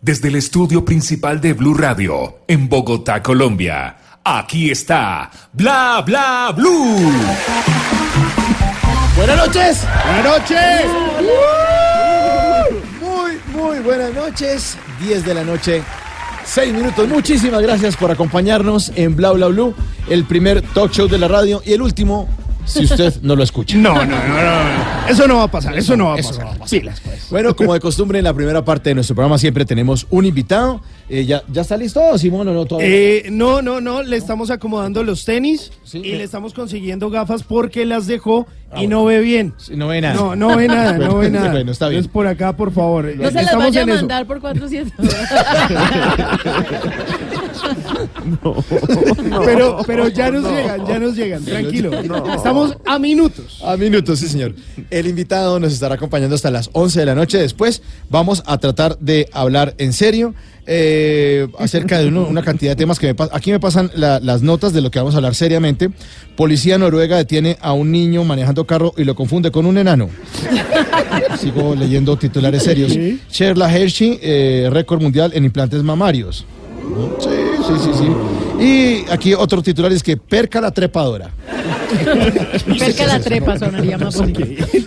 desde el estudio principal de Blue Radio, en Bogotá, Colombia. Aquí está Bla Bla Blue. Buenas noches. Buenas noches. Muy, muy buenas noches. 10 de la noche. 6 minutos. Muchísimas gracias por acompañarnos en Bla Bla Blue, el primer talk show de la radio y el último si usted no lo escucha. No, no, no, no, no. Eso no va a pasar, eso no va a pasar. va a pasar. Pilas, pues. Bueno, como de costumbre en la primera parte de nuestro programa siempre tenemos un invitado. Eh, ya, ¿Ya está listo, Simón, o no? Todavía no? Eh, no, no, no, le estamos acomodando los tenis Sí. y le estamos consiguiendo gafas porque las dejó y no ve bien. Sí, no ve nada. No, no ve nada, no ve Bueno, nada. bueno, está bien. Entonces por acá, por favor. No se las vaya a en eso. mandar por 400. Pero, pero ya nos llegan, ya nos llegan, tranquilo. Estamos a minutos. A minutos, sí, señor. El invitado nos estará acompañando hasta las 11 de la noche. Después vamos a tratar de hablar en serio eh, acerca de uno- una cantidad de temas que me pasan. Aquí me pasan la- las notas de lo que vamos a hablar seriamente. Policía noruega detiene a un niño manejando carro y lo confunde con un enano. Sigo leyendo titulares serios. Sherla Hershey, eh, récord mundial en implantes mamarios. Sí, sí, sí, sí. Y aquí otro titular es que perca la trepadora. Cerca la trepa sonaría más bonito.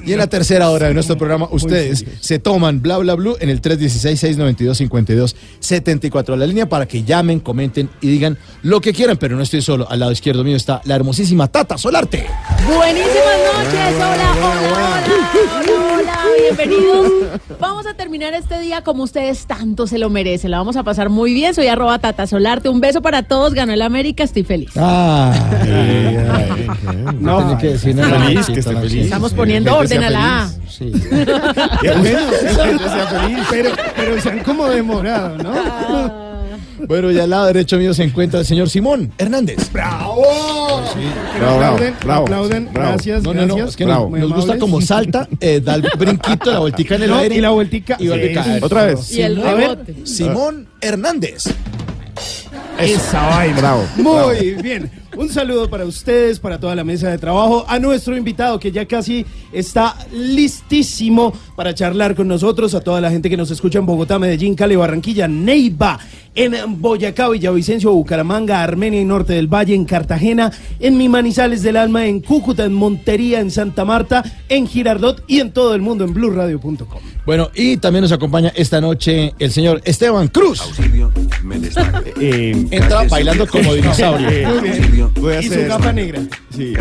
Y en la tercera hora de nuestro programa, ustedes se toman bla bla blue en el 316-692-5274 la línea para que llamen, comenten y digan lo que quieran, pero no estoy solo. Al lado izquierdo mío está la hermosísima Tata Solarte. Buenísimas noches, hola, hola, hola, hola, bienvenidos. Vamos a terminar este día como ustedes tanto se lo merecen. La vamos a pasar muy bien. Soy arroba Tata Solarte. Un beso para todos. Ganó el América. Estoy feliz. no, tiene que decir nada. feliz, que esté feliz. Estamos poniendo orden a la A. Sí. Qué bueno, que la gente sea feliz. Pero, pero se han como demorado, ¿no? Bueno, y al lado derecho mío se encuentra el señor Simón Hernández. ¡Bravo! Que Bravo, aplauden, bravo, aplauden. bravo. Gracias, No, no, no, gracias. es que Bravo. nos, nos gusta como salta, eh, da el brinquito, la vueltica en el No, aire. y la vueltica. Y vuelve a Sí. caer. Otra vez. Y el A ver. Simón Hernández. Esa vaina. Bravo, Muy bien. Un saludo para ustedes, para toda la mesa de trabajo, a nuestro invitado que ya casi está listísimo para charlar con nosotros, a toda la gente que nos escucha en Bogotá, Medellín, Cali, Barranquilla, Neiva, en Boyacá, Villavicencio, Bucaramanga, Armenia y Norte del Valle, en Cartagena, en Mi Manizales del Alma, en Cúcuta, en Montería, en Santa Marta, en Girardot y en todo el mundo en blueradio.com. Bueno, y también nos acompaña esta noche el señor Esteban Cruz. Eh, Entra bailando como dinosaurio. Voy a Y su capa negra. Sí.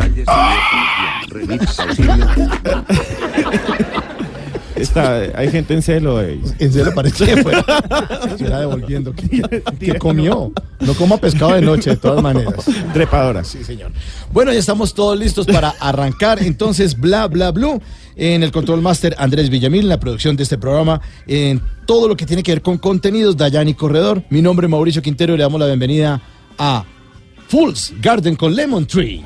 Está, hay gente en celo. eh. En serio parece que fue. Se era devolviendo. ¿Qué, qué comió? No coma pescado de noche, de todas maneras. Trepadora. Sí, señor. Bueno, ya estamos todos listos para arrancar. Entonces, bla, bla, blue. En el control master Andrés Villamil, en la producción de este programa, en todo lo que tiene que ver con contenidos, Dayani Corredor. Mi nombre es Mauricio Quintero y le damos la bienvenida a Fools Garden con Lemon Tree.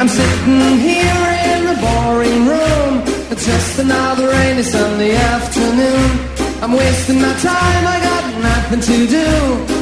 I'm sitting here in a boring room. It's just another rainy Sunday afternoon. I'm wasting my time, I got nothing to do.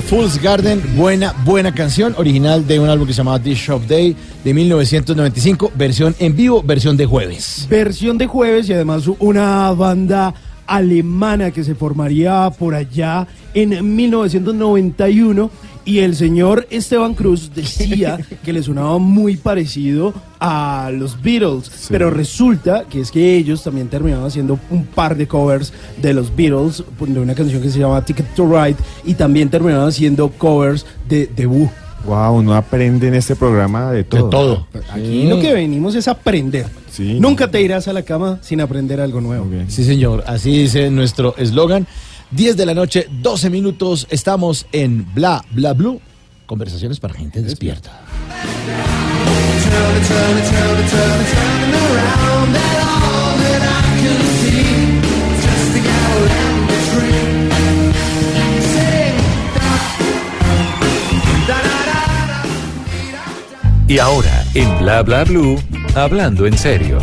Fool's Garden, buena, buena canción, original de un álbum que se llamaba This Shop Day de 1995, versión en vivo, versión de jueves. Versión de jueves y además una banda alemana que se formaría por allá en 1991 y el señor Esteban Cruz decía que le sonaba muy parecido a los Beatles, pero resulta que es que ellos también terminaron haciendo un par de covers de los Beatles, de una canción que se llama Ticket to Ride y también terminaron haciendo covers de The Who. Wow, uno aprende en este programa de todo. De todo. Aquí lo que venimos es aprender. Sí. Nunca te irás a la cama sin aprender algo nuevo. Sí, señor, así dice nuestro eslogan. 10 de la noche, 12 minutos, estamos en Bla Bla Blue. Conversaciones para gente despierta. Y ahora, en Bla Bla Blue, hablando en serio.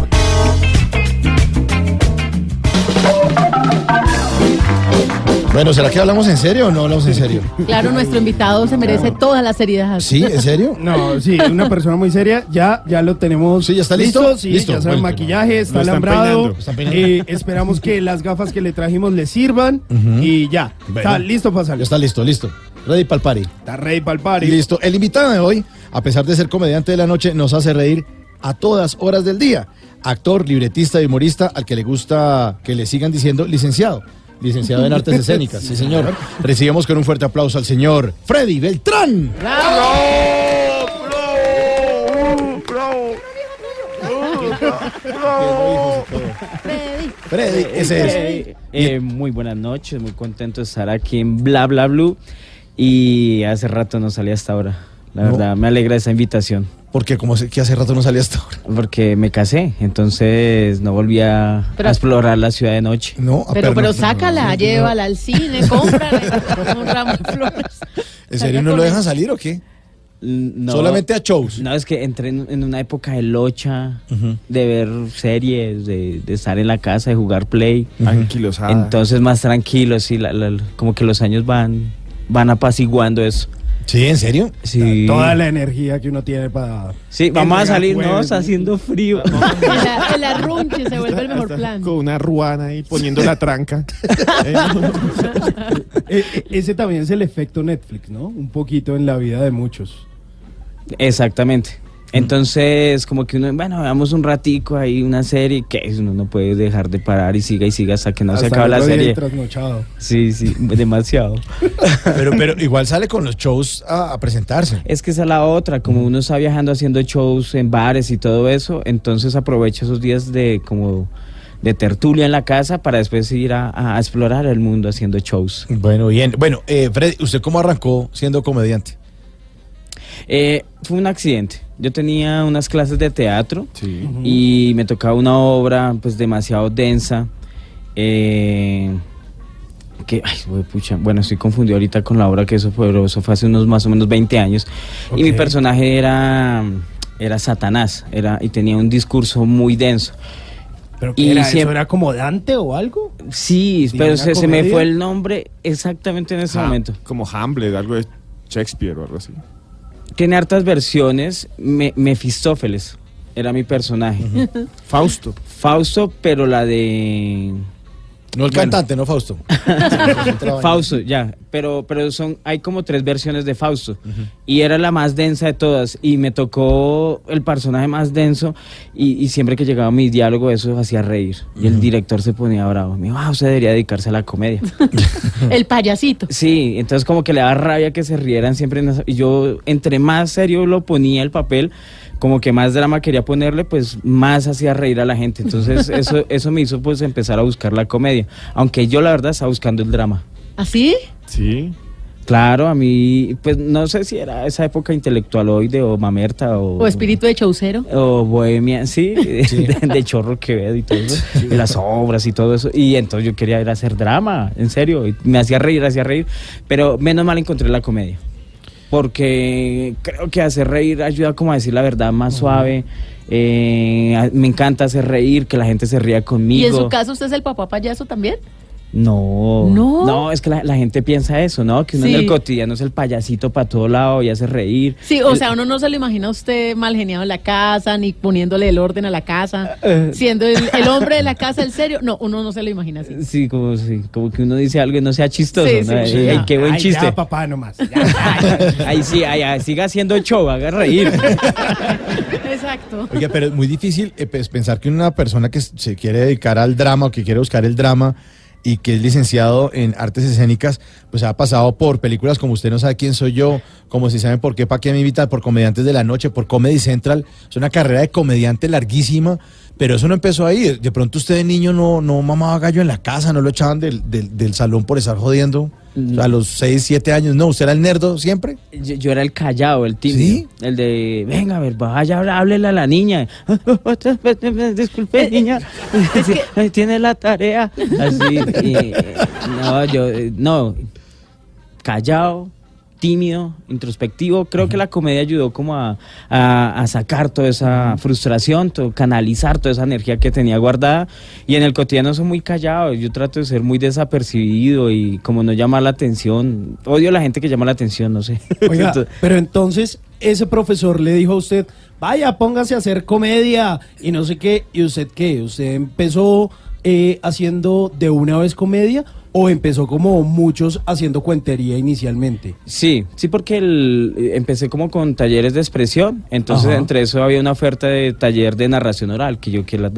Bueno, ¿será que hablamos en serio o no hablamos en serio? Claro, nuestro invitado se merece toda la seriedad. ¿Sí? ¿En serio? No, sí, una persona muy seria. Ya, ya lo tenemos. Sí, ¿ya está listo? Sí, Listo, ya sabe el bueno, maquillaje, está alambrado. peinando. Están peinando. Eh, esperamos que las gafas que le trajimos le sirvan y ya. Está listo para Ya salir. está listo, listo. Ready para el party. Está rey para el party. Listo. El invitado de hoy, a pesar de ser comediante de la noche, nos hace reír a todas horas del día. Actor, libretista y humorista al que le gusta que le sigan diciendo licenciado. Licenciado en artes escénicas, sí señor. Recibimos con un fuerte aplauso al señor Freddy Beltrán. Freddy. Freddy, ese es. Eh, eh, muy buenas noches, muy contento de estar aquí en Bla Bla Blue y hace rato no salí hasta ahora. La No. verdad, me alegra esa invitación Porque como sé que hace rato no salía hasta ahora. porque me casé, entonces no volví a, Pero- a explorar la ciudad de noche. No, a Pero, perno- pero sácala, llévala al cine, cómprale un ramo de flores. ¿En serio no lo dejan salir o qué? No- Solamente a shows. No, es que entré en, en una época de locha, de ver series, de, de estar en la casa, de jugar play. Anquilosada. Entonces más tranquilo, sí, la- la- como que los años van, van apaciguando eso. Sí, ¿en serio? Sí. Toda la energía que uno tiene para. Sí, vamos a entregar salir, no, jueves. está haciendo frío. El, el arrunche se vuelve el mejor plan. Con una ruana ahí poniendo la tranca. Eh, ese también es el efecto Netflix, ¿no? Un poquito en la vida de muchos. Exactamente. Entonces, como que uno, bueno, veamos un ratico ahí una serie que uno no puede dejar de parar y siga y siga hasta que no se Hasta acaba el la serie. Sí, sí, demasiado. Pero, pero igual sale con los shows a, a presentarse. Es que esa es la otra, como uno está viajando haciendo shows en bares y todo eso, entonces aprovecha esos días de como de tertulia en la casa para después ir a, a explorar el mundo haciendo shows. Bueno, bien. Bueno, eh, Freddy, ¿usted cómo arrancó siendo comediante? Eh, fue un accidente. Yo tenía unas clases de teatro Sí. y me tocaba una obra pues demasiado densa. eh, que, ay, pucha, bueno, estoy confundido ahorita con la obra que eso fue, pero eso fue hace unos más o menos 20 años. Y mi personaje era, era Satanás era, y tenía un discurso muy denso. ¿Pero qué Y era? siempre- ¿Eso era como Dante o algo? Sí, ¿Y pero se, se me fue el nombre exactamente en ese Ha- momento. Como Hamlet, algo de Shakespeare o algo así. Tiene hartas versiones. Me, Mefistófeles era mi personaje. Fausto. Fausto, pero la de No el Bueno. cantante, no Fausto. Fausto, ya, pero pero son hay como tres versiones de Fausto y era la más densa de todas y me tocó el personaje más denso y, y siempre que llegaba mi diálogo eso hacía reír y el director se ponía bravo, me dijo, ah, usted debería dedicarse a la comedia. El payasito. Sí, entonces como que le daba rabia que se rieran siempre en esa- y yo entre más serio lo ponía el papel, como que más drama quería ponerle, pues más hacía reír a la gente. Entonces eso eso me hizo pues empezar a buscar la comedia, aunque yo la verdad estaba buscando el drama. ¿Así? Sí. Claro, a mí pues no sé si era esa época intelectualoide o mamerta o ¿O espíritu de chaucero? o bohemia, sí, De, de chorro Quevedo y todo eso, y las obras y todo eso. Y entonces yo quería ir a hacer drama, en serio, y me hacía reír, hacía reír, pero menos mal encontré la comedia. Porque creo que hacer reír ayuda como a decir la verdad más suave. eh, me encanta hacer reír, que la gente se ría conmigo. ¿Y en su caso usted es el papá payaso también? No, ¿No? es que la, la gente piensa eso, ¿no? Que uno en el cotidiano es el payasito para todo lado y hace reír. Sí, o El- sea, uno no se lo imagina a usted mal geniado en la casa, ni poniéndole el orden a la casa, Eh. siendo el, el hombre de la casa el serio. No, uno no se lo imagina así. Sí, como, sí, como que uno dice algo y no sea chistoso. Sí, ¿no? sí, Ay, sí. ay, qué buen Ay, chiste. Ya, papá, nomás. Ya. Ahí sí, ay, ay, siga haciendo show, haga reír. Exacto. Oiga, pero es muy difícil eh, pues, pensar que una persona que se quiere dedicar al drama o que quiere buscar el drama y que es licenciado en artes escénicas, pues ha pasado por películas como Usted no sabe quién soy yo, como si saben por qué, para qué me invitan, por Comediantes de la Noche, por Comedy Central. Es una carrera de comediante larguísima, pero eso no empezó ahí. De pronto usted de niño no, no mamaba gallo en la casa, no lo echaban del, del, del salón por estar jodiendo. O sea, a los 6, 7 años, no, ¿usted era el nerdo siempre? Yo, yo era el callado, el tímido. El de, venga, a ver, vaya, háblele a la niña. Disculpe, niña. Sí, Tiene la tarea. Así. y, eh, no, yo, eh, no. Callado, tímido, introspectivo. Creo que la comedia ayudó como a, a- a sacar toda esa frustración, todo- canalizar toda esa energía que tenía guardada. Y en el cotidiano soy muy callado. Yo trato de ser muy desapercibido y como no llamar la atención. Odio a la gente que llama la atención, no sé. Oiga, Entonces, pero entonces ese profesor le dijo a usted, vaya, póngase a hacer comedia y no sé qué. ¿Y usted qué? ¿Usted empezó eh, haciendo de una vez comedia o empezó como muchos haciendo cuentería inicialmente? Sí, sí, porque el- eh, empecé como con talleres de expresión, entonces Ajá. entre eso había una oferta de taller de narración oral, que yo quiero...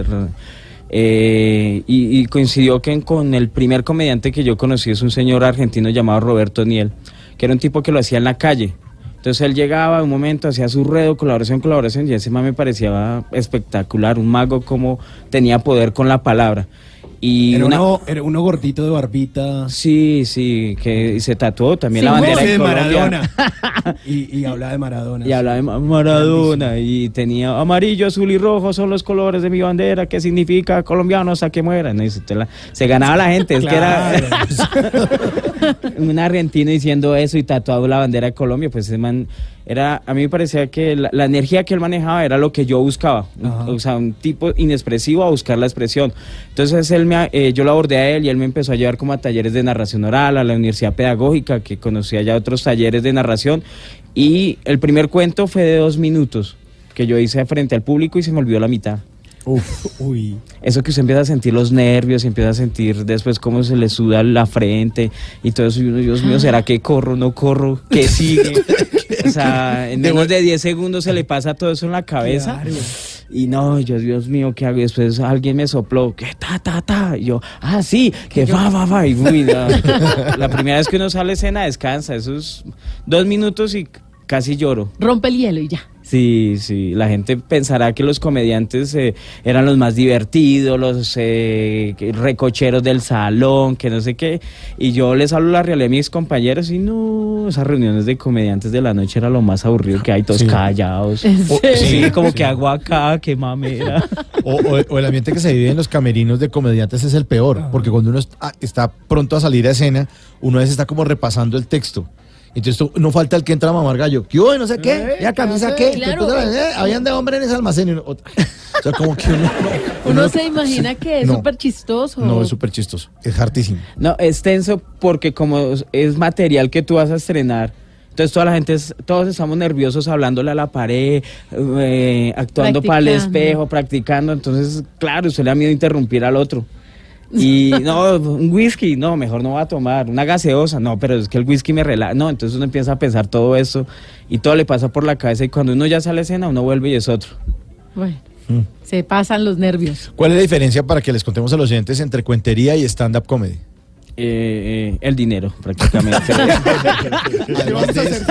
Eh, y, y coincidió que con el primer comediante que yo conocí es un señor argentino llamado Roberto Niel, que era un tipo que lo hacía en la calle. Entonces él llegaba un momento, hacía su ruedo, colaboración, colaboración, y ese man me parecía espectacular, un mago como tenía poder con la palabra. Y Era, una- uno, era uno gordito de barbita. Sí, sí, que se tatuó también Sí, la bandera de. Maradona. y, y habla de Maradona. Y hablaba de Ma- Maradona y tenía amarillo, azul y rojo son los colores de mi bandera, ¿qué significa colombianos a que mueran? Y se, te la- se ganaba la gente, es que era un argentino diciendo eso y tatuado la bandera de Colombia, pues ese man era, a mí me parecía que la, la energía que él manejaba era lo que yo buscaba, Ajá. o sea, un tipo inexpresivo a buscar la expresión. Entonces él me, eh, yo lo abordé a él y él me empezó a llevar como a talleres de narración oral, a la Universidad Pedagógica, que conocía ya otros talleres de narración, y el primer cuento fue de dos minutos, que yo hice frente al público y se me olvidó la mitad. Uf, uy. Eso que usted empieza a sentir los nervios, y empieza a sentir después cómo se le suda la frente y todo eso. Y uno, Dios mío, ¿será que corro, no corro? ¿Qué sigue? o sea, en menos de 10 segundos se le pasa todo eso en la cabeza. Claro. Y no, yo, Dios mío, ¿qué hago? Y después alguien me sopló, que ta, ta, ta. Y yo, ah, sí, que va, va, va. Y uy, no. La primera vez que uno sale a escena descansa, esos dos minutos y casi lloro. Rompe el hielo y ya. Sí, sí, la gente pensará que los comediantes eh, eran los más divertidos, los eh, recocheros del salón, que no sé qué. Y yo les hablo la realidad a mis compañeros y no, esas reuniones de comediantes de la noche era lo más aburrido que hay, todos Sí. callados. Sí, como Sí. que hago acá, qué mamera. O, o- o el ambiente que se vive en los camerinos de comediantes es el peor, porque cuando uno está, está pronto a salir a escena, uno a veces está como repasando el texto. Entonces no falta el que entra a mamar gallo. ¿Qué hubo? No sé qué. Eh, ¿Ya camisa ¿qué qué? Claro. Entonces, eh, Habían de hombre en ese almacén. Y uno- otra. o sea, como que uno... Uno se imagina que es No. súper chistoso. No, es súper chistoso. Es hartísimo. No, es tenso porque como es material que tú vas a estrenar, entonces toda la gente, es- todos estamos nerviosos hablándole a la pared, eh, actuando para el espejo, practicando, entonces claro, usted le da miedo interrumpir al otro. Y no, un whisky, no, mejor no va a tomar, una gaseosa, no, pero es que el whisky me relaja, no, entonces uno empieza a pensar todo eso y todo le pasa por la cabeza y cuando uno ya sale a escena, uno vuelve y es otro. Bueno, Mm. se pasan los nervios. ¿Cuál es la diferencia para que les contemos a los oyentes entre cuentería y stand-up comedy? Eh, eh, el dinero, prácticamente. Además de eso-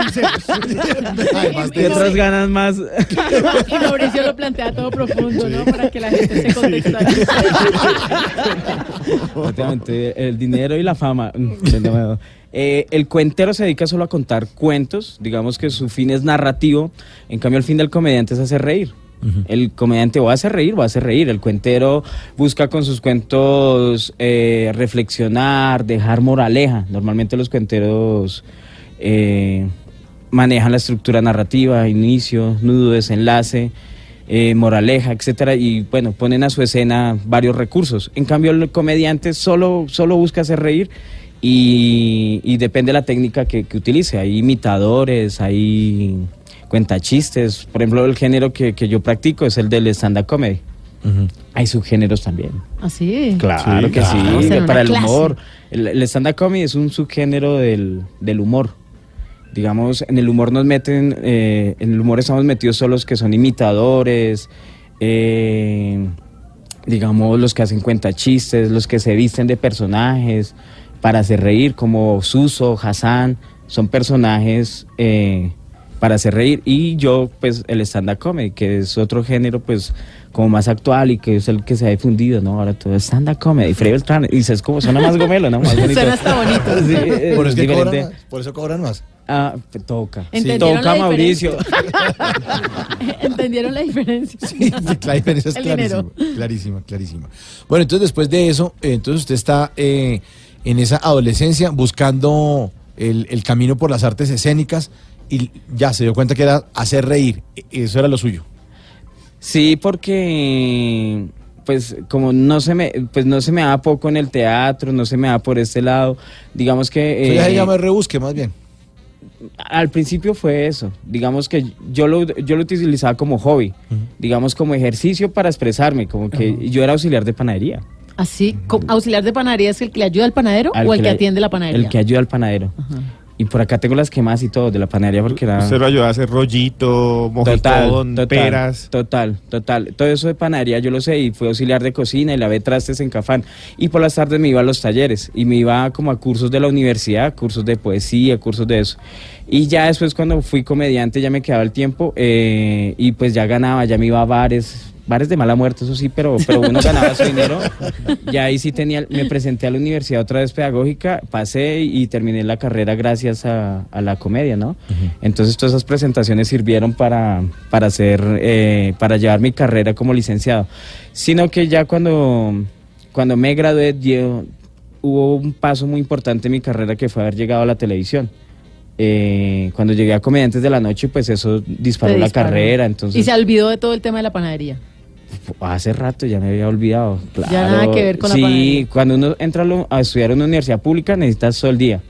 Además ¿Qué de eso- otras ganas más? Y Mauricio lo plantea todo profundo, ¿no? Para que la gente se contextualice. Prácticamente el dinero y la fama. Mm. Eh, el cuentero se dedica solo a contar cuentos, digamos que su fin es narrativo, en cambio el fin del comediante es hacer reír. El comediante o hace reír o hace reír. El cuentero busca con sus cuentos eh, reflexionar, dejar moraleja. Normalmente los cuenteros eh, manejan la estructura narrativa, inicio, nudo, desenlace, eh, moraleja, etcétera, y bueno, ponen a su escena varios recursos. En cambio, el comediante solo, solo busca hacer reír y, y depende de la técnica que, que utilice. Hay imitadores, hay cuentachistes. Por ejemplo, el género que, que yo practico es el del stand-up comedy. Hay subgéneros también. Así. Claro Sí, que claro. A sí, para el clase. humor. El, el stand-up comedy es un subgénero del, del humor. Digamos, en el humor nos meten, eh, en el humor estamos metidos solo los que son imitadores, eh, digamos, los que hacen cuentachistes, los que se visten de personajes para hacer reír, como Suso, Hassan, son personajes eh, para hacer reír. Y yo, pues, el stand-up comedy, que es otro género, pues, como más actual y que es el que se ha difundido, ¿no? Ahora todo es stand-up comedy, Freddy Beltrán, y es como, suena más gomelo, ¿no? Más bonito. Suena hasta bonito. Sí, Por eso, es que diferente. cobran más, por eso cobran más. Ah, te toca. ¿Entendieron Toca, la Mauricio. ¿Entendieron la diferencia? Sí, la diferencia es clarísima, clarísima, clarísima. Bueno, entonces después de eso, entonces usted está eh, en esa adolescencia buscando el, el camino por las artes escénicas y ya se dio cuenta que era hacer reír. Eso era lo suyo. Sí, porque pues como no se me pues no se me da poco en el teatro, no se me da por este lado, digamos que Eso ya se eh, llama rebusque más bien. al principio fue eso, digamos que yo lo yo lo utilizaba como hobby, digamos como ejercicio para expresarme, como que yo era auxiliar de panadería. Así, co- auxiliar de panadería es el que le ayuda al panadero Al o el que, le- atiende la panadería. El que ayuda al panadero. Y por acá tengo las quemas y todo de la panadería porque era Usted lo ayuda a hacer rollito, Total, mojitón, total, peras. Total, total. Todo eso de panadería yo lo sé y fui auxiliar de cocina y lavé trastes en Cafán. Y por las tardes me iba a los talleres y me iba como a cursos de la universidad, cursos de poesía, cursos de eso. Y ya después cuando fui comediante ya me quedaba el tiempo eh, y pues ya ganaba, ya me iba a bares, bares de mala muerte, eso sí, pero, pero uno ganaba su dinero. Ya ahí sí tenía, me presenté a la universidad otra vez pedagógica, pasé y terminé la carrera gracias a, a la comedia, ¿no? Entonces todas esas presentaciones sirvieron para, para hacer, eh, para llevar mi carrera como licenciado. Sino que ya cuando, cuando me gradué, dio- hubo un paso muy importante en mi carrera que fue haber llegado a la televisión. Eh, cuando llegué a Comediantes de la Noche, pues eso disparó Te la disparó. carrera. Entonces, Y se olvidó de todo el tema de la panadería. Hace rato ya me había olvidado. Ya claro. nada que ver con la Sí, panadería. cuando uno entra a estudiar en una universidad pública necesitas todo el día.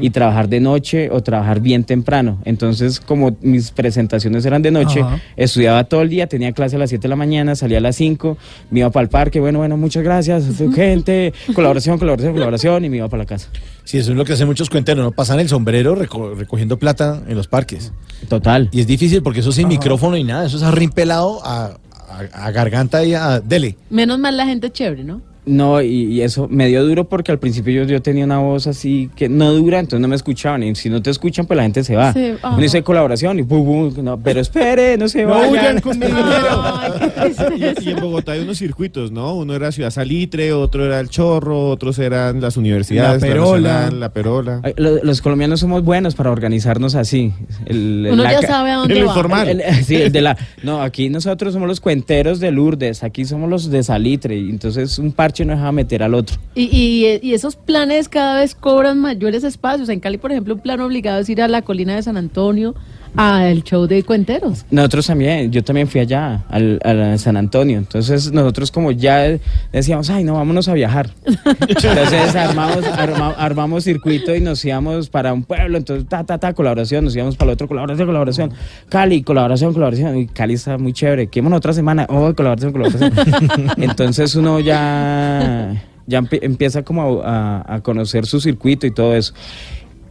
Y trabajar de noche o trabajar bien temprano. Entonces, como mis presentaciones eran de noche, estudiaba todo el día, tenía clase a las 7 de la mañana, salía a las 5, me iba para el parque, bueno, bueno, muchas gracias, gente, colaboración, colaboración, colaboración, y me iba para la casa. Sí, eso es lo que hacen muchos cuenteros, ¿no? Pasan el sombrero reco- recogiendo plata en los parques. Total. Y es difícil porque eso sin micrófono y nada, eso es arrimpelado a, a, garganta y a dele. Menos mal la gente chévere, ¿no? No, y, y eso me dio duro porque al principio yo, yo tenía una voz así que no dura, entonces no me escuchaban. Y si no te escuchan, pues la gente se va. Sí, Uno dice colaboración y pum, pum, no, pero espere, no se No vayan. huyan con mi dinero. Ay, qué tristeza. Y en Bogotá hay unos circuitos, ¿no? Uno era Ciudad Salitre, otro era El Chorro, otros eran las universidades. La Perola. Nacional, La Perola. Ay, lo- Los colombianos somos buenos para organizarnos así. El- Uno la ya sabe a dónde el va. informal. El- el- sí, el de la, no, aquí nosotros somos los cuenteros de Lourdes, aquí somos los de Salitre, y entonces un parche no deja meter al otro. Y, y- y esos planes cada vez cobran mayores espacios. En Cali, por ejemplo, un plan obligado es ir a la colina de San Antonio al show de cuenteros. Nosotros también, yo también fui allá, al, a San Antonio, entonces nosotros como ya decíamos, ay, no, vámonos a viajar. Entonces armamos, arma- armamos circuito y nos íbamos para un pueblo, entonces, ta, ta, ta, colaboración, nos íbamos para el otro, colaboración, colaboración, Cali, colaboración, colaboración, y Cali está muy chévere, quémonos otra semana, oh, colaboración, colaboración. Entonces uno ya, ya empie- empieza como a, a- a conocer su circuito y todo eso.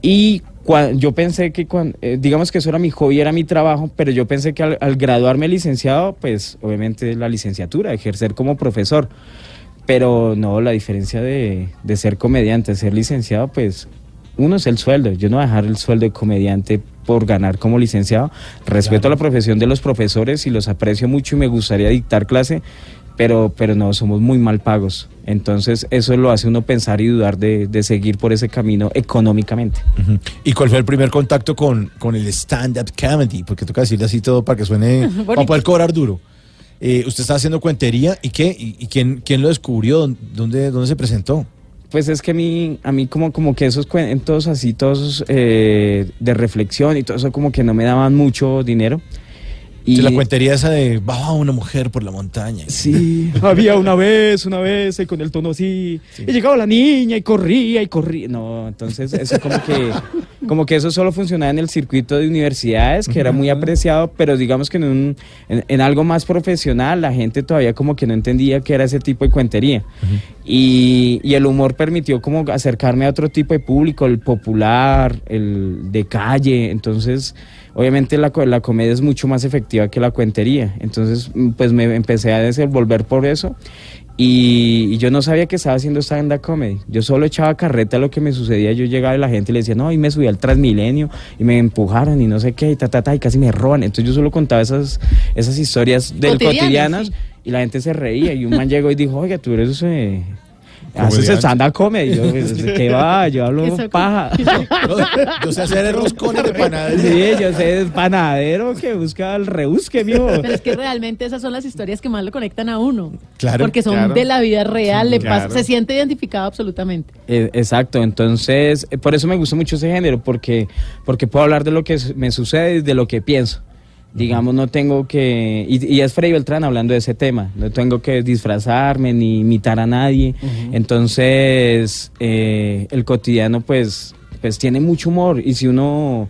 Y yo pensé que, cuan- eh, digamos que eso era mi hobby, era mi trabajo, pero yo pensé que al, al graduarme licenciado, pues obviamente la licenciatura, ejercer como profesor. Pero no, la diferencia de, de ser comediante, ser licenciado, pues uno es el sueldo. Yo no voy a dejar el sueldo de comediante por ganar como licenciado. Respeto la profesión de los profesores y los aprecio mucho y me gustaría dictar clase, pero, pero no, somos muy mal pagos. Entonces eso lo hace uno pensar y dudar de, de seguir por ese camino económicamente. ¿Y cuál fue el primer contacto con, con el stand-up comedy? Porque toca decirle así todo para que suene, para poder cobrar duro. Eh, usted está haciendo cuentería y qué, y, y quién, quién lo descubrió, dónde, dónde se presentó. Pues es que a mí, a mí como, como que esos cuentos así, todos eh, de reflexión y todo eso como que no me daban mucho dinero. Sí, la cuentería esa de baja una mujer por la montaña. Sí, había una vez, una vez, y con el tono así, y llegaba la niña y corría y corría. No, entonces eso como que, como que eso solo funcionaba en el circuito de universidades, que era muy apreciado, pero digamos que en, un, en, en algo más profesional la gente todavía como que no entendía que era ese tipo de cuentería. Y, y el humor permitió como acercarme a otro tipo de público, el popular, el de calle, entonces obviamente la, la comedia es mucho más efectiva que la cuentería. Entonces, mm, pues me empecé a desenvolver por eso. Y, y yo no sabía que estaba haciendo stand-up comedy. Yo solo echaba carreta a lo que me sucedía. Yo llegaba y la gente le decía, no, y me subí al Transmilenio y me empujaron y no sé qué, y ta, ta, ta, y casi me roban. Entonces yo solo contaba esas, esas historias del Cotidianas, cotidianas sí. y la gente se reía. Y un man llegó y dijo, oiga, tú eres... Eh, Haces stand-up comedy. Yo, pues, ¿qué va? Yo hablo Eso- paja. Yo sé hacer roscones de panadería. Sí, yo sé, es panadero que busca el rebusque, mijo. Pero es que realmente esas son las historias que más lo conectan a uno. Claro, Porque son claro. de la vida real, le Claro. pasa, se siente identificado absolutamente. Eh, exacto, entonces eh, por eso me gusta mucho ese género, porque, porque puedo hablar de lo que me sucede y de lo que pienso. Digamos, no tengo que, y, y es Freddy Beltrán hablando de ese tema, no tengo que disfrazarme ni imitar a nadie. Entonces, eh, el cotidiano pues, pues tiene mucho humor y si uno,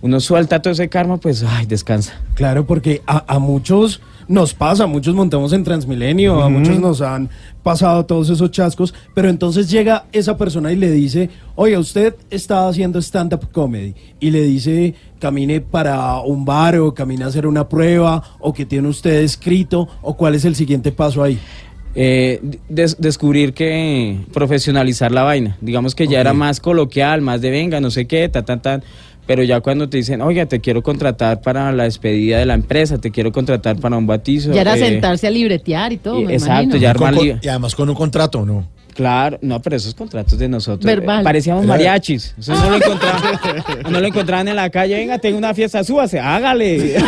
uno suelta todo ese karma, pues, ay, descansa. Claro, porque a, a muchos nos pasa, muchos montamos en Transmilenio, a muchos nos han pasado todos esos chascos, pero entonces llega esa persona y le dice, oye, usted está haciendo stand-up comedy, y le dice, camine para un bar o camine a hacer una prueba, o que tiene usted escrito, o cuál es el siguiente paso ahí. Eh, des- descubrir que profesionalizar la vaina. Digamos que ya era más coloquial, más de venga, no sé qué, ta, ta, ta. Pero ya cuando te dicen, oiga, te quiero contratar para la despedida de la empresa, te quiero contratar para un bautizo. Ya era eh, sentarse a libretear y todo, y- me exacto, imagino. ya armar y además con un contrato, ¿no? Claro, no, pero esos contratos de nosotros. Verbal. eh, parecíamos mariachis. Eso no lo encontraban, no lo encontraban en la calle. Venga, tengo una fiesta, súbase, hágale.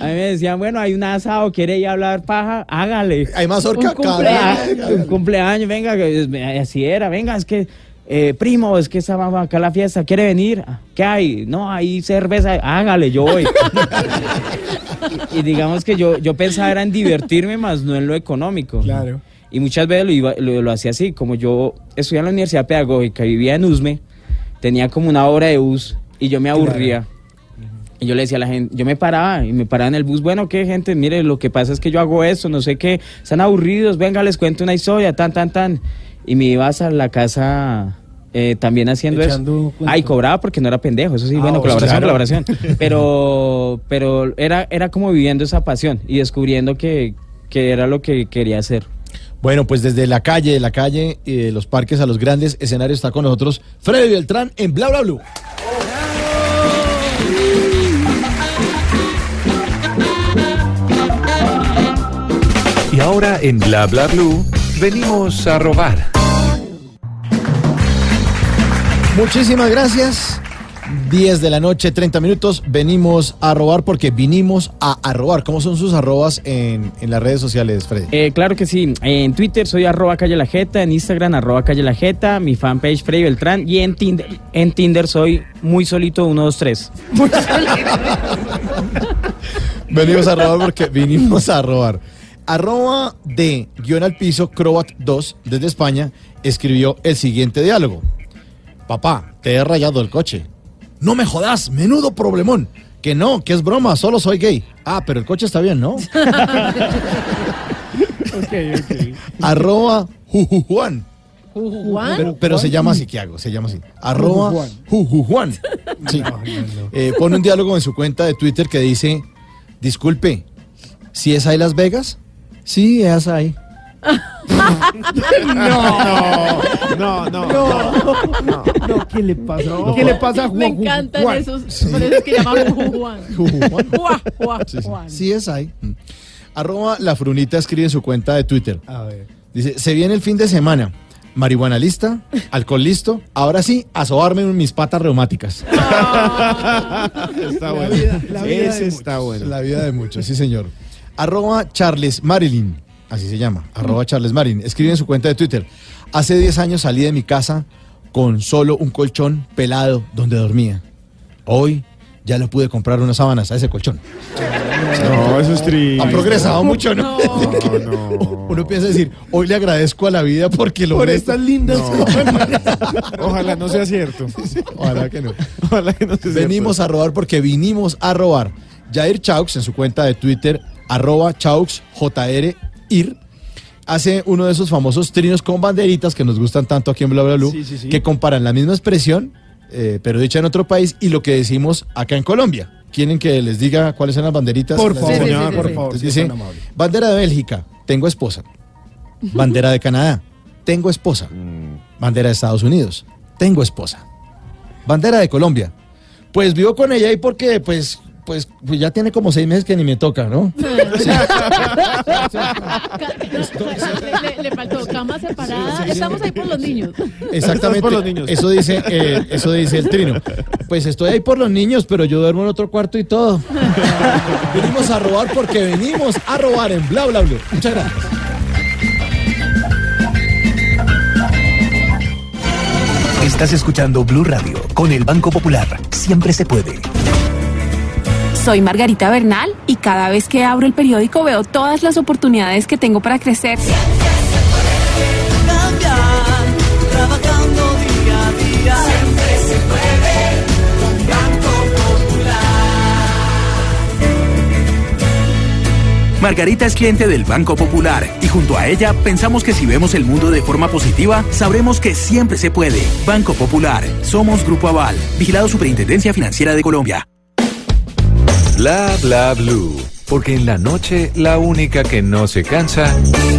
A mí me decían, bueno, hay un asado, quiere ir a hablar paja, hágale. Hay más orca Un cumpleaños. Un cumpleaños, venga, así era, venga, es que, eh, primo, es que estamos acá a la fiesta, ¿quiere venir? Ah, ¿Qué hay? No, hay cerveza, hágale, yo voy. y, y digamos que yo, yo pensaba era en divertirme más, no en lo económico. Claro. Y muchas veces lo, iba- lo, lo hacía así, como yo estudiaba en la Universidad Pedagógica, vivía en Usme, tenía como una hora de bus y yo me aburría. Y yo le decía a la gente, yo me paraba y me paraba en el bus, bueno, ¿qué gente? Mire, lo que pasa es que yo hago esto, no sé qué, están aburridos, venga, les cuento una historia, tan, tan, tan. Y me ibas a la casa eh, también haciendo Echando eso. cuento. Ah, y cobraba porque no era pendejo, eso sí, Ah, bueno, colaboración, claro. colaboración. Pero, pero era, era como viviendo esa pasión y descubriendo que, que era lo que quería hacer. Bueno, pues desde la calle, de la calle y de los parques a los grandes escenarios está con nosotros Freddy Beltrán en Bla Bla Blue. Y ahora en Bla Bla Blue venimos a robar. Muchísimas gracias. 10 de la noche, 30 minutos. Venimos a robar porque vinimos a, a robar. ¿Cómo son sus arrobas en, en las redes sociales, Freddy? Eh, claro que sí. En Twitter soy arroba calle la jeta, en Instagram arroba calle la jeta, mi fanpage Freddy Beltrán y en Tinder, en Tinder soy muy solito 123. Venimos a robar porque vinimos a robar. Arroba de guion al piso, Croat 2, desde España, escribió el siguiente diálogo. Papá, te he rayado el coche. No me jodas, menudo problemón. Que no, que es broma, solo soy gay. Ah, pero el coche está bien, ¿no? Arroba Jujujuan. Juan. Pero, pero se llama así, ¿qué hago? Se llama así. Arroba Jujujuan. Sí. Eh, pone un diálogo en su cuenta de Twitter que dice, disculpe, ¿si es ahí Las Vegas? Sí, es ahí. No, no, no. No, no, ¿qué le pasa? ¿Qué le pasa a Juan? Me encantan Juan? esos. Por eso es que llaman Juan. Juan, Juan, Sí, sí. Juan. Sí es ahí. Mm. Arroba La Frunita escribe en su cuenta de Twitter. A ver. Dice, se viene el fin de semana. Marihuana lista, alcohol listo. Ahora sí, a sobarme en mis patas reumáticas. Está bueno. vida- la vida Ese de está bueno. La vida de muchos, sí señor. Arroba Charles Marilyn, así se llama. Arroba Charles Marilyn. Escribe en su cuenta de Twitter. Hace 10 años salí de mi casa con solo un colchón pelado donde dormía. Hoy ya le pude comprar unas sábanas a ese colchón. No, eso es triste. Ha progresado mucho, ¿no? No, no. Uno piensa decir, hoy le agradezco a la vida porque lo Por estas lindas cosas. Ojalá no sea cierto. Ojalá que no. Ojalá que no sea Venimos a robar porque vinimos a robar. Jair Chaux, en su cuenta de Twitter, arroba Chaux JR Ir, hace uno de esos famosos trinos con banderitas que nos gustan tanto aquí en Bla Bla Blue, Sí, sí, sí. que comparan la misma expresión, eh, pero dicha en otro país, y lo que decimos acá en Colombia. ¿Quieren que les diga cuáles son las banderitas? Por favor, Sí, sí, sí, señor, sí, por favor. Entonces si es dice, tan amable. bandera de Bélgica, tengo esposa. Bandera de Canadá, tengo esposa. Bandera de Estados Unidos, tengo esposa. Bandera de Colombia, pues vivo con ella y porque pues, pues, pues ya tiene como seis meses que ni me toca, ¿no? le, le- le faltó cama separada. Estamos ahí por los niños. Exactamente. por los niños. Eso dice, eh, eso dice el trino. Pues estoy ahí por los niños, pero yo duermo en otro cuarto y todo. venimos a robar porque venimos a robar en bla bla bla. Muchas gracias. Estás escuchando Blue Radio con el Banco Popular. Siempre se puede. Soy Margarita Bernal y cada vez que abro el periódico veo todas las oportunidades que tengo para crecer. Margarita es cliente del Banco Popular y junto a ella pensamos que si vemos el mundo de forma positiva, sabremos que siempre se puede. Banco Popular, somos Grupo Aval, vigilado Superintendencia Financiera de Colombia. Bla Bla Blue. Porque en la noche la única que no se cansa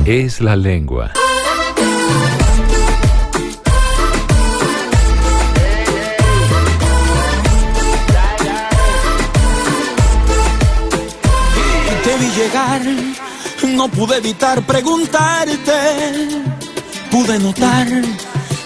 es la lengua. Te vi llegar, no pude evitar preguntarte. Pude notar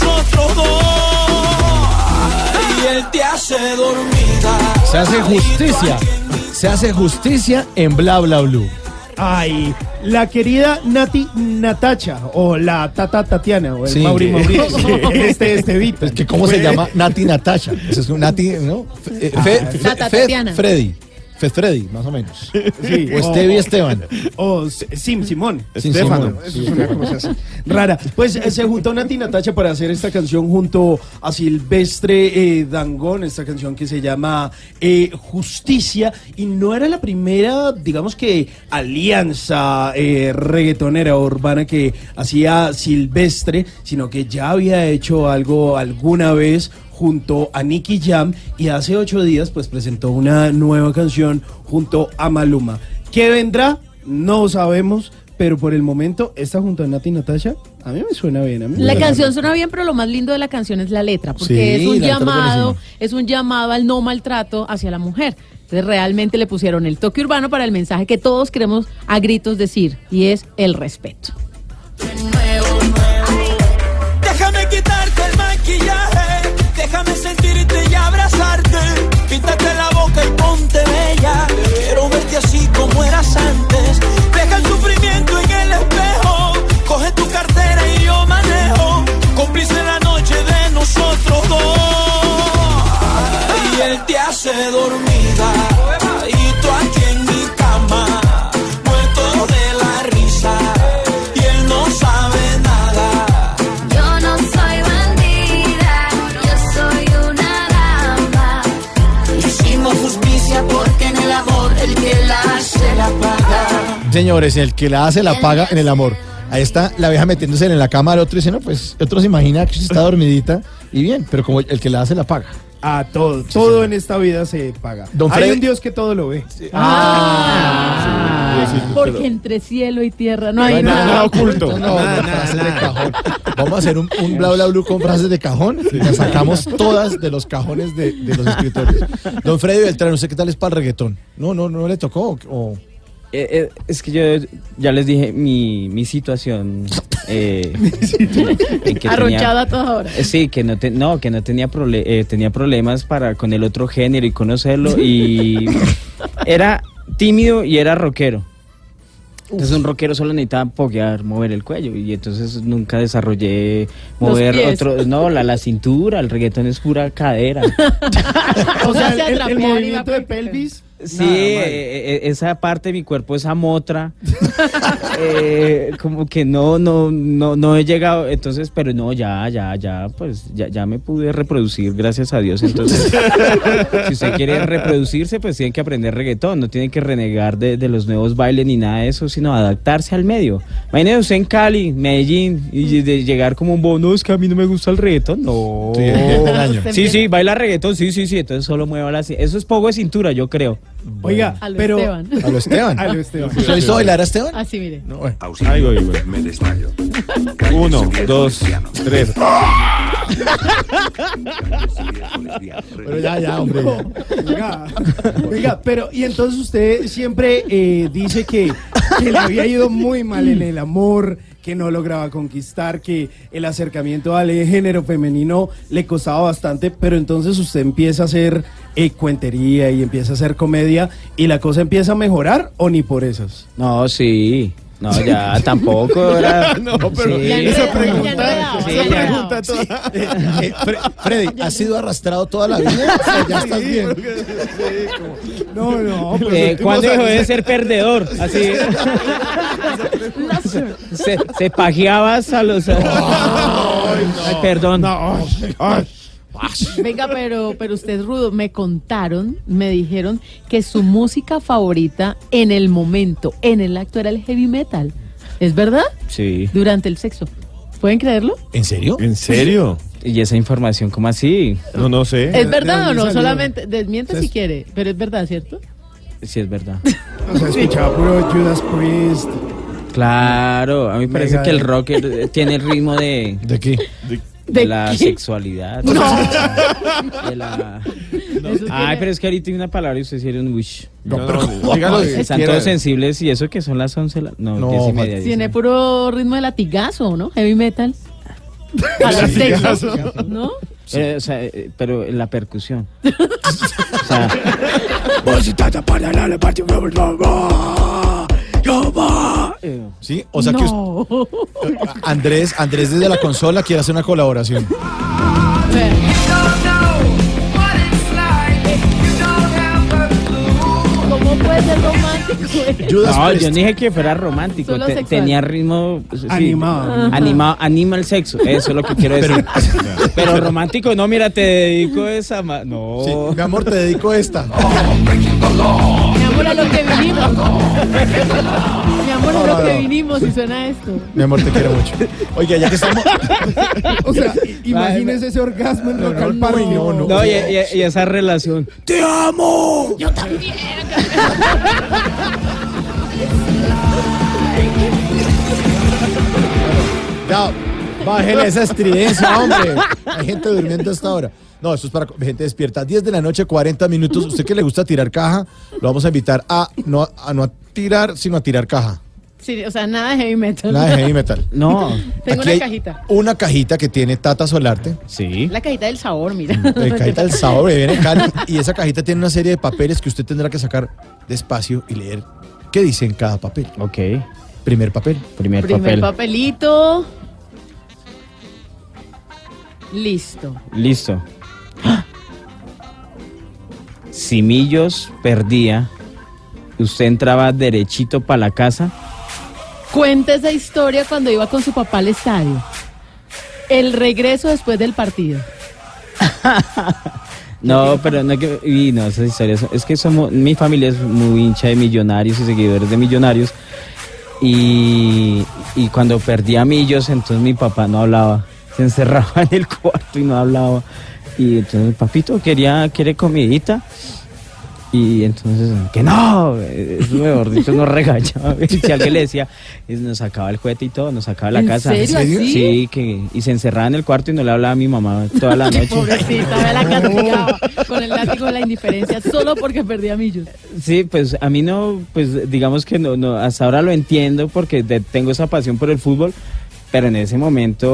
nosotros dos. Y él te hace dormida. Se hace justicia. Se hace justicia en bla bla blue. Ay, la querida Nati Natacha, o la Tata Tatiana, o el Sí. Mauri Mauricio, el este Estevita. Es que cómo se llama Nati Natasha. Eso es un Nati, ¿no? Fe- eh, Fe- Fe- Tata Fe- Tatiana. Freddy. Freddy, más o menos. Sí, o Estevi Esteban. O Sim Simón. Sim Estefano. Simón, Eso sí, es una cosa así. rara. Pues eh, se juntó Nati Natacha para hacer esta canción junto a Silvestre eh, Dangón, esta canción que se llama eh, Justicia. Y no era la primera, digamos que, alianza reggaetonera urbana que hacía Silvestre, sino que ya había hecho algo alguna vez junto a Nicky Jam y hace ocho días pues presentó una nueva canción junto a Maluma. ¿Qué vendrá? No sabemos, pero por el momento esta junto a Nati y Natasha a mí me suena bien. a mí me La canción bien. suena bien, pero lo más lindo de la canción es la letra, porque Sí, es un llamado, es un llamado al no maltrato hacia la mujer. Entonces realmente le pusieron el toque urbano para el mensaje que todos queremos a gritos decir, y es el respeto. Quiero verte así como eras antes. Deja el sufrimiento en el espejo. Coge tu cartera y yo manejo. Cómplice la noche de nosotros dos. Y él te hace dormida. Señores, el que la hace la paga en el amor. Ahí está la vieja metiéndose en la cama al otro y dice, no, pues el otro se imagina que está dormidita y bien, pero como el que la hace la paga. A todo, todo en esta vida se paga. Don Hay un Dios que todo lo ve. Ah, porque entre cielo y tierra no hay nada. No, no, frases de cajón. Vamos a hacer un, un bla bla blue con frases de cajón. Las sacamos todas de los cajones de, de los escritores. Don Freddy Beltrán, ¿usted qué tal es para el reggaetón? No, no, no le tocó. o- Eh, eh, es que yo ya les dije mi, mi situación. eh, en que Arrochada toda hora. Eh, Sí, que no, te- no, que no tenía, prole- eh, tenía problemas para con el otro género y conocerlo y era tímido y era rockero. Entonces un rockero solo necesitaba poguear, mover el cuello y entonces nunca desarrollé mover otro, no, la, la cintura, el reggaetón es pura cadera. O sea, el, el va movimiento de pelvis. Sí, mal. eh, eh, esa parte de mi cuerpo, esa motra, eh, como que no, no, no, no he llegado, entonces, pero no, ya, ya, ya, pues, ya, ya me pude reproducir, gracias a Dios, entonces, si usted quiere reproducirse, pues tiene que aprender reggaetón, no tiene que renegar de, de los nuevos bailes ni nada de eso, sino adaptarse al medio. Imagínese usted en Cali, Medellín, y de llegar como un bono, es que a mí no me gusta el reggaetón, no. Sí. Sí, baila reggaetón, sí, sí, sí, entonces solo mueva la ci- Eso es poco de cintura, yo creo. Oiga, A lo pero. Esteban. A lo Esteban. A lo Esteban. ¿Usted hizo bailar a Esteban? Así mire. No, bueno. Ahí voy, güey. Me desmayo. Uno, dos, tres. Pero ya, ya, hombre. Oiga, oiga, pero y entonces usted siempre eh, dice que, que le había ido muy mal en el amor, que no lograba conquistar, que el acercamiento al género femenino le costaba bastante, pero entonces usted empieza a hacer eh, cuentería y empieza a hacer comedia y la cosa empieza a mejorar o ni por esas. No, sí. No, ya tampoco era. No, pero Sí. Esa pregunta, Sí, enredaba. pregunta toda- Eh, Fre- Freddy, ¿has sido arrastrado toda la vida? O sea, ya estás Sí, bien. porque- sí, como- No, no, pues Eh, últimos ¿Cuándo dejó de ser perdedor? Así. se, se pajeabas a los. Ay, perdón. No, ay, Venga, pero, pero usted es rudo. Me contaron, me dijeron que su música favorita en el momento, en el acto, era el heavy metal. ¿Es verdad? Sí. Durante el sexo. ¿Pueden creerlo? ¿En serio? ¿En serio? ¿Y esa información cómo así? No, no sé. ¿Es verdad o no? salió? Solamente desmiente si quiere, pero es verdad, ¿cierto? Sí, es verdad. o sea, escuchaba puro Judas Priest. Claro, a mí me parece que el rock eh, tiene el ritmo de, ¿De qué? de ¿De la qué? sexualidad. No. De la... Ay, pero es que ahorita hay una palabra y ustedes hicieron wish. No, no, Están todos sensibles y eso que son las 11, la- no, No, 10 y media. Tiene dicen. puro ritmo de latigazo, ¿no? Heavy metal. Sexo, ¿no? Eh, o sea, eh, pero en la percusión. o sea, eh, Sí, o sea que usted- no. Andrés, Andrés desde la consola quiere hacer una colaboración. ¿Cómo Judas no, Priest. yo no dije que fuera romántico. Solo te- sexual. tenía ritmo. sí, Animado. Animado, anima el sexo. Eso es lo que quiero decir. Pero, romántico, no, mira, te dedico esa. ma- No. Sí, mi amor, te dedico esta. Mi amor, a lo que vinimos. Mi amor, a lo que vinimos y suena esto. Mi amor, te quiero mucho. Oiga, ya que estamos. O sea, i- imagínese ese orgasmo en Rock al no, Parque. no, no. No, y, y- y esa relación. ¡Te amo! Yo también. Ya, bájele esa estridencia, hombre. Hay gente durmiendo hasta ahora. No, esto es para gente despierta. 10 de la noche, 40 minutos. Usted que le gusta tirar caja, lo vamos a invitar a no a, no a tirar, sino a tirar caja. Sí, o sea, nada de heavy metal. Nada de heavy metal. No. Tengo Aquí una hay cajita. Una cajita que tiene Tata Solarte. Sí. La cajita del sabor, mira. La cajita del sabor viene en Cali. Y esa cajita tiene una serie de papeles que usted tendrá que sacar despacio y leer qué dice en cada papel. Ok. Primer papel. Primer, Primer papel. papelito. Listo. Listo. Si Millos perdía, usted entraba derechito para la casa. Cuenta esa historia cuando iba con su papá al estadio. El regreso después del partido. No, pero no es que. Y no, esas historias. Es que somos. Mi familia es muy hincha de millonarios y seguidores de millonarios. Y, y cuando perdí a Millos, entonces mi papá no hablaba. Se encerraba en el cuarto y no hablaba. Y entonces, papito, quería, quiere comidita. Y entonces, que no, eso mejor dicho, nos regañaba. Y si alguien le decía, nos sacaba el cohete y todo, nos sacaba la ¿En casa. serio, así? Sí, que, y se encerraba en el cuarto y no le hablaba a mi mamá toda la noche. Pobrecita, la castigaba con el látigo de la indiferencia solo porque perdí a Millos. Sí, pues a mí no, pues digamos que no, no hasta ahora lo entiendo porque de- tengo esa pasión por el fútbol, pero en ese momento,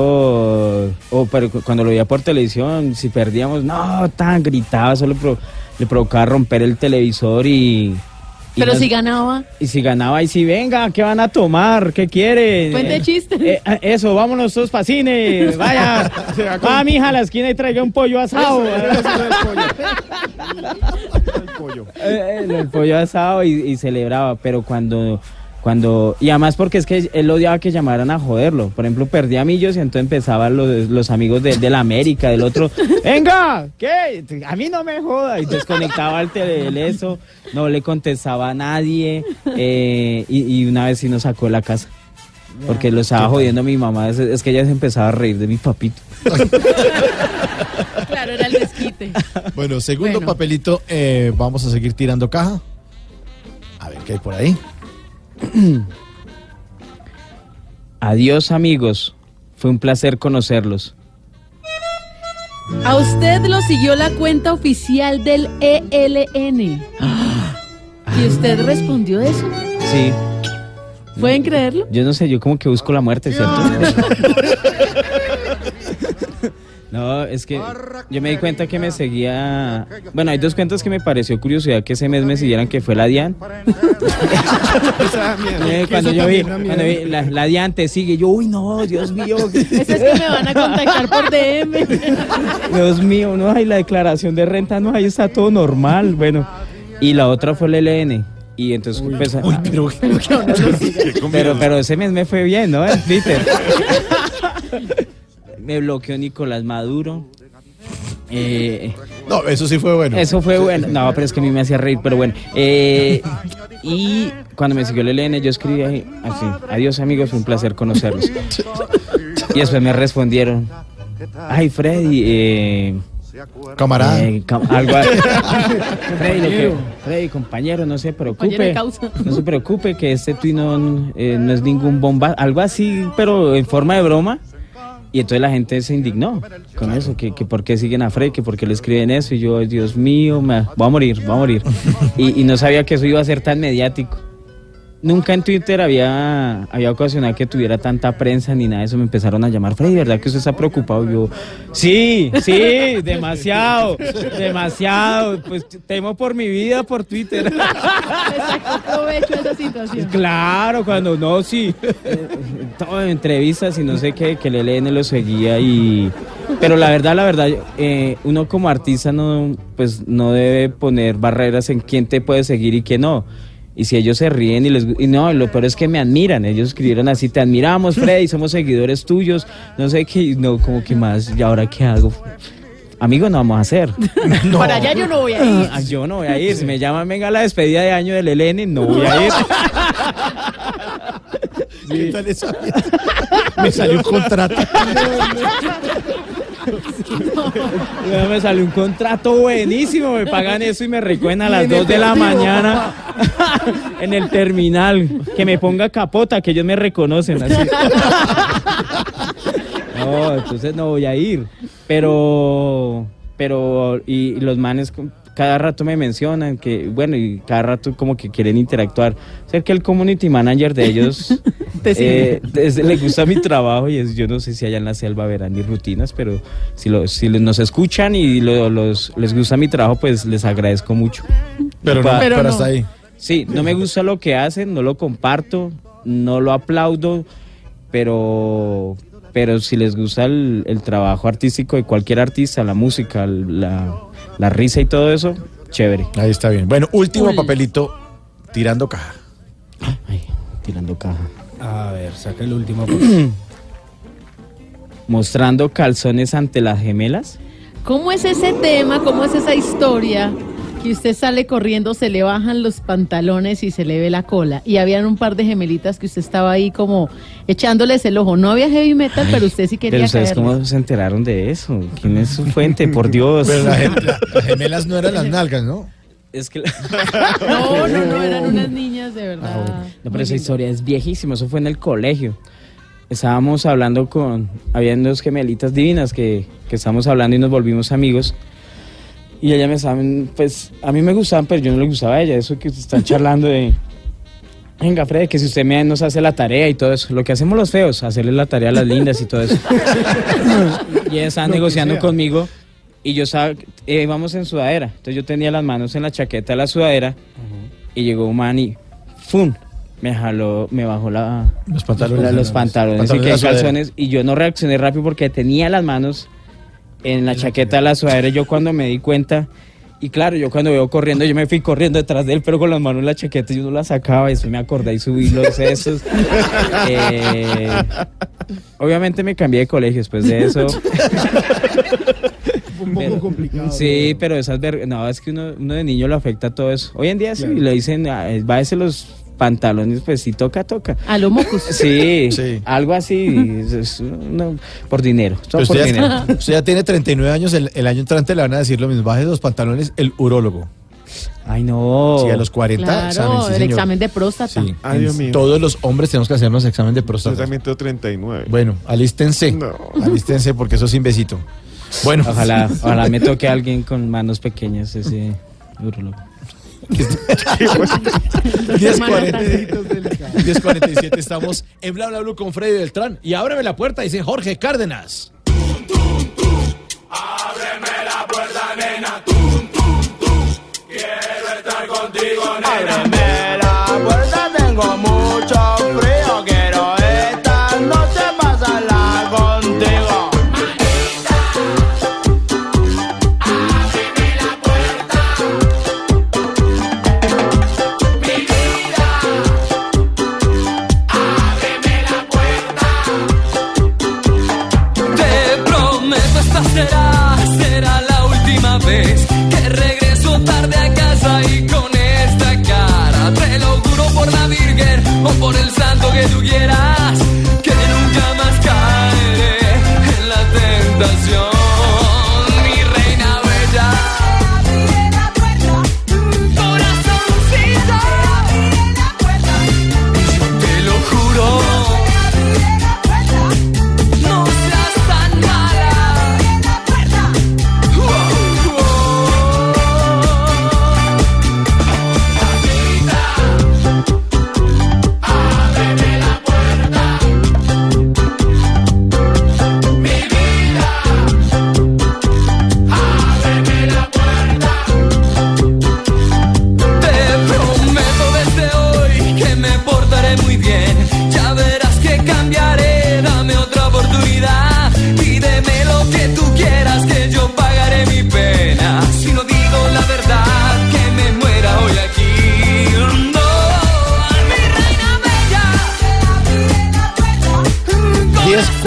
o pero cuando lo veía por televisión, si perdíamos, no, tan gritaba, solo pro- le provocaba romper el televisor y... y Pero nos- si ganaba, Y si ganaba, y si venga, ¿qué van a tomar? ¿Qué quieren? Cuente Eh, chistes. eh, eh, eso, vámonos todos para cine. Vaya, va mi hija a la esquina y traiga un pollo asado. El, el pollo asado y, y celebraba, pero cuando, cuando, y además porque es que él odiaba que llamaran a joderlo. Por ejemplo, perdía a Millos y entonces empezaban los, los amigos de, de la América, del otro, venga, ¿qué? A mí no me joda. Y desconectaba el tele, eso, no le contestaba a nadie, eh, y, y una vez sí nos sacó de la casa. Porque lo estaba jodiendo mi mamá, es, es que ella se empezaba a reír de mi papito. claro, era el desquite. Bueno, segundo Bueno. papelito, eh, vamos a seguir tirando caja. A ver qué hay por ahí. Adiós amigos, fue un placer conocerlos. A usted lo siguió la cuenta oficial del ELN. ¿Y usted respondió eso? Sí, ¿Pueden creerlo? yo no sé, yo como que busco la muerte, ¿cierto? No, es que yo me di cuenta que me seguía... Bueno, hay dos cuentas que me pareció curiosidad que ese mes me siguieran, que fue la Dian. Eh, cuando yo vi, cuando vi la, la Dian te sigue, yo, uy, no, Dios mío. Eso es que me van a contactar por DM. Dios mío, no hay la declaración de renta, no, ahí está todo normal. Bueno, y la otra fue el LN. Y entonces, pues, pero, pero, pero ese mes me fue bien, ¿no? En Twitter. Me bloqueó Nicolás Maduro. Eh, No, eso sí fue bueno. eso fue bueno. No, pero es que a mí me hacía reír, pero bueno. Eh, y cuando me siguió el LN, yo escribí ahí, así: Adiós, amigos, fue un placer conocerlos. Y después me respondieron: Ay, Freddy, eh. Camarada. eh, cam- algo Freddy, lo que- Freddy, compañero, no se preocupe. No se preocupe que este tuit no, eh, no es ningún bomba, algo así, pero en forma de broma. Y entonces la gente se indignó con eso, que, que por qué siguen a Freddy, que por qué le escriben eso. Y yo, Dios mío, me, voy a morir, voy a morir. Y, y no sabía que eso iba a ser tan mediático. Nunca en Twitter había, había ocasionado que tuviera tanta prensa ni nada de eso. Me empezaron a llamar, Freddy, ¿verdad que usted está preocupado? Yo, sí, sí, demasiado, demasiado. Pues temo por mi vida por Twitter. Esa situación. Claro, cuando no, sí. Todo en entrevistas y no sé qué, que el LN lo seguía y... Pero la verdad, la verdad, eh, uno como artista no, pues, no debe poner barreras en quién te puede seguir y quién no. Y si ellos se ríen y les y no, lo peor es que me admiran. Ellos escribieron así, te admiramos, Freddy, somos seguidores tuyos. No sé qué, y no, como que más, ¿y ahora qué hago? Amigos, no vamos a hacer. Para allá yo no voy a ir. Ah, Yo no voy a ir. Si me llaman, venga a la despedida de año del Eleni, no voy a ir. ¿Qué tal esa Me salió un contrato. Me salió un contrato buenísimo, me pagan eso y me recogen a las en el 2 de la mañana en el terminal. Que me ponga capota, que ellos me reconocen así. No, entonces no voy a ir. Pero, pero, y, y los manes cada rato me mencionan que, bueno, y cada rato como que quieren interactuar. Sé que el community manager de ellos eh, es- le gusta mi trabajo y es, yo no sé si allá en la selva verán mis rutinas, pero si, lo, si nos escuchan y lo- los, les gusta mi trabajo, pues les agradezco mucho. Pero no, Pa- pero hasta ahí. Sí, no me gusta lo que hacen, no lo comparto, no lo aplaudo, pero, pero si les gusta el, el trabajo artístico de cualquier artista, la música, la, la risa y todo eso, chévere. Ahí está bien. Bueno, último Uy. papelito tirando caja. Ay, tirando caja. A ver, saca el último. Mostrando calzones ante las gemelas. ¿Cómo es ese tema? ¿Cómo es esa historia? Que usted sale corriendo, se le bajan los pantalones y se le ve la cola. Y habían un par de gemelitas que usted estaba ahí como echándoles el ojo. No había heavy metal, pero usted sí Pero quería ustedes caerle. cómo se enteraron de eso? ¿Quién es su fuente? Por Dios. Pero la gem- la- las gemelas no eran las nalgas, ¿no? Es que No, no, no, eran unas niñas de verdad. No, pero Muy esa historia es viejísima, eso fue en el colegio. Estábamos hablando con, habían dos gemelitas divinas que, que estábamos hablando y nos volvimos amigos. Y ella me estaban, pues, a mí me gustaban, pero yo no le gustaba a ella, eso que están charlando de, venga Fred, que si usted me nos hace la tarea y todo eso, lo que hacemos los feos, hacerle la tarea a las lindas y todo eso. y ella estaba Lo negociando conmigo y yo estaba, eh, íbamos en sudadera, entonces yo tenía las manos en la chaqueta de la sudadera y llegó un man y ¡fum! Me jaló, me bajó la, Los pantalones. la- los pantalones, Pantalones y de que la sudadera. calzones y yo no reaccioné rápido porque tenía las manos en la chaqueta de la sudadera yo cuando me di cuenta y claro, yo cuando veo corriendo, yo me fui corriendo detrás de él, pero con las manos en la chaqueta yo no la sacaba y después me acordé y subí los sesos. Eh, obviamente me cambié de colegio después de eso. Un poco Pero- complicado. Sí, pero esas ver... No, es que uno, uno de niño lo afecta todo eso. Hoy en día sí, le dicen, ah, bájese los pantalones, pues si toca, toca. A lo mocus. Sí, Sí. algo así, es- es- no, por dinero, todo Pero por usted, dinero. ya, usted ya tiene 39 años, el, el año entrante le van a decir lo mismo. Baje los pantalones, el urólogo. Ay, no. Sí, a los 40 Claro, examen, sí, el señor. examen de próstata. Sí, Ay, Dios mío. todos los hombres tenemos que hacernos examen de Yo próstata. también tengo 39. Bueno, alístense. No. Alístense porque eso es imbecito. Bueno, Ojalá, ojalá me toque alguien con manos pequeñas, ese urologo. 10.40 10.47 estamos en Bla Bla Blue con Freddy Beltrán. Y ábreme la puerta, dice Jorge Cárdenas. Ábreme la puerta, tengo mucho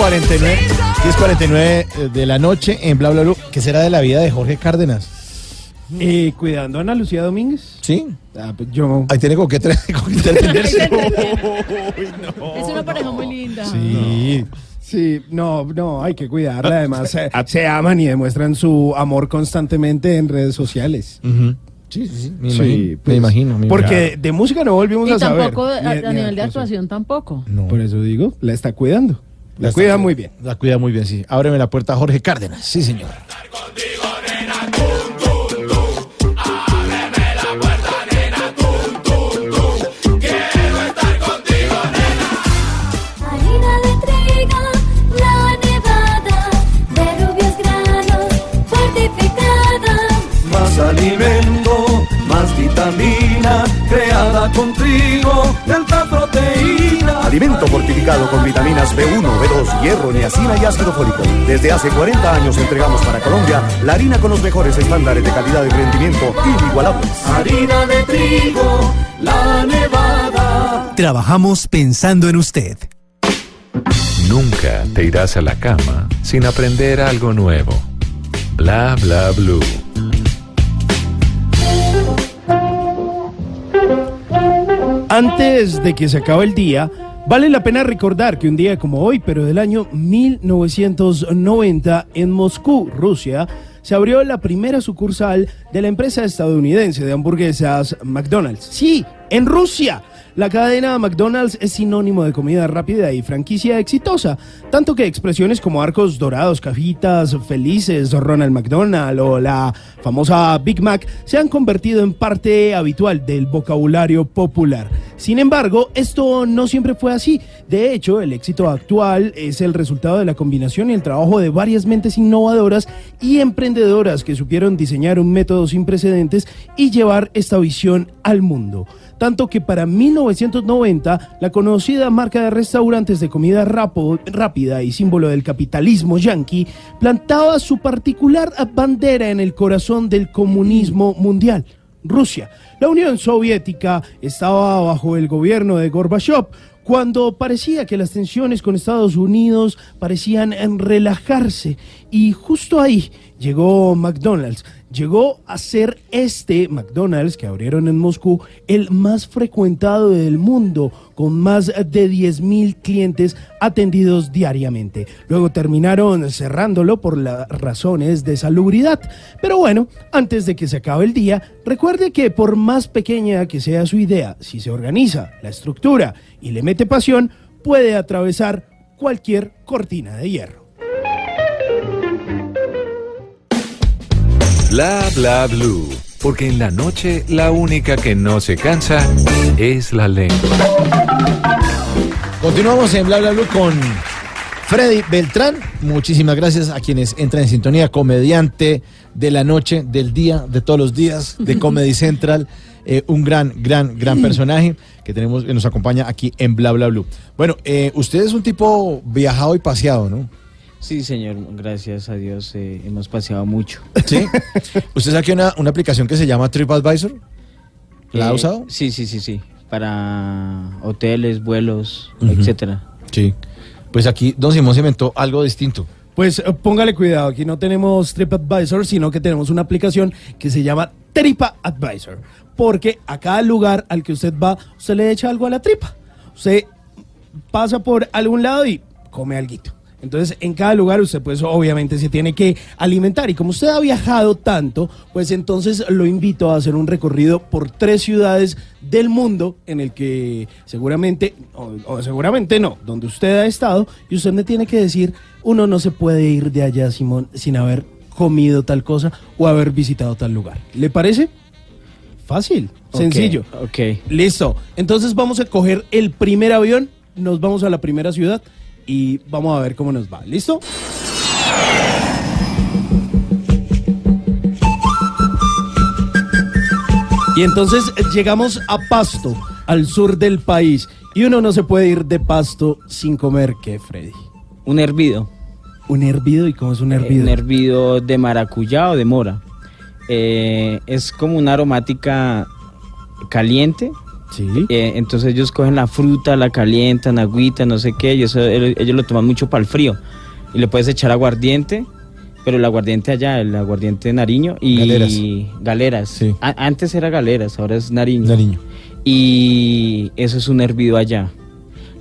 10.49 10.49 de la noche en Bla Bla Bla. ¿Qué será de la vida de Jorge Cárdenas? Eh, cuidando a Ana Lucía Domínguez. ¿Sí? Ah, pues yo. Ahí tiene con qué, tra- con qué entretenerse. Es una pareja muy linda. Sí. Sí, no, no, hay que cuidarla. Además, se, se aman y demuestran su amor constantemente en redes sociales. Sí, sí, sí. Me Sí, imagino. pues, me imagino. me Porque imagino. de música no volvimos Y a saber. tampoco a, Ni- a ni nivel de actuación tampoco. Por eso digo, la está cuidando. La, cuida muy bien. La cuida muy bien, sí. Ábreme la puerta, Jorge Cárdenas. Sí, señor. Harina de trigo, la nevada, de rubios granos, fortificada. Más alimento, más vitamina, con trigo, de alta proteína. Alimento fortificado con vitaminas B1, B2, hierro, niacina y ácido fólico. Desde hace 40 años entregamos para Colombia la harina con los mejores estándares de calidad y rendimiento inigualables. Harina de trigo, la nevada. Trabajamos pensando en usted. Nunca te irás a la cama sin aprender algo nuevo. Bla bla blue. Antes de que se acabe el día, vale la pena recordar que un día como hoy, pero del año 1990, en Moscú, Rusia, se abrió la primera sucursal de la empresa estadounidense de hamburguesas McDonald's. Sí, en Rusia. La cadena McDonald's es sinónimo de comida rápida y franquicia exitosa, tanto que expresiones como arcos dorados, cajitas felices, Ronald McDonald o la famosa Big Mac se han convertido en parte habitual del vocabulario popular. Sin embargo, esto no siempre fue así. De hecho, el éxito actual es el resultado de la combinación y el trabajo de varias mentes innovadoras y emprendedoras que supieron diseñar un método sin precedentes y llevar esta visión al mundo. Tanto que para 1990, la conocida marca de restaurantes de comida rápida y símbolo del capitalismo yanqui plantaba su particular bandera en el corazón del comunismo mundial. Rusia. La Unión Soviética estaba bajo el gobierno de Gorbachev cuando parecía que las tensiones con Estados Unidos parecían relajarse y justo ahí llegó McDonald's. Llegó a ser este McDonald's que abrieron en Moscú el más frecuentado del mundo, con más de 10 mil clientes atendidos diariamente. Luego terminaron cerrándolo por las razones de salubridad. Pero bueno, antes de que se acabe el día, recuerde que por más pequeña que sea su idea, si se organiza la estructura y le mete pasión, puede atravesar cualquier cortina de hierro. Bla bla blue. Porque en la noche la única que no se cansa es la lengua. Continuamos en Bla Bla Blue con Freddy Beltrán. Muchísimas gracias a quienes entran en sintonía. Comediante de la noche, del día, de todos los días, de Comedy Central. Eh, un gran, gran, gran personaje que tenemos, que nos acompaña aquí en Bla Bla Blue. Bueno, eh, usted es un tipo viajado y paseado, ¿no? Sí, señor, gracias a Dios eh, hemos paseado mucho. ¿Sí? ¿Usted sabe que una, una aplicación que se llama TripAdvisor? ¿La ha Eh, usado? Sí, sí, sí, sí. Para hoteles, vuelos, Ujú. etcétera. Sí. Pues aquí Don Simón se inventó algo distinto. Pues eh, póngale cuidado, aquí no tenemos TripAdvisor, sino que tenemos una aplicación que se llama TripAdvisor. Porque a cada lugar al que usted va, usted le echa algo a la tripa. Usted pasa por algún lado y come alguito. Entonces, en cada lugar usted pues obviamente se tiene que alimentar y como usted ha viajado tanto, pues entonces lo invito a hacer un recorrido por tres ciudades del mundo en el que seguramente, o, o seguramente no, donde usted ha estado y usted me tiene que decir, uno no se puede ir de allá, Simón, sin haber comido tal cosa o haber visitado tal lugar. ¿Le parece? Fácil, sencillo. Ok. Listo. Entonces vamos a coger el primer avión, nos vamos a la primera ciudad y vamos a ver cómo nos va. ¿Listo? Y entonces llegamos a Pasto, al sur del país. Y uno no se puede ir de Pasto sin comer, ¿qué, Freddy? Un hervido. ¿Un hervido? ¿Y cómo es un Eh, hervido? un hervido de maracuyá o de mora. Eh, es como una aromática caliente Eh, entonces ellos cogen la fruta, la calientan, agüita, no sé qué, y eso el- ellos lo toman mucho para el frío. Y le puedes echar aguardiente, pero el aguardiente allá, el aguardiente de Nariño y Galeras. Galeras. A- antes era Galeras, ahora es Nariño. Y eso es un hervido allá.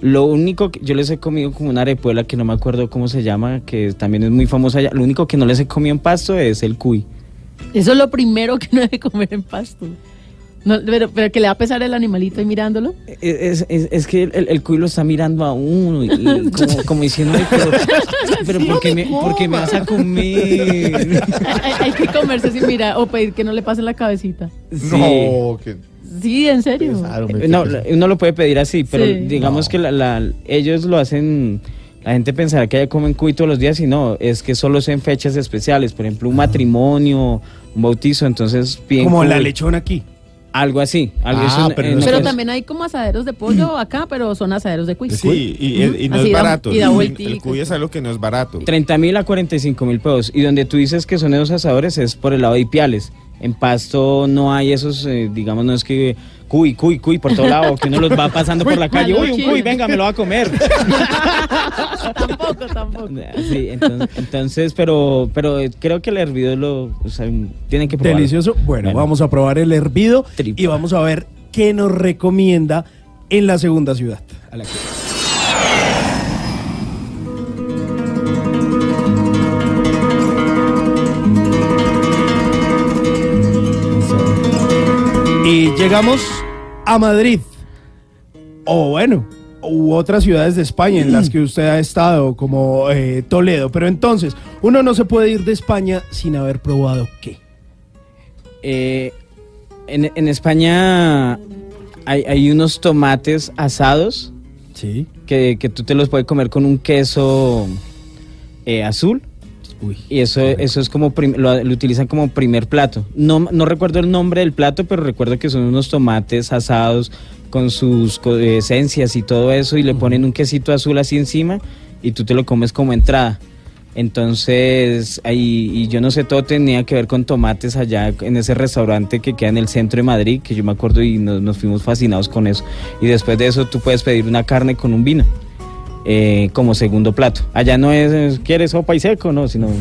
Lo único que yo les he comido como una arepuela que no me acuerdo cómo se llama, que también es muy famosa allá. Lo único que no les he comido en pasto es el cuy. Eso es lo primero que no debe comer en pasto. No, pero, pero que le va a pesar el animalito ahí mirándolo. Es, es- es que el, el cuy lo está mirando a uno y, y como, como diciendo, "Ay, pero, pero ¿por, qué me, por qué me vas a comer? hay, hay que comerse sin mirar o pedir que no le pase la cabecita. No, que... Sí, en serio. Eh, No, uno lo puede pedir así, pero Sí. digamos que la- la- ellos lo hacen. La gente pensará que allá comen cuy todos los días y no, es que solo es en fechas especiales, por ejemplo, un matrimonio, un bautizo, entonces piden Como la lechona aquí. Algo así. Algo Ah, es un- pero no también hay como asaderos de pollo acá, pero son asaderos de cuy. Sí, y, y no Así es da- barato. y da el cuy es algo que no es barato. 30 mil a 45 mil pesos. Y donde tú dices que son esos asadores es por el lado de Ipiales. En Pasto no hay esos, eh, digamos, no es que cuy, cuy, cuy por todo lado, que uno los va pasando por la calle. Uy, un cuy, venga, me lo va a comer. tampoco, tampoco. Sí, entonces, entonces, pero, pero creo que el hervido lo, o sea, tienen que probarlo. Delicioso. Bueno, vamos a probar el hervido y vamos a ver qué nos recomienda en la segunda ciudad. a la que- Y llegamos a Madrid. O bueno, u otras ciudades de España en las que usted ha estado, como eh, Toledo. Pero entonces, uno no se puede ir de España sin haber probado qué. Eh, en, en España hay, hay unos tomates asados. Sí. Que, que tú te los puedes comer con un queso eh, azul. Y eso, eso es como, prim- lo, lo utilizan como primer plato. No, no recuerdo el nombre del plato, pero recuerdo que son unos tomates asados con sus eh, esencias y todo eso y le ponen un quesito azul así encima y tú te lo comes como entrada. Entonces, ahí, y yo no sé, todo tenía que ver con tomates allá en ese restaurante que queda en el centro de Madrid, que yo me acuerdo y nos, nos fuimos fascinados con eso. Y después de eso tú puedes pedir una carne con un vino. Eh, como segundo plato. Allá no es, es, ¿quieres sopa y seco? No, sino...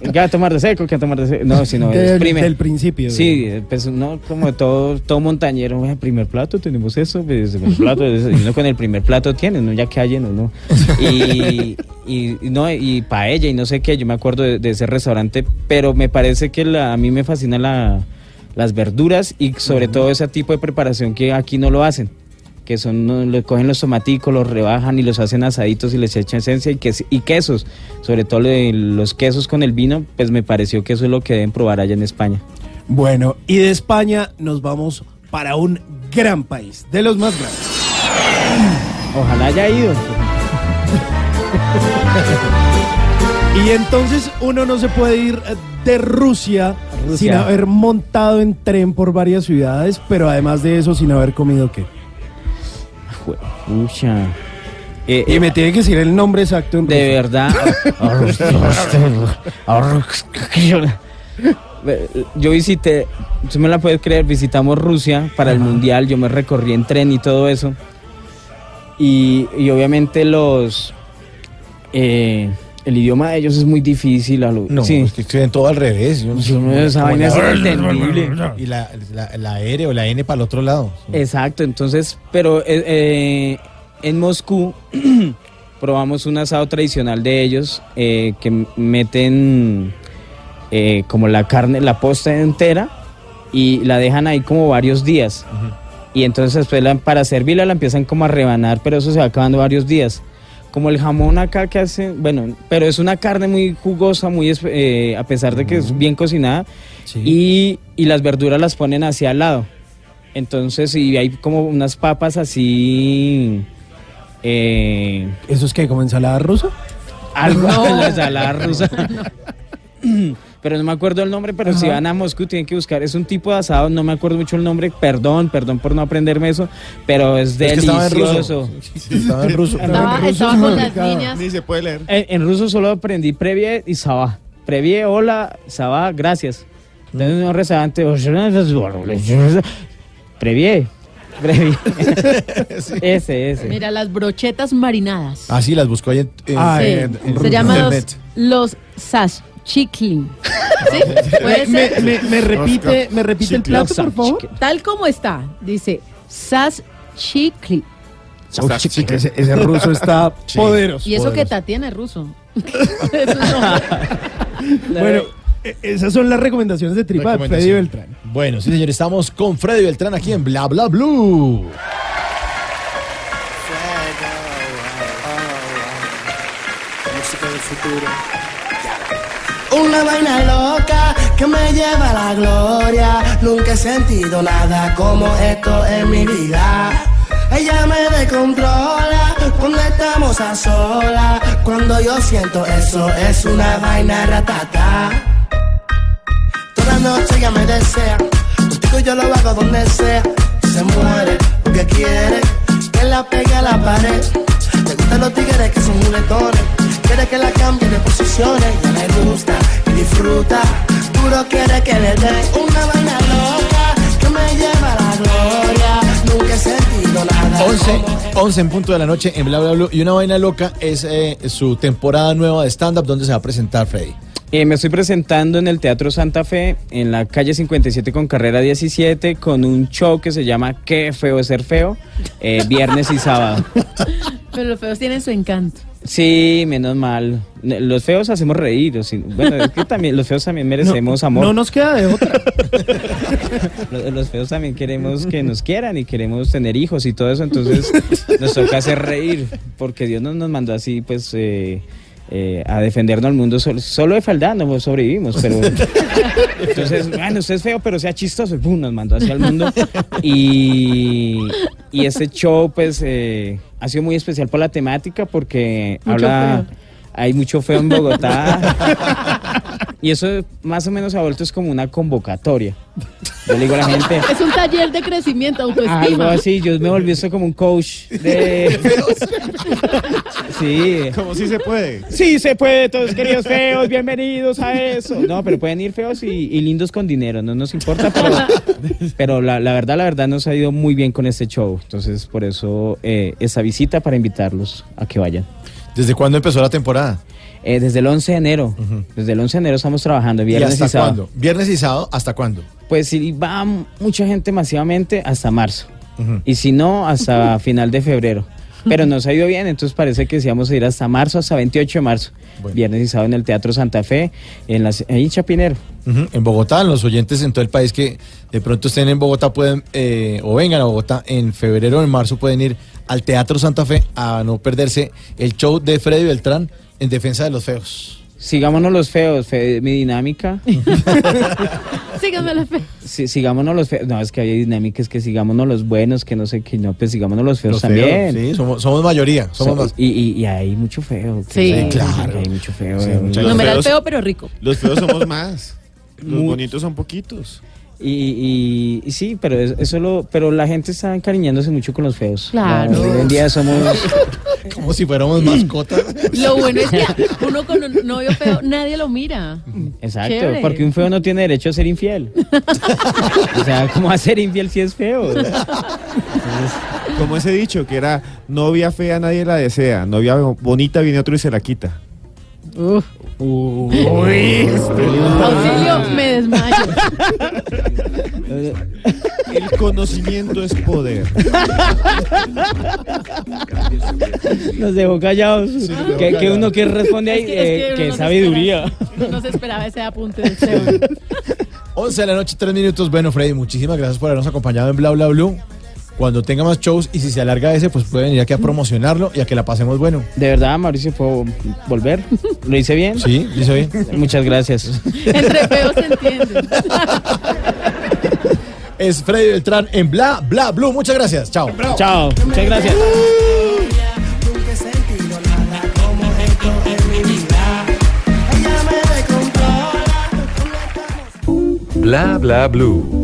¿Qué va a tomar de seco? ¿Qué va a tomar de seco? No, sino es Del, del principio. Sí, eh, pues no, como todo, todo montañero, "Eh, primer plato tenemos eso, pues, el primer plato, eso", y uno con el primer plato tiene, ¿no? Ya que hay lleno, ¿no? Y, y, no, y paella y no sé qué, yo me acuerdo de, de ese restaurante, pero me parece que la- a mí me fascina la, las verduras y sobre todo ese tipo de preparación que aquí no lo hacen. Que son, le cogen los tomaticos, los rebajan y los hacen asaditos y les echan esencia y, ques- y quesos. Sobre todo le- los quesos con el vino, pues me pareció que eso es lo que deben probar allá en España. Bueno, y de España nos vamos para un gran país, de los más grandes. Ojalá haya ido. Y entonces uno no se puede ir de Rusia, Rusia. sin haber montado en tren por varias ciudades, pero además de eso sin haber comido qué. Pucha. y me tiene que decir el nombre exacto. En De verdad. Yo visité, tú me la puedes creer, visitamos Rusia para el mundial, yo me recorrí en tren y todo eso. Y, y obviamente los... eh, el idioma de ellos es muy difícil. a lo- No, sí. es que escriben todo al revés. Yo no sé. Yo no- esa vaina es inentendible. Y la, la, la R o la N para el otro lado. Exacto, entonces, pero eh, eh, en Moscú probamos un asado tradicional de ellos eh, que meten eh, como la carne, la posta entera y la dejan ahí como varios días. Y entonces después la- para servirla la empiezan como a rebanar, pero eso se va acabando varios días. Como el jamón acá que hace, bueno, pero es una carne muy jugosa, muy eh, a pesar de que es bien cocinada, y, y las verduras las ponen hacia al lado. Entonces, y hay como unas papas así. Eh, ¿Eso es que como ensalada rusa? algo No. la ensalada rusa. pero no me acuerdo el nombre, pero si van a Moscú tienen que buscar. Es un tipo de asado, no me acuerdo mucho el nombre, perdón, perdón por no aprenderme eso, pero es Es que estaba en ruso. delicioso. Estaba en ruso. Estaba, estaba con las líneas. Ni se puede leer. En, en ruso solo aprendí previe y sabá. Previe, hola, sabá, gracias. Entonces no rezaba antes. Previe. Previe. Ese, ese. Mira, las brochetas marinadas. Ah, sí, las busco ahí en, en- Ah, Sí, en- en se llaman los, los sash chickling. ¿Sí? ¿Puede Me, ser? me- me repite, me repite el plato, por favor. Tal como está, dice sash chickling. Uf, ese, ese ruso está poderoso. Y eso que. Tatiana es ruso. Bueno, e- esas son las recomendaciones de Tripa de Freddy. Beltrán. Bueno, sí, señor, estamos con Freddy Beltrán aquí en Bla Bla Blue. Música del futuro. Una vaina loca que me lleva a la gloria. Nunca he sentido nada como esto en mi vida. Ella me descontrola cuando estamos a solas. Cuando yo siento eso, es una vaina ratata. Toda noche ella me desea. Contigo yo lo hago donde sea. Se muere porque quiere que la pegue a la pared. Le gustan los tigres que son muletones. Quiere que la cambie de posiciones. Ya le gusta y disfruta. Puro quiere que le dé una vaina loca que me lleva a la gloria. Nunca he sentido nada. 11, 11 en punto de la noche en Bla Bla Blue. Y una vaina loca es eh, su temporada nueva de stand-up. ¿Dónde se va a presentar, Freddy? Eh, me estoy presentando en el Teatro Santa Fe, en la calle 57 con carrera 17, con un show que se llama Qué feo es ser feo, eh, viernes y sábado. Pero los feos tienen su encanto. Sí, menos mal. Los feos hacemos reír. bueno, es que también los feos también merecemos amor. No nos queda de otra. Los, los feos también queremos que nos quieran y queremos tener hijos y todo eso, entonces nos toca hacer reír, porque Dios no nos mandó así, pues, eh, eh, a defendernos al mundo solo, solo de faldad, no sobrevivimos, pero... Entonces, bueno, usted es feo, pero sea chistoso, y pum, nos mandó hacia el mundo. Y, y este show, pues, eh, ha sido muy especial por la temática, porque Mucho habla... Hay mucho feo en Bogotá. Y eso más o menos vuelto es como una convocatoria. Yo le digo a la gente, Es un taller de crecimiento, algo autoestima. así, yo me volví esto como un coach de... Sí. Como si se puede. Sí, se puede, todos queridos feos, bienvenidos a eso. No, pero pueden ir feos y, y lindos con dinero, no nos importa, pero, pero la, la verdad, la verdad nos ha ido muy bien con este show. Entonces, por eso eh, esa visita para invitarlos a que vayan. ¿Desde cuándo empezó la temporada? Eh, desde el 11 de enero, desde el 11 de enero estamos trabajando, viernes ¿Y hasta y sábado. cuándo? ¿Viernes y sábado? ¿Hasta cuándo? Pues si va mucha gente masivamente hasta marzo. Y si no, hasta final de febrero. Pero nos ha ido bien, entonces parece que sí vamos a ir hasta marzo, hasta 28 de marzo. Viernes y sábado en el Teatro Santa Fe, en la, ahí en Chapinero. En Bogotá, los oyentes en todo el país que de pronto estén en Bogotá pueden, eh, o vengan a Bogotá, en febrero o en marzo pueden ir al Teatro Santa Fe a no perderse el show de Freddy Beltrán en defensa de los feos. Sigámonos los feos, fe- mi dinámica. Síganme la fe. Sí, sigámonos los feos. No, es que hay dinámicas que sigámonos los buenos, que no sé qué, no, pues sigámonos los feos Los también. feos, sí, somos, somos mayoría, somos So- más. y, y- y hay mucho feo. Sí. Sí, claro. Hay mucho feo. Sí, eh, los Numeral feos- feo, pero rico. Los feos somos más. Los bonitos son poquitos. Y, y- y sí, pero es- eso lo, pero la gente está encariñándose mucho con los feos. Claro. La- Hoy en día somos Como si fuéramos mascotas. Lo bueno es que uno con un novio feo, nadie lo mira. exacto, Chévere. porque un feo no tiene derecho a ser infiel. o sea, ¿cómo va a ser infiel si es feo? Como ese dicho que era novia fea nadie la desea, novia bonita viene otro y se la quita. Uf. Uy. Auxilio, me desmayo. El conocimiento es poder. Nos dejó callados. dejó que, uno que responde ahí, Es que- es eh, que que uno no se sabiduría. esperaba- No se esperaba ese apunte del CEO. 11 de la noche, 3 minutos. Bueno, Freddy, muchísimas gracias por habernos acompañado en Bla Bla Blue. Cuando tenga más shows y si se alarga ese, pues pueden ir aquí a promocionarlo y a que la pasemos bueno. De verdad, Mauricio, ¿puedo volver? ¿Lo hice bien? Sí, lo hizo bien. Muchas gracias. Entre feos se entiende. Es Freddy Beltrán en Bla Bla Blue. Muchas gracias. Chao. Chao, muchas gracias. Bla bla blue.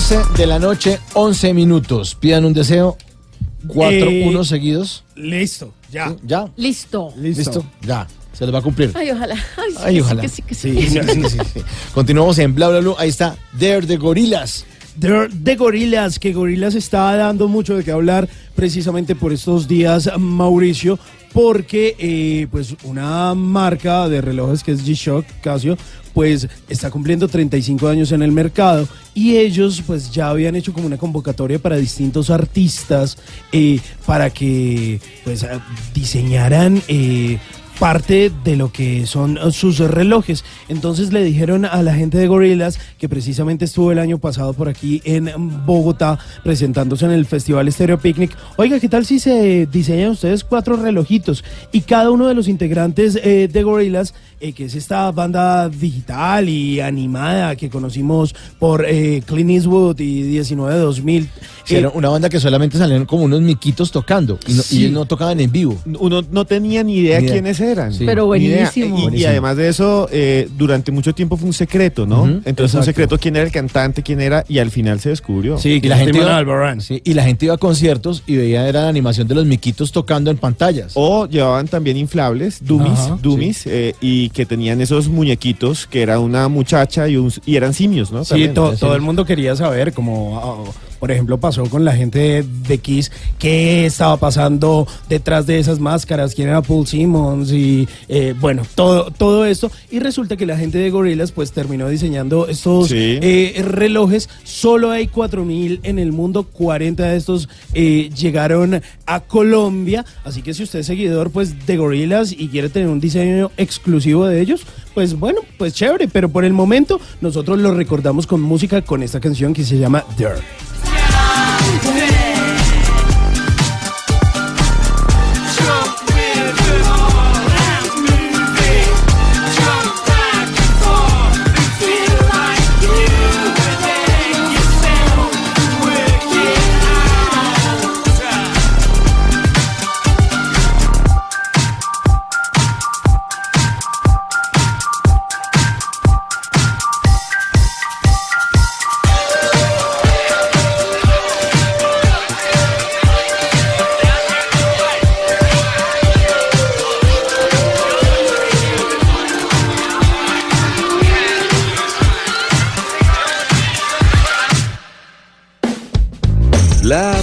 11 de la noche, 11 minutos. Pidan un deseo. Cuatro, Eh, uno seguidos. Listo, ya. ¿Ya? Listo. ¿Listo? Ya. Se les va a cumplir. Ay, ojalá. Ay, sí, Ay, que ojalá. Sí, que sí, que sí. Sí, sí, sí, sí, sí. Continuamos en Bla Bla Blue. Ahí está Dare de Gorilas. de Gorilas, que Gorilas está dando mucho de qué hablar precisamente por estos días, Mauricio, porque eh, pues una marca de relojes que es G-Shock, Casio, pues está cumpliendo 35 años en el mercado y ellos pues ya habían hecho como una convocatoria para distintos artistas eh, para que pues diseñaran eh, parte de lo que son eh, sus relojes. Entonces le dijeron a la gente de Gorillaz, que precisamente estuvo el año pasado por aquí en Bogotá presentándose en el Festival Stereo Picnic, oiga, ¿qué tal si se diseñan ustedes cuatro relojitos? Y cada uno de los integrantes eh, de Gorillaz, eh, que es esta banda digital y animada que conocimos por eh, Clint Eastwood y 19-2000, Sí, era una banda que solamente salían como unos miquitos tocando y no, Sí. y no tocaban en vivo. Uno no tenía ni idea Ni idea. quiénes eran. Sí. Pero buenísimo. Y- además de eso, eh, durante mucho tiempo fue un secreto, ¿no? Entonces un exacto. secreto quién era el cantante, quién era, y al final se descubrió. Sí, Y la, gente iba, sí, y la gente iba a conciertos y veía era la animación de los miquitos tocando en pantallas. O llevaban también inflables, dummies, Ajá, dummies, eh, y que tenían esos muñequitos que era una muchacha y, un- y eran simios, ¿no? Sí, También. to- todo el mundo quería saber, como ah, por ejemplo pasó con la gente de, de Kiss, qué estaba pasando detrás de esas máscaras, quién era Paul Simmons y eh, bueno, todo, todo esto. Y resulta que la gente de Gorillaz pues terminó diseñando estos Sí. eh, relojes. Solo hay 4.000 en el mundo, 40 de estos eh, llegaron a Colombia. Así que si usted es seguidor pues de Gorillaz y quiere tener un diseño exclusivo de ellos, pues bueno, pues chévere. Pero por el momento nosotros lo recordamos con música con esta canción que se llama Dirt. Bla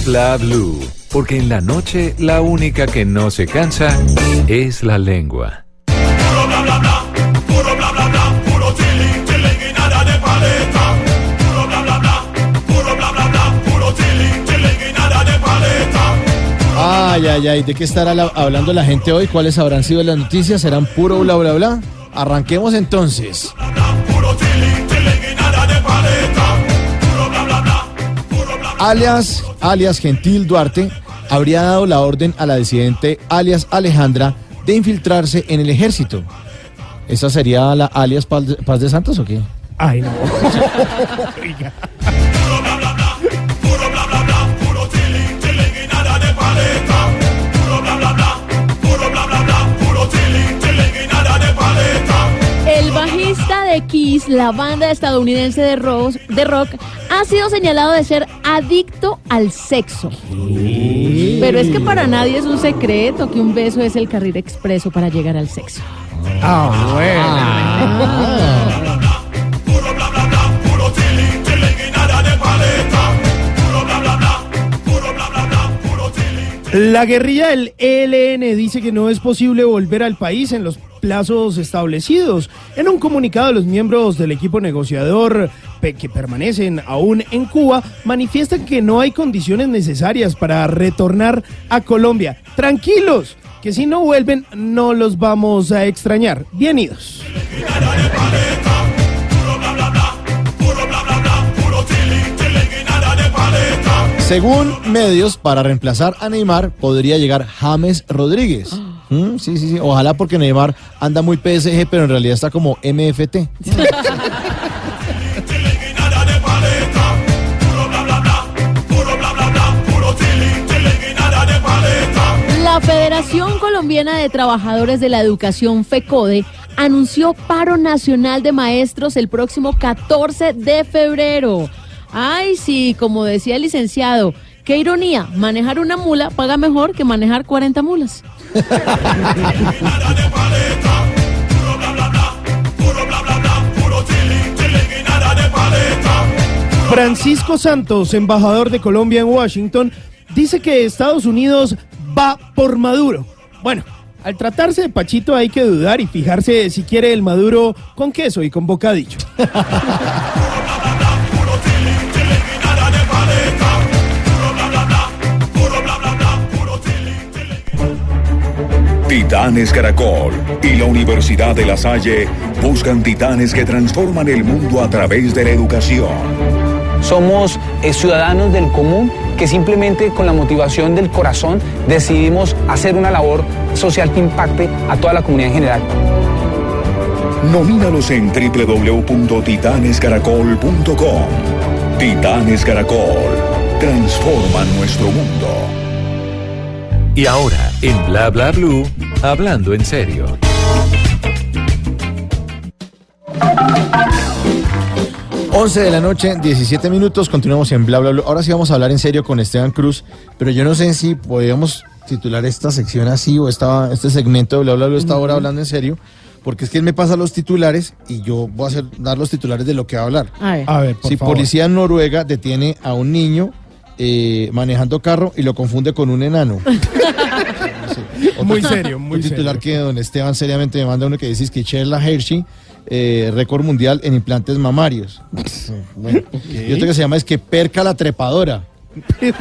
bla blue. Porque en la noche la única que no se cansa es la lengua. Ay, ay, ay, ¿de qué estará la- hablando la gente hoy? ¿Cuáles habrán sido las noticias? ¿Serán puro bla, bla, bla? Arranquemos entonces. Alias, alias Gentil Duarte, habría dado la orden a la disidente alias Alejandra de infiltrarse en el ejército. ¿Esa sería la alias Paz de, Santos o qué? Ay, no. El bajista de Kiss, la banda estadounidense de rock, de rock, ha sido señalado de ser adicto al sexo. Pero es que para nadie es un secreto que un beso es el carril expreso para llegar al sexo. Ah, bueno. La guerrilla del ELN dice que no es posible volver al país en los plazos establecidos. En un comunicado, los miembros del equipo negociador que permanecen aún en Cuba manifiestan que no hay condiciones necesarias para retornar a Colombia. Tranquilos, que si no vuelven no los vamos a extrañar. Bienvenidos. Según medios, para reemplazar a Neymar podría llegar James Rodríguez. Mm, sí, sí, sí. Ojalá porque Neymar anda muy PSG, pero en realidad está como MFT. La Federación Colombiana de Trabajadores de la Educación FECODE anunció paro nacional de maestros el próximo 14 de febrero. Ay, sí, como decía el licenciado, qué ironía, manejar una mula paga mejor que manejar 40 mulas. Francisco Santos, embajador de Colombia en Washington, dice que Estados Unidos va por Maduro. Bueno, al tratarse de Pachito hay que dudar y fijarse si quiere el Maduro con queso y con bocadillo. Titanes Caracol y la Universidad de La Salle buscan titanes que transforman el mundo a través de la educación. Somos eh, ciudadanos del común que simplemente con la motivación del corazón decidimos hacer una labor social que impacte a toda la comunidad en general. Nomínalos en www.titanescaracol.com. Titanes Caracol transforman nuestro mundo. Y ahora, en Bla Bla Blue, hablando en serio. Once de la noche, 17 minutos, continuamos en Bla Bla Blue. Ahora sí vamos a hablar en serio con Esteban Cruz, pero yo no sé si podríamos titular esta sección así o esta, este segmento de Bla Bla Blue esta hora hablando en serio, porque es que él me pasa los titulares y yo voy a hacer, dar los titulares de lo que va a hablar. A ver. A ver, por si favor. policía en Noruega detiene a un niño eh, manejando carro y lo confunde con un enano. Otro- Muy serio, muy un titular serio. que don Esteban seriamente me manda uno que dice que Sheila Hershey, eh, récord mundial en implantes mamarios. Bueno, Y otro que se llama es que perca la trepadora.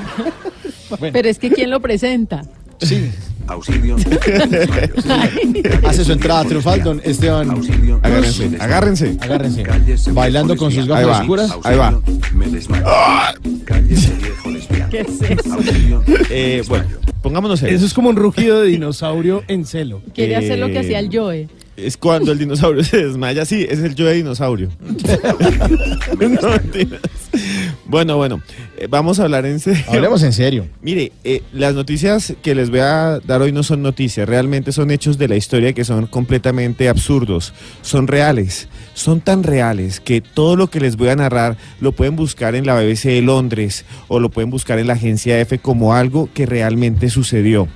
Pero es que ¿quién lo presenta? Sí. Auxilio. Hace su entrada triunfal, don Esteban. Agárrense, agárrense. Agárrense. Bailando con sus Ahí gafas va, oscuras. ahí va. ¿Qué es eso? Eh, bueno, pongámonos serios. Eso es como un rugido de dinosaurio en celo. Quiere Eh, hacer lo que hacía el Joe. Es cuando el dinosaurio se desmaya, sí, es el yo de dinosaurio. No, mentiras. bueno, bueno, eh, vamos a hablar en serio. Hablemos en serio. Mire, eh, las noticias que les voy a dar hoy no son noticias, realmente son hechos de la historia que son completamente absurdos, son reales, son tan reales que todo lo que les voy a narrar lo pueden buscar en la BBC de Londres o lo pueden buscar en la agencia F como algo que realmente sucedió.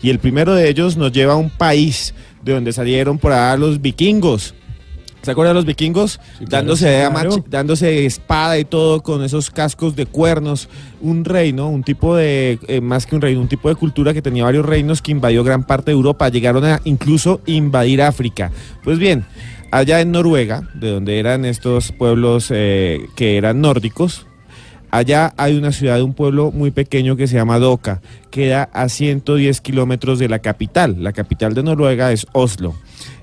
Y el primero de ellos nos lleva a un país de donde salieron por allá los vikingos. ¿Se acuerdan de los vikingos? dándose, a claro. mach- dándose espada y todo con esos cascos de cuernos. Un reino, un tipo de, eh, más que un reino, un tipo de cultura que tenía varios reinos que invadió gran parte de Europa. Llegaron a incluso invadir África. Pues bien, allá en Noruega, de donde eran estos pueblos eh, que eran nórdicos, Allá hay una ciudad, un pueblo muy pequeño que se llama Doca. Queda a 110 kilómetros de la capital. La capital de Noruega es Oslo.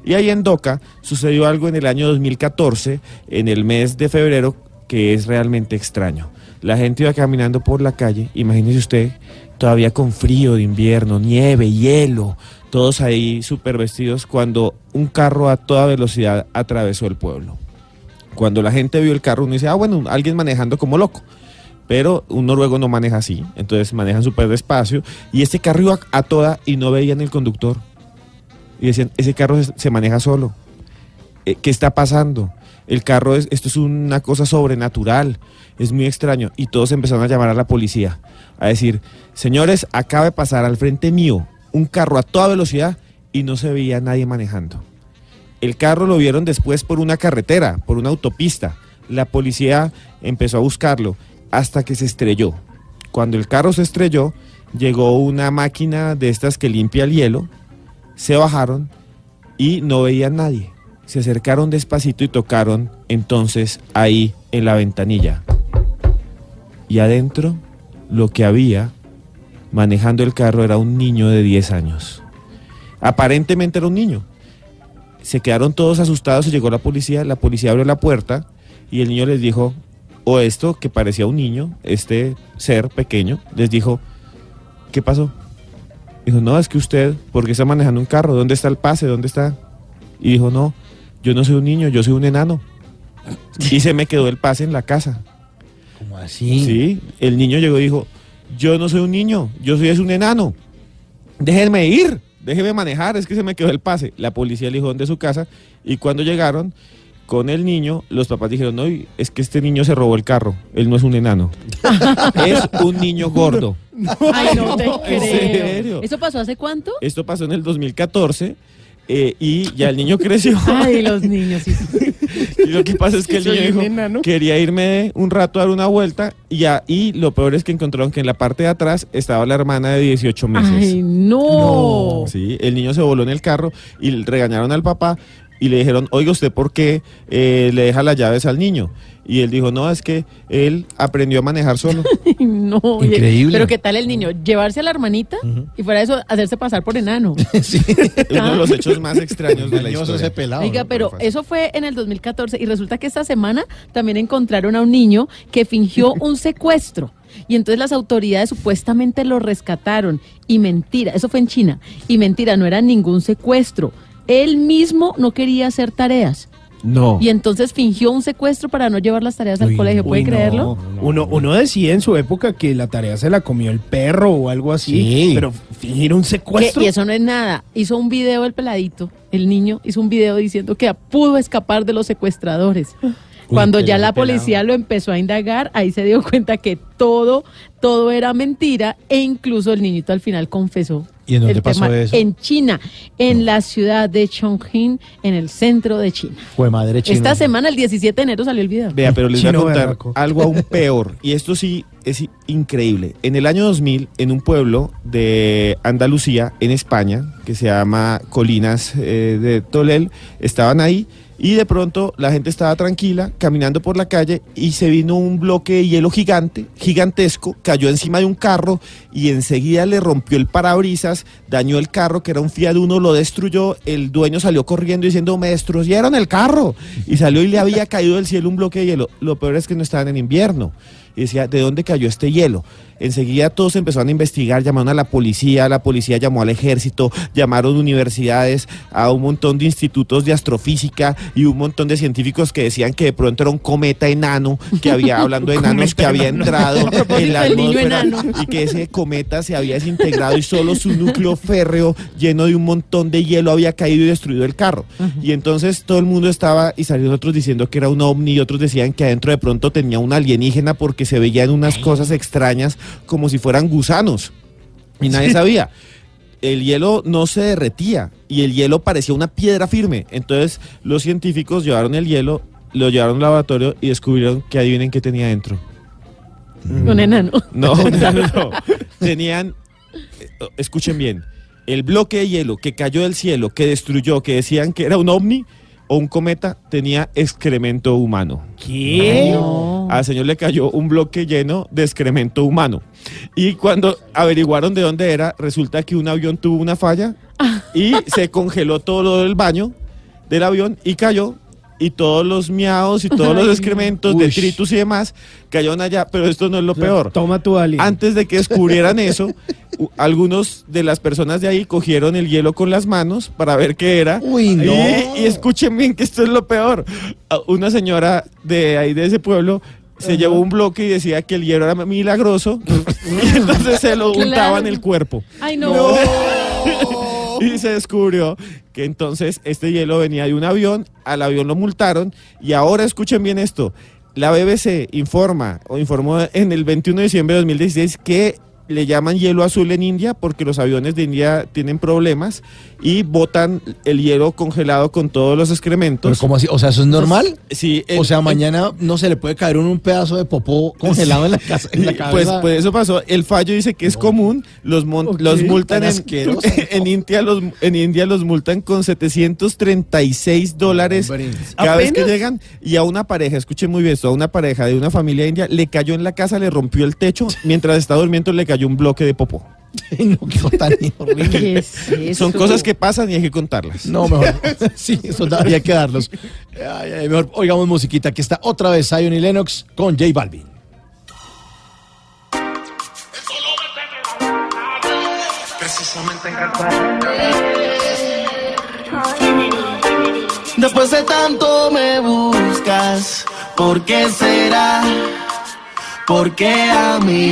Y ahí en Doca sucedió algo en el año 2014, en el mes de febrero, que es realmente extraño. La gente iba caminando por la calle, imagínese usted, todavía con frío de invierno, nieve, hielo, todos ahí súper vestidos, cuando un carro a toda velocidad atravesó el pueblo. Cuando la gente vio el carro, uno dice, ah, bueno, alguien manejando como loco. Pero un noruego no maneja así, entonces manejan súper despacio. Y este carro iba a toda y no veían el conductor. Y decían, ese carro se, maneja solo. Eh, ¿Qué está pasando? El carro es, esto es una cosa sobrenatural, es muy extraño. Y todos empezaron a llamar a la policía, a decir, señores, acaba de pasar al frente mío un carro a toda velocidad y no se veía nadie manejando. El carro lo vieron después por una carretera, por una autopista. La policía empezó a buscarlo hasta que se estrelló. Cuando el carro se estrelló, llegó una máquina de estas que limpia el hielo, se bajaron y no veían nadie. Se acercaron despacito y tocaron entonces ahí en la ventanilla. Y adentro lo que había manejando el carro era un niño de 10 años. Aparentemente era un niño. Se quedaron todos asustados y llegó la policía. La policía abrió la puerta y el niño les dijo, o esto que parecía un niño, este ser pequeño, les dijo, ¿qué pasó? Dijo, no, es que usted, ¿por qué está manejando un carro? ¿Dónde está el pase? ¿Dónde está? Y dijo, no, yo no soy un niño, yo soy un enano. Y se me quedó el pase en la casa. ¿Cómo así? Sí, el niño llegó y dijo, yo no soy un niño, yo soy es un enano. Déjenme ir, déjenme manejar, es que se me quedó el pase. La policía le dijo dónde es su casa y cuando llegaron, con el niño, los papás dijeron, no, es que este niño se robó el carro, él no es un enano, es un niño gordo. Ay, no te ¿En creo. serio? ¿Eso pasó hace cuánto? Esto pasó en el 2014 eh, y ya el niño creció. Ay, los niños. sí. Y lo que pasa es que el niño un dijo, enano. quería irme un rato a dar una vuelta y, y lo peor es que encontraron que en la parte de atrás estaba la hermana de 18 meses. Ay, no. Sí, el niño se voló en el carro y regañaron al papá y le dijeron, oiga, ¿usted por qué eh, le deja las llaves al niño? Y él dijo, no, es que él aprendió a manejar solo. No. oye, Increíble. Pero ¿qué tal el niño? Llevarse a la hermanita y fuera de eso hacerse pasar por enano. Uno de los hechos más extraños de la historia. ese pelado. Oiga, ¿no? pero eso fue en el 2014 y resulta que esta semana también encontraron a un niño que fingió un secuestro. Y entonces las autoridades supuestamente lo rescataron. Y mentira, eso fue en China. Y mentira, no era ningún secuestro. Él mismo no quería hacer tareas. No. Y entonces fingió un secuestro para no llevar las tareas al colegio. ¿Puede Uy, no. creerlo? Uno, uno decía en su época que la tarea se la comió el perro o algo así, Sí. pero fingir un secuestro. y eso no es nada. Hizo un video el peladito, el niño hizo un video diciendo que pudo escapar de los secuestradores. Cuando ya la pelado. policía lo empezó a indagar, ahí se dio cuenta que todo, todo era mentira e incluso el niñito al final confesó. ¿Y en dónde pasó eso? En China, en la ciudad de Chongqing, en el centro de China. Fue madre chino. Esta semana, el 17 de enero, salió el video. Vea, pero les voy a contar berraco. algo aún peor. Y esto sí es increíble. En el año 2000, en un pueblo de Andalucía, en España, que se llama Colinas eh, de Tolel, estaban ahí y de pronto la gente estaba tranquila, caminando por la calle y se vino un bloque de hielo gigante, gigantesco, cayó encima de un carro y enseguida le rompió el parabrisas, dañó el carro, que era un Fiat Uno, lo destruyó, el dueño salió corriendo diciendo, me destruyeron el carro. Y salió y le había caído del cielo un bloque de hielo. Lo peor es que no estaban en invierno. Y decía, ¿de dónde cayó este hielo? Enseguida todos empezaron a investigar, llamaron a la policía, la policía llamó al ejército, llamaron universidades, a un montón de institutos de astrofísica y un montón de científicos que decían que de pronto era un cometa enano, que había, hablando de enanos, que había entrado en la atmósfera y que ese cometa se había desintegrado y solo su núcleo férreo lleno de un montón de hielo había caído y destruido el carro. Y entonces todo el mundo estaba y salieron otros diciendo que era un ovni y otros decían que adentro de pronto tenía un alienígena porque se veían unas cosas extrañas como si fueran gusanos. Y nadie sabía. El hielo no se derretía y el hielo parecía una piedra firme. Entonces los científicos llevaron el hielo, lo llevaron al laboratorio y descubrieron que adivinen qué tenía dentro. Un enano. No, no, no. Tenían, eh, escuchen bien, el bloque de hielo que cayó del cielo, que destruyó, que decían que era un ovni o un cometa, tenía excremento humano. ¿Qué? No. Al señor le cayó un bloque lleno de excremento humano. Y cuando averiguaron de dónde era, resulta que un avión tuvo una falla y se congeló todo lo del baño del avión y cayó. Y todos los miados y todos los excrementos, Uy. detritus y demás cayeron allá. Pero esto no es lo peor. Toma tu alien. Antes de que descubrieran eso, algunos de las personas de ahí cogieron el hielo con las manos para ver qué era. Uy, no. Y, y escuchen bien que esto es lo peor. A- Una señora de ahí de ese pueblo se llevó un bloque y decía que el hielo era milagroso y entonces se lo Claro. untaba en el cuerpo. Ay, no. Y se descubrió que entonces este hielo venía de un avión, al avión lo multaron y ahora escuchen bien esto. La BBC informa o informó en el 21 de diciembre de 2016 que le llaman hielo azul en India porque los aviones de India tienen problemas y botan el hielo congelado con todos los excrementos. ¿Pero cómo así? O sea, ¿eso es normal? Sí, O sea, mañana no se le puede caer un, un pedazo de popó congelado en la, casa, en la Sí, cabeza. Pues, pues eso pasó. El fallo dice que es común. Los, mon- los multan tan en, India. Los, en India los multan con 736 dólares cada vez que llegan. Y a una pareja, escuchen muy bien esto, a una pareja de una familia india le cayó en la casa, le rompió el techo. Mientras estaba durmiendo le cayó un bloque de popó. no, tan horrible. Son cosas que pasan y hay que contarlas. No, mejor. Sí, eso habría que darlos. Ay, ay, mejor oigamos musiquita. Aquí está otra vez Zion y Lennox con J Balvin. Después de tanto me buscas, ¿por qué será? ¿Por qué a mí?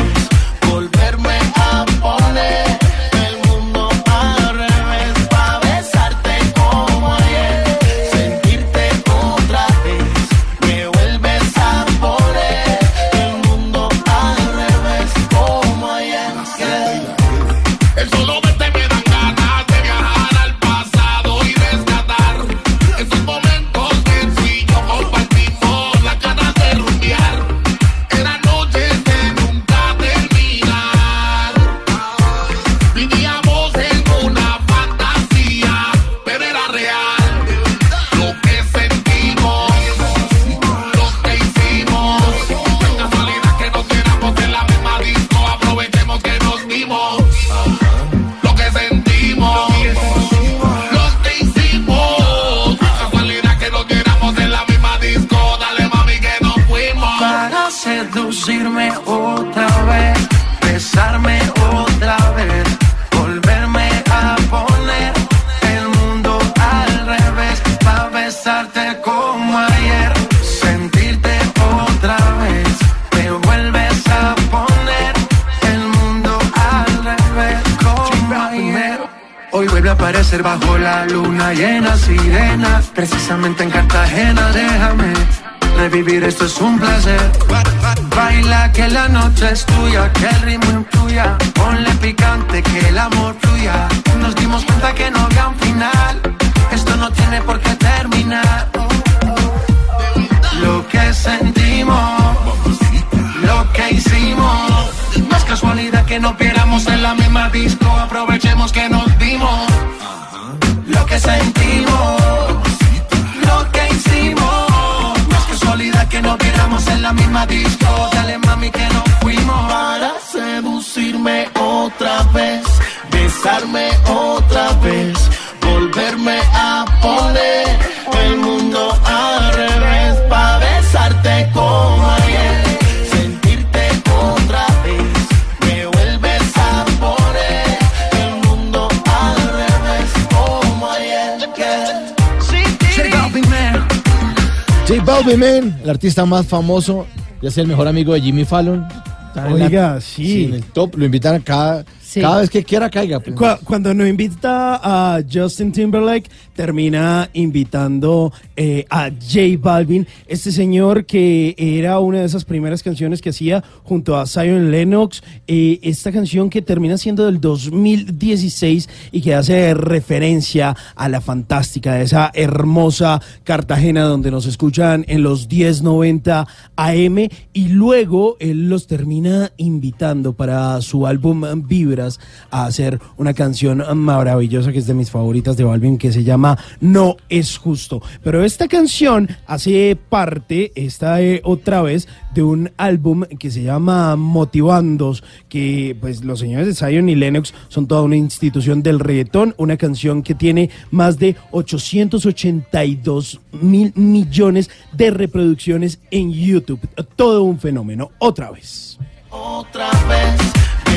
seducirme otra vez, besarme otra vez, volverme a poner el mundo al revés, para besarte como ayer, sentirte otra vez, me vuelves a poner el mundo al revés como ayer. Hoy vuelve a aparecer bajo la luna llena, sirena, precisamente en Cartagena, déjame revivir, esto es un placer. Baila que la noche es tuya, que el ritmo influya, ponle picante, que el amor fluya. Nos dimos cuenta que no había un final, esto no tiene por qué terminar. Lo que sentimos, lo que hicimos, no es casualidad que nos viéramos en la misma disco, aprovechemos que nos dimos. Lo que sentimos, viéramos en la misma disco, dale mami que nos fuimos. Para seducirme otra vez, besarme otra vez, volverme a poner el mundo al revés, para besarte como Man, el artista más famoso, ya es el mejor amigo de Jimmy Fallon. En la- Oiga, sí. en el top, lo invitan cada, Sí. cada vez que quiera caiga. pues. Cu- Cuando nos invita a Justin Timberlake, termina invitando eh, a J Balvin, este señor que era una de esas primeras canciones que hacía junto a Zion Lennox, eh, esta canción que termina siendo del 2016 y que hace referencia a la fantástica, de esa hermosa Cartagena donde nos escuchan en los 1090 AM y luego él los termina invitando para su álbum A hacer una canción maravillosa que es de mis favoritas de Balvin que se llama No es justo. Pero esta canción hace parte, esta eh, otra vez, de un álbum que se llama Motivandos, que pues los señores de Zion y Lennox son toda una institución del reggaetón, una canción que tiene más de 882 mil millones de reproducciones en YouTube. Todo un fenómeno, otra vez. otra vez,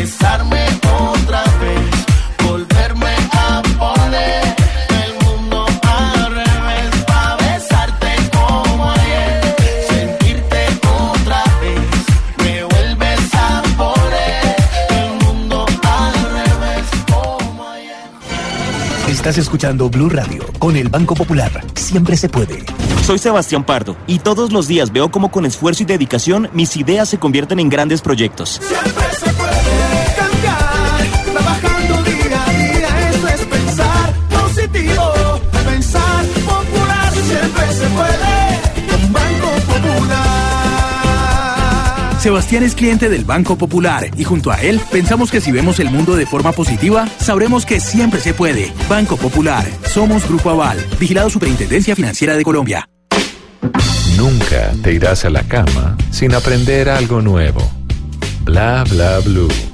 besarme otra vez, volverme a poner el mundo al revés, para besarte como ayer, sentirte otra vez, me vuelves a poner el mundo al revés como ayer. Estás escuchando Blue Radio con el Banco Popular. Siempre se puede. Soy Sebastián Pardo y todos los días veo cómo con esfuerzo y dedicación mis ideas se convierten en grandes proyectos. Trabajando siempre se puede, con Banco Popular. Sebastián es cliente del Banco Popular y junto a él pensamos que si vemos el mundo de forma positiva, sabremos que siempre se puede. Banco Popular, somos Grupo Aval, vigilado Superintendencia Financiera de Colombia. Nunca te irás a la cama sin aprender algo nuevo. Bla bla blue.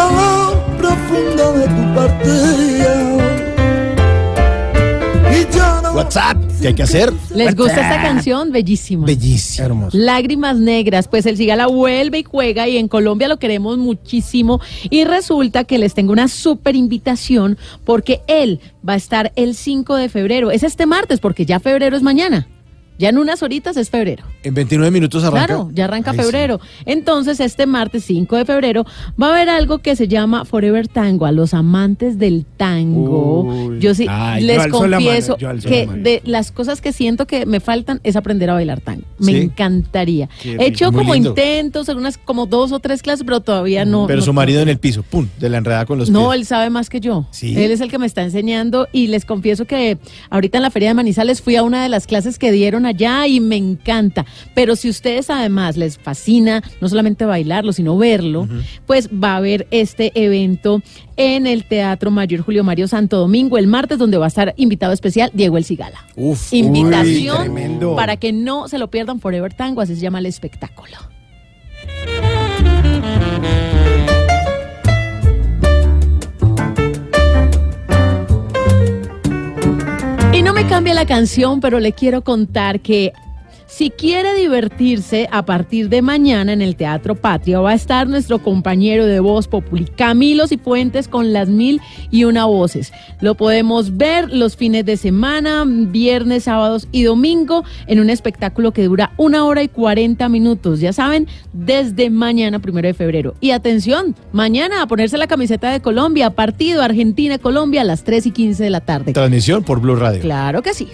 Dolor profundo de tu partida. Y yo no WhatsApp, ¿qué hay que hacer? ¿Les gusta esta canción? Bellísima. Bellísimo. Hermoso. Lágrimas negras, pues el Cigala vuelve y juega y en Colombia lo queremos muchísimo y resulta que les tengo una súper invitación porque él va a estar el 5 de febrero, es este martes porque ya febrero es mañana, ya en unas horitas es febrero. En 29 minutos arranca. Claro, ya arranca Ay, sí. febrero. Entonces, este martes 5 de febrero va a haber algo que se llama Forever Tango, a los amantes del tango. Uy. yo sí Ay, les mano, confieso alzo que la mano. de las cosas que siento que me faltan es aprender a bailar tango. Me Sí. encantaría. Qué He hecho como lindo. intentos, algunas como dos o tres clases, pero todavía no. Pero no su marido en el piso, pum, de la enredada con los no, pies. él sabe más que yo. ¿Sí? Él es el que me está enseñando y les confieso que ahorita en la Feria de Manizales fui a una de las clases que dieron allá y me encanta. Pero si ustedes además les fascina no solamente bailarlo, sino verlo, pues va a haber este evento en el Teatro Mayor Julio Mario Santo Domingo el martes donde va a estar invitado especial Diego El Cigala. Uf, Invitación uy, para que no se lo pierdan Forever Tango, así se llama el espectáculo. Cambia la canción, pero le quiero contar que si quiere divertirse a partir de mañana en el Teatro Patria va a estar nuestro compañero de Voz Populi, Camilo Cifuentes con las mil y una voces. Lo podemos ver los fines de semana, viernes, sábados y domingo en un espectáculo que dura una hora y 40 minutos. Ya saben, desde mañana, primero de febrero. Y atención, mañana a ponerse la camiseta de Colombia, partido Argentina-Colombia a las 3 y 15 de la tarde. Transmisión por Blue Radio. Claro que sí.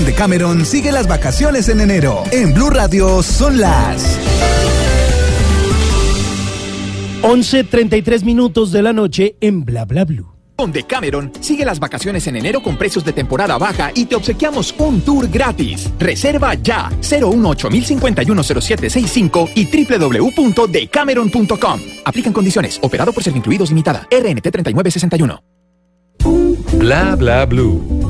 Con Decameron sigue las vacaciones en enero. En Blue Radio son las 11.33 minutos de la noche en Bla Bla Blue. Con Decameron, sigue las vacaciones en enero con precios de temporada baja y te obsequiamos un tour gratis. Reserva ya 018 510765 y www.decameron.com. Aplican condiciones. Operado por Servincluidos Limitada. RNT 3961. Bla bla blue.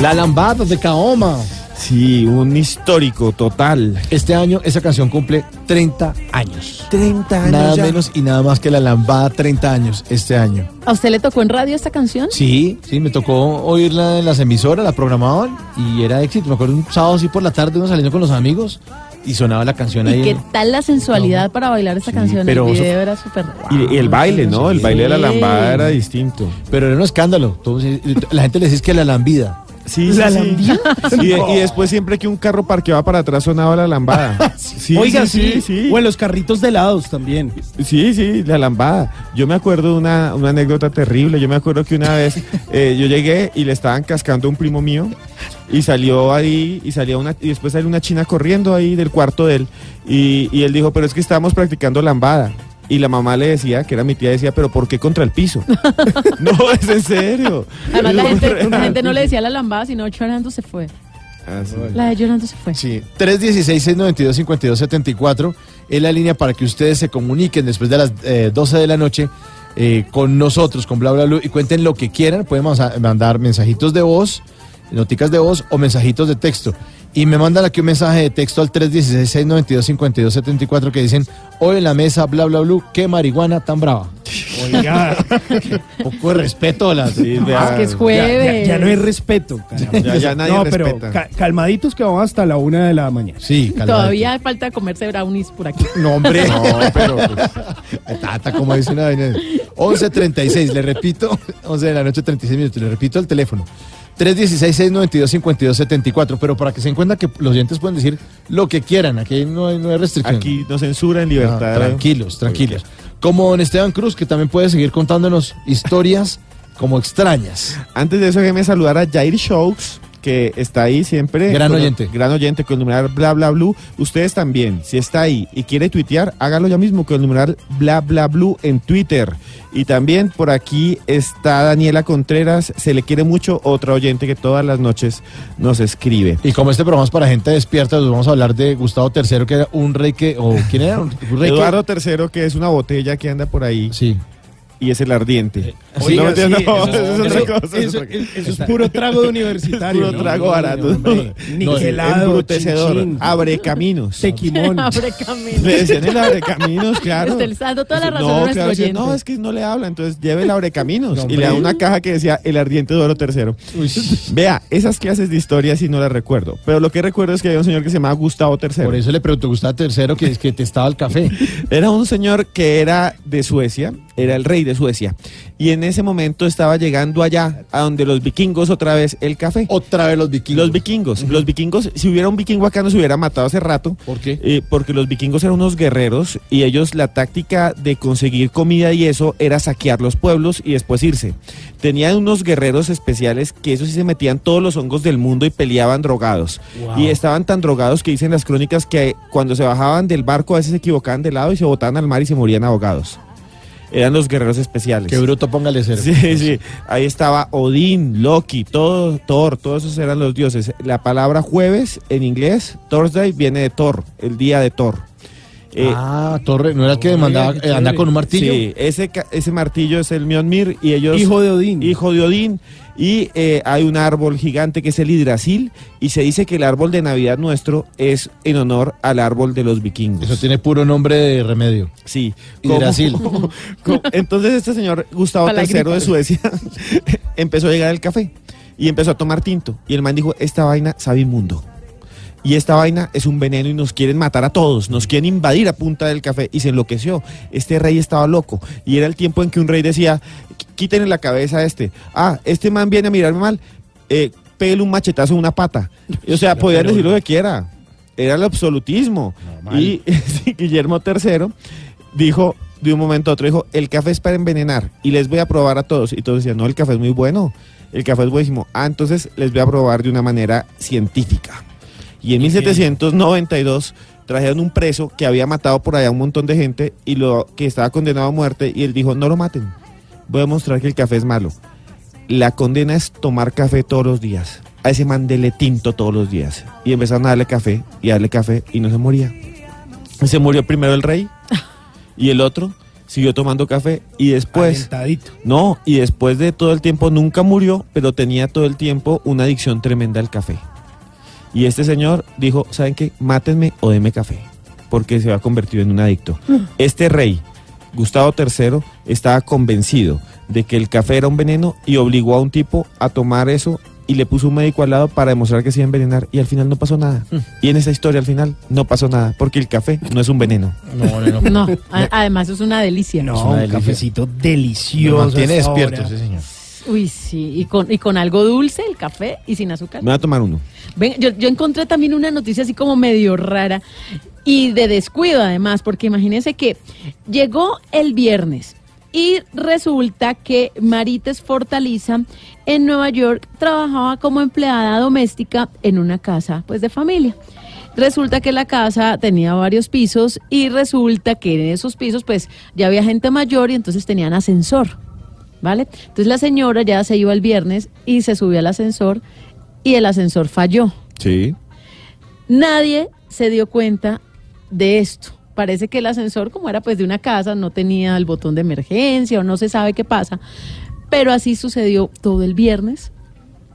La lambada de Kaoma. Sí, un histórico total. Este año esa canción cumple 30 años. 30 años Nada ya. menos y nada más que la lambada 30 años este año. ¿A usted le tocó en radio esta canción? Sí, sí, me tocó oírla en las emisoras, la programaban y era éxito. Me acuerdo un sábado así por la tarde uno saliendo con los amigos y sonaba la canción ahí. ¿Y qué en- tal la sensualidad para bailar esta canción? pero el eso- era súper... Y, y el baile, ¿no? El baile de la lambada era distinto. Pero era un escándalo. Todos- la gente le decía que la lambida. Sí, ¿La sí? Y, y después siempre que un carro parqueaba para atrás sonaba la lambada. Sí, Oiga, sí, sí, sí, sí. O en los carritos de helados también. Sí, sí, la lambada. Yo me acuerdo de una, una anécdota terrible. Yo me acuerdo que una vez eh, yo llegué y le estaban cascando a un primo mío y salió ahí y salía una y después salió una china corriendo ahí del cuarto de él y, y él dijo, pero es que estábamos practicando lambada. Y la mamá le decía, que era mi tía, decía, pero ¿por qué contra el piso? no, es en serio. Además, la gente, la gente no le decía la lambada, sino llorando se fue. Ah, sí. La de llorando se fue. Sí, 316-692-5274 es la línea para que ustedes se comuniquen después de las eh, 12 de la noche eh, con nosotros, con bla bla bla, y cuenten lo que quieran. Pueden mandar mensajitos de voz, noticas de voz o mensajitos de texto. Y me mandan aquí un mensaje de texto al 316-692-5274 que dicen, hoy en la mesa, bla bla bla, qué marihuana tan brava. Oiga. Poco de respeto a las... Sí, Es que es Ya, jueves. ya- ya no hay respeto. Ya- ya nadie no, respeta. pero ca- calmaditos que vamos hasta la una de la mañana. Sí, Todavía falta comerse brownies por aquí. No, hombre. No, pero. pues, tata, como dice una vaina. 11.36, le repito. 11 de la noche, 36 minutos. Le repito el teléfono. 316-692-5274. Pero para que se den cuenta que los oyentes pueden decir lo que quieran. Aquí no hay, no hay restricción. Aquí no censura en libertad. No, tranquilos, tranquilos. Como don Esteban Cruz, que también puede seguir contándonos historias como extrañas. Antes de eso, déjeme saludar a Jair Shokes, que está ahí siempre. Gran Con- oyente. Gran oyente con el numeral bla bla blue. Ustedes también, si está ahí y quiere tuitear, hágalo ya mismo con el numeral bla bla blue en Twitter. Y también por aquí está Daniela Contreras, se le quiere mucho, otra oyente que todas las noches nos escribe. Y como este programa es para gente despierta, nos vamos a hablar de Gustavo III, que era un rey que. O, ¿Quién era? Un rey que- Eduardo III, que es una botella que anda por ahí. Sí. Y es el ardiente. Oiga, no, sí, no, eso- eso es otra eso- cosa. eso- eso es puro trago de universitario. Puro ¿no? trago barato. hombre. Niquelado, embrutecedor, abre caminos. Tequimón. Abre camino. Le decían el abrecaminos, claro. Está el dando toda la razón No, claro, decía, oyente. no, es que no le habla, entonces lleve el abrecaminos. No, y le da una caja que decía el ardiente Duero tercero. Vea, esas clases de historia sí no las recuerdo. Pero lo que recuerdo es que había un señor que se llamaba Gustavo III. Por eso le preguntó a Gustavo III que, que te estaba el café. Era un señor que era de Suecia, era el rey de Suecia. Y en ese momento estaba llegando allá, a donde los vikingos otra vez el café. Otra vez los vikingos. Los vikingos. Los vikingos, si hubiera un vikingo acá nos hubiera matado hace rato. ¿Por qué? Eh, porque los vikingos eran unos guerreros y ellos la táctica de conseguir comida y eso era saquear los pueblos y después irse. Tenían unos guerreros especiales que esos sí se metían todos los hongos del mundo y peleaban drogados. Wow. Y estaban tan drogados que dicen las crónicas que cuando se bajaban del barco a veces se equivocaban de lado y se botaban al mar y se morían ahogados. Eran los guerreros especiales. Qué bruto, póngale cero. Sí, sí. Ahí estaba Odín, Loki, todo, Thor, todos esos eran los dioses. La palabra jueves en inglés, Thursday, viene de Thor, el día de Thor. Eh, ah, Torre, ¿no era el que mandaba, qué eh, anda con un martillo? Sí, ese, ese martillo es el Mjolnir y ellos... Hijo de Odín. Hijo de Odín. Y eh, hay un árbol gigante que es el Hidrasil y se dice que el árbol de Navidad nuestro es en honor al árbol de los vikingos. Eso tiene puro nombre de remedio. Sí. Hidrasil. ¿Cómo? ¿Cómo? Entonces este señor Gustavo III de Suecia empezó a llegar el café y empezó a tomar tinto. Y el man dijo, esta vaina sabe inmundo. Y esta vaina es un veneno y nos quieren matar a todos, nos quieren invadir a punta del café. Y se enloqueció. Este rey estaba loco. Y era el tiempo en que un rey decía, "Qu- quítenle la cabeza a este. Ah, este man viene a mirarme mal. Eh, pégale un machetazo en una pata. O sea, podían decir lo que quiera. Era el absolutismo. Normal. Y Guillermo III dijo de un momento a otro, dijo, el café es para envenenar y les voy a probar a todos. Y todos decían, no, el café es muy bueno, el café es buenísimo. Ah, entonces les voy a probar de una manera científica. Y en 1792 trajeron un preso que había matado por allá un montón de gente y lo que estaba condenado a muerte y él dijo, no lo maten, voy a demostrar que el café es malo. La condena es tomar café todos los días. A ese man dele tinto todos los días. Y empezaron a darle café y a darle café y no se moría. Se murió primero el rey y el otro siguió tomando café y después... Alentadito. No, y después de todo el tiempo nunca murió, pero tenía todo el tiempo una adicción tremenda al café. Y este señor dijo, ¿saben qué? Mátenme o deme café, porque se va a convertir en un adicto. Este rey, Gustavo III, estaba convencido de que el café era un veneno y obligó a un tipo a tomar eso y le puso un médico al lado para demostrar que se iba a envenenar y al final no pasó nada. Y en esa historia al final no pasó nada, porque el café no es un veneno. No, no, no. No, además es una delicia. No, una un delicia. cafecito delicioso. hasta despierto ese señor. Uy, sí, y con, y con algo dulce, el café, y sin azúcar. Me voy a tomar uno. Ven, yo, yo encontré también una noticia así como medio rara y de descuido además, porque imagínense que llegó el viernes y resulta que Marites Fortaliza en Nueva York trabajaba como empleada doméstica en una casa pues de familia. Resulta que la casa tenía varios pisos y resulta que en esos pisos pues ya había gente mayor y entonces tenían ascensor. ¿Vale? Entonces la señora ya se iba el viernes y se subió al ascensor y el ascensor falló. Sí. Nadie se dio cuenta de esto. parece que el ascensor, como era pues de una casa, no tenía el botón de emergencia o no se sabe qué pasa. Pero así sucedió todo el viernes,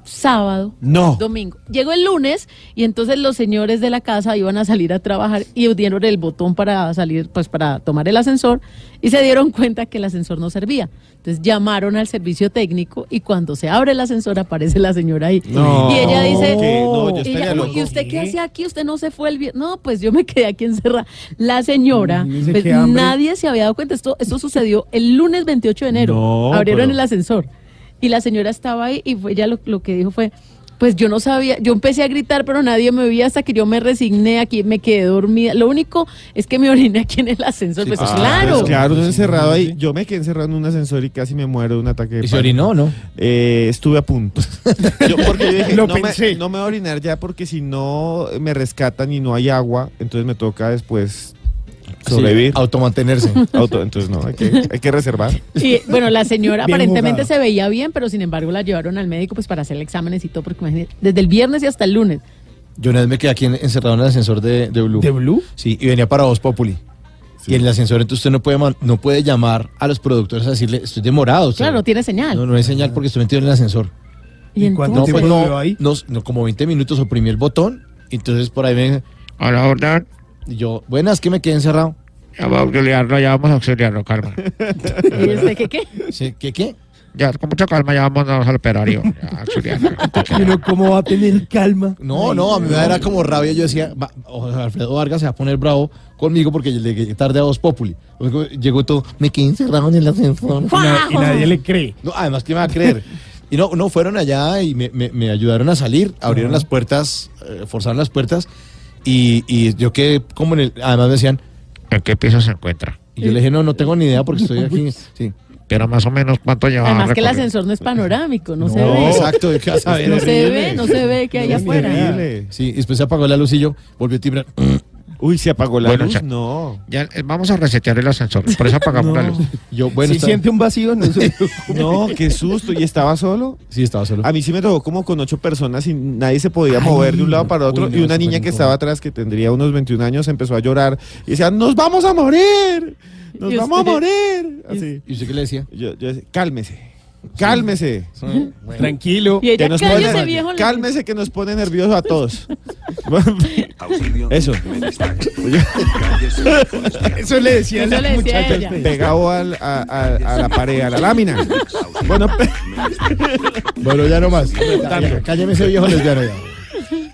sábado, No. domingo. Llegó el lunes y entonces los señores de la casa iban a salir a trabajar y dieron el botón para salir, pues para tomar el ascensor y se dieron cuenta que el ascensor no servía. Entonces llamaron al servicio técnico y cuando se abre el ascensor aparece la señora ahí. No. Y ella dice, yo y, estaría ella, loco. ¿y usted qué hacía aquí? ¿Usted no se fue el viernes? No, pues yo me quedé aquí encerrada. La señora, dice, pues, nadie se había dado cuenta. Esto, esto sucedió el lunes 28 de enero. No, Abrieron pero- el ascensor. Y la señora estaba ahí y fue, ella lo, lo que dijo fue, pues yo no sabía, yo empecé a gritar, pero nadie me oía hasta que yo me resigné aquí, me quedé dormida. Lo único es que me oriné aquí en el ascensor. Pues Ah, claro. pues claro, uno encerrado ahí. Yo me quedé encerrado en un ascensor y casi me muero de un ataque de ¿Y se orinó no? Eh, estuve a punto. Yo, porque yo dije, Lo no, pensé. Me, no me voy a orinar ya porque si no me rescatan y no hay agua, entonces me toca después sobrevivir. Sí, automantenerse. Auto- entonces no, hay que, hay que reservar. Y bueno, la señora Bien aparentemente se veía bien, pero sin embargo la llevaron al médico pues para hacerle exámenes y todo, porque imagínate, desde el viernes y hasta el lunes. Yo una vez me quedé aquí en- encerrado en el ascensor de, de Blue. ¿De Blue? Sí, y venía para Voz Populi. Y en el ascensor entonces usted no puede, no puede llamar a los productores a decirle, estoy demorado. usted". Claro, no tiene señal. No, no hay señal porque estoy metido en el ascensor. ¿Y ¿Y cuánto No, tiempo pues no, ahí? no, no, como 20 minutos oprimí el botón. Entonces por ahí me... A la orden, Y yo, buenas, que me quedé encerrado. ya vamos a auxiliarlo, ya vamos a auxiliarlo, calma. ¿Y usted qué qué? Sí, ¿Qué qué? Ya, con mucha calma, ya vámonos al operario. Ya, auxiliarlo. ¿Y uno cómo va a tener calma? No, no, a mí me da como rabia. Yo decía, va, Alfredo Vargas se va a poner bravo conmigo porque llegué tarde a Voz Populi. Luego Llegó todo, me quedé encerrado en el ascensor. Y, na- y nadie le cree. No, además, ¿qué me va a creer? Y no, no, fueron allá y me, me- me ayudaron a salir, abrieron las puertas, eh, forzaron las puertas y, y yo quedé como en el... Además me decían... ¿En qué piso se encuentra? Y yo le dije, no, no tengo ni idea porque estoy aquí. Sí. Pero más o menos, ¿cuánto lleva Además que el ascensor no es panorámico, no, se No, ve. exacto, ¿de qué vas a ver? No se ve, no se ve que hay afuera. Sí, y después se apagó la luz y yo volví a timbrar. Uy, se apagó la Bueno, luz. ya- No. Ya, eh, vamos a resetear el ascensor, por eso apagamos la luz. Yo, bueno, si está- siente un vacío, no se No, qué susto. ¿Y estaba solo? Sí, estaba solo. A mí sí me tocó como con ocho personas y nadie se podía mover de un lado para otro. uy, no, y una niña que estaba atrás, que tendría unos 21 años, empezó a llorar y decía, ¡nos vamos a morir! ¡Nos ¿Y vamos a morir! Así. ¿Y usted qué le decía? Yo, yo decía, cálmese, cálmese. Tranquilo. Y ella, Que nos pone- viejo. cálmese que nos pone nerviosos a todos. Eso. Eso le decía Eso le decía muchacha. ella. Pegado al- a, a- a la pared, a la lámina. Bueno, Bueno, ya no más. Cálleme ese viejo lesbiano ya.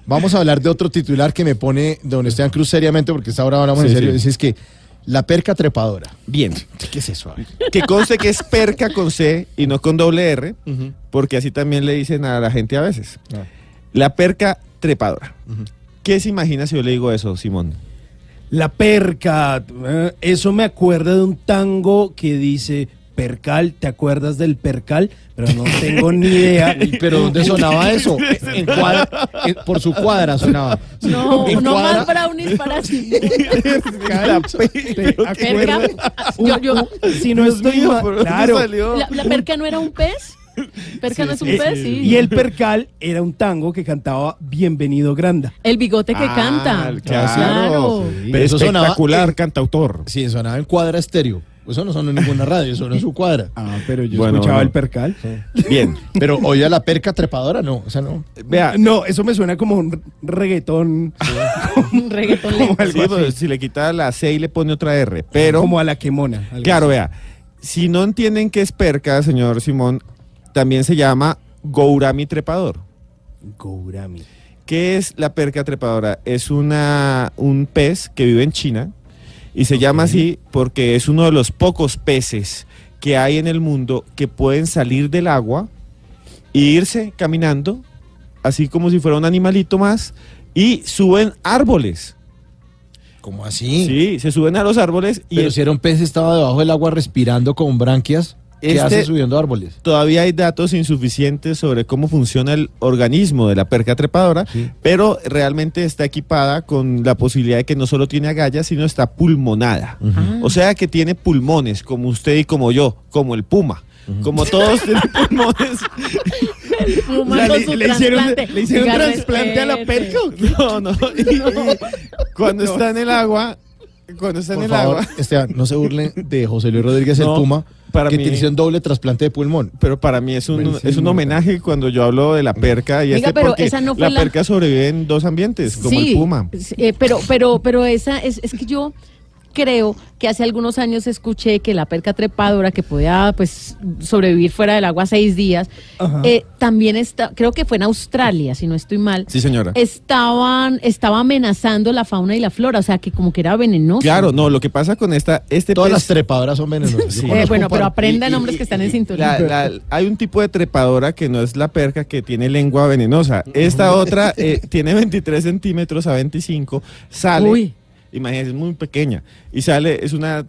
Vamos a hablar de otro titular que me pone don Esteban Cruz seriamente, porque esta hora hablamos Sí, en serio. sí. Es que la perca trepadora. bien. ¿Qué es eso? A ver. Que conste que es perca con C y no con doble R, porque así también le dicen a la gente a veces. Ah. La perca trepadora. ¿Qué se imagina si yo le digo eso, Simón? La perca. eh, Eso me acuerda de un tango que dice percal. ¿Te acuerdas del percal? Pero no tengo ni idea. ¿Pero dónde sonaba eso? En cuadra, en- por su cuadra sonaba. No, En no cuadra- más brownies para sí. La ¿Te acuerdas? Yo, yo, Si no estoy mío, mal- la perca no era un pez. Perca no es un Eh, pez, sí. Y el percal era un tango que cantaba Bienvenido Granda. El bigote que Ah, canta. claro. Claro. Pero eso sonaba Espectacular en- cantautor. Sí, sonaba en cuadra estéreo. Eso no sonó en ninguna radio, sonó en su cuadra. Ah, pero yo Bueno, escuchaba el percal. Bien. Pero oía la perca trepadora, no. O sea, no. Vea, No, eso me suena como un reggaetón. Un reggaetón como lento. algo sí, así. pues, si le quita la C y le pone otra R. Pero, como a la quemona. claro, así. vea, si no entienden qué es perca, señor Simón, también se llama gourami trepador. Gourami. ¿Qué es la perca trepadora? Es una, un pez que vive en China y se llama así porque es uno de los pocos peces que hay en el mundo que pueden salir del agua e irse caminando, así como si fuera un animalito más, y suben árboles. ¿Cómo así? Sí, se suben a los árboles y Pero si era un pez estaba debajo del agua respirando con branquias, ¿qué Este- hace subiendo árboles? todavía hay datos insuficientes sobre cómo funciona el organismo de la perca trepadora, pero realmente está equipada con la posibilidad de que no solo tiene agallas, sino está pulmonada. O sea que tiene pulmones, como usted y como yo, como el puma. Como todos tienen pulmones. O sea, le- su le hicieron- trasplante. le hicieron trasplante a la perca. No, no. Y- y cuando está en el agua, cuando está en el favor, agua. Esteban, no se burlen de José Luis Rodríguez, No, el Puma, para que mí- te hicieron doble trasplante de pulmón. Pero para mí es un, Buenísimo. es un homenaje cuando yo hablo de la perca y Venga, este pero porque esa no fue la, la- perca sobrevive en dos ambientes, como el puma. eh, pero, pero, pero esa es, es que yo creo que hace algunos años escuché que la perca trepadora que podía pues sobrevivir fuera del agua seis días, eh, también está, creo que fue en Australia, si no estoy mal. Sí, señora. Estaban, estaba amenazando la fauna y la flora, o sea que como que era venenoso. Claro, no, lo que pasa con esta, este Todas pez- las trepadoras son venenosas. Eh, bueno, pero aprendan nombres que están en. La- la- hay un tipo de trepadora que no es la perca que tiene lengua venenosa. Esta otra eh, tiene 23 centímetros a 25, sale, Uy. Imagínense, es muy pequeña, y sale, es una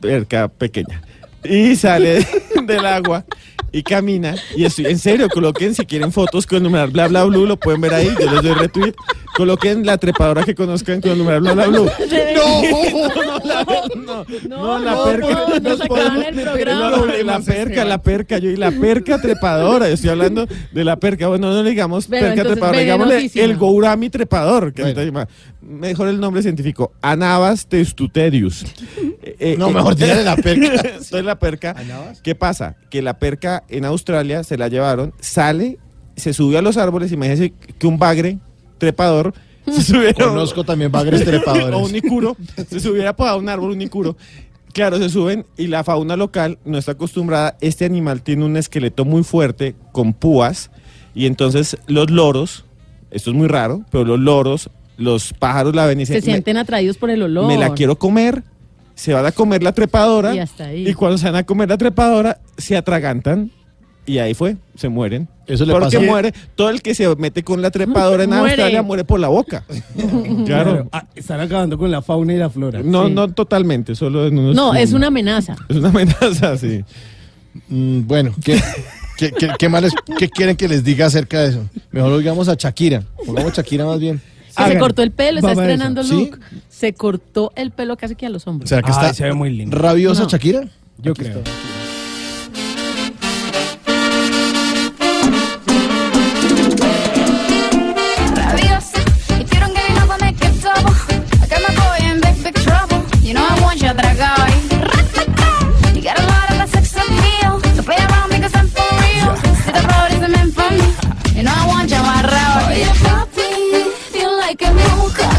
perca pequeña, y sale del agua y camina, y estoy, en serio, coloquen si quieren fotos con el numeral bla bla blue, lo pueden ver ahí, yo les doy retweet, coloquen la trepadora que conozcan con el numeral bla bla blue. No, la, no, no, la no, perca. no, podemos el programa. lo- La perca, la perca, yo y la perca trepadora. Yo estoy hablando de la perca. Bueno, no le digamos Pero perca entonces, trepadora, digámosle el gourami trepador. Que Bueno. mejor el nombre científico. Anabas testuterius. Eh, No, mejor dígale la perca. Es la perca. ¿Qué pasa? Que la perca en Australia se la llevaron, sale, se sube a los árboles. Imagínense que un bagre trepador se subiera Conozco también bagres trepadores. o un icuro, se subiera pues, a un árbol, un icuro. Claro, se suben y la fauna local no está acostumbrada. Este animal tiene un esqueleto muy fuerte con púas y entonces los loros, esto es muy raro, pero los loros, los pájaros la ven y Se "Me- sienten atraídos por el olor. me la quiero comer, se van a comer la trepadora Y hasta ahí. y cuando se van a comer la trepadora se atragantan y ahí fue, se mueren. Eso le Porque pasa- muere, todo el que se mete con la trepadora en Muere. Australia muere por la boca. Claro. Ah, están acabando con la fauna y la flora. No, Sí. no totalmente, solo en unos... No, es una amenaza. Es una amenaza, sí. Mm, bueno, ¿qué, qué, qué- qué más les- qué quieren que les diga acerca de eso? Mejor oigamos a Shakira. Pongamos Shakira más bien. Que se cortó el pelo, está Vamos a eso. estrenando ¿Sí? look. Se cortó el pelo casi que a los hombros. ¿Será que Ay, está se ve muy lindo. rabiosa No. Shakira? Yo Aquí creo. está. Rabiosa, if you don't get enough, I make it double. I got my boy in big, big trouble. You know I want you got a lot of that sex appeal. So play around because I'm for real. See the road isn't meant for me. You know I want you amarrado aquí. Oye, papi, feel like a mocha. Come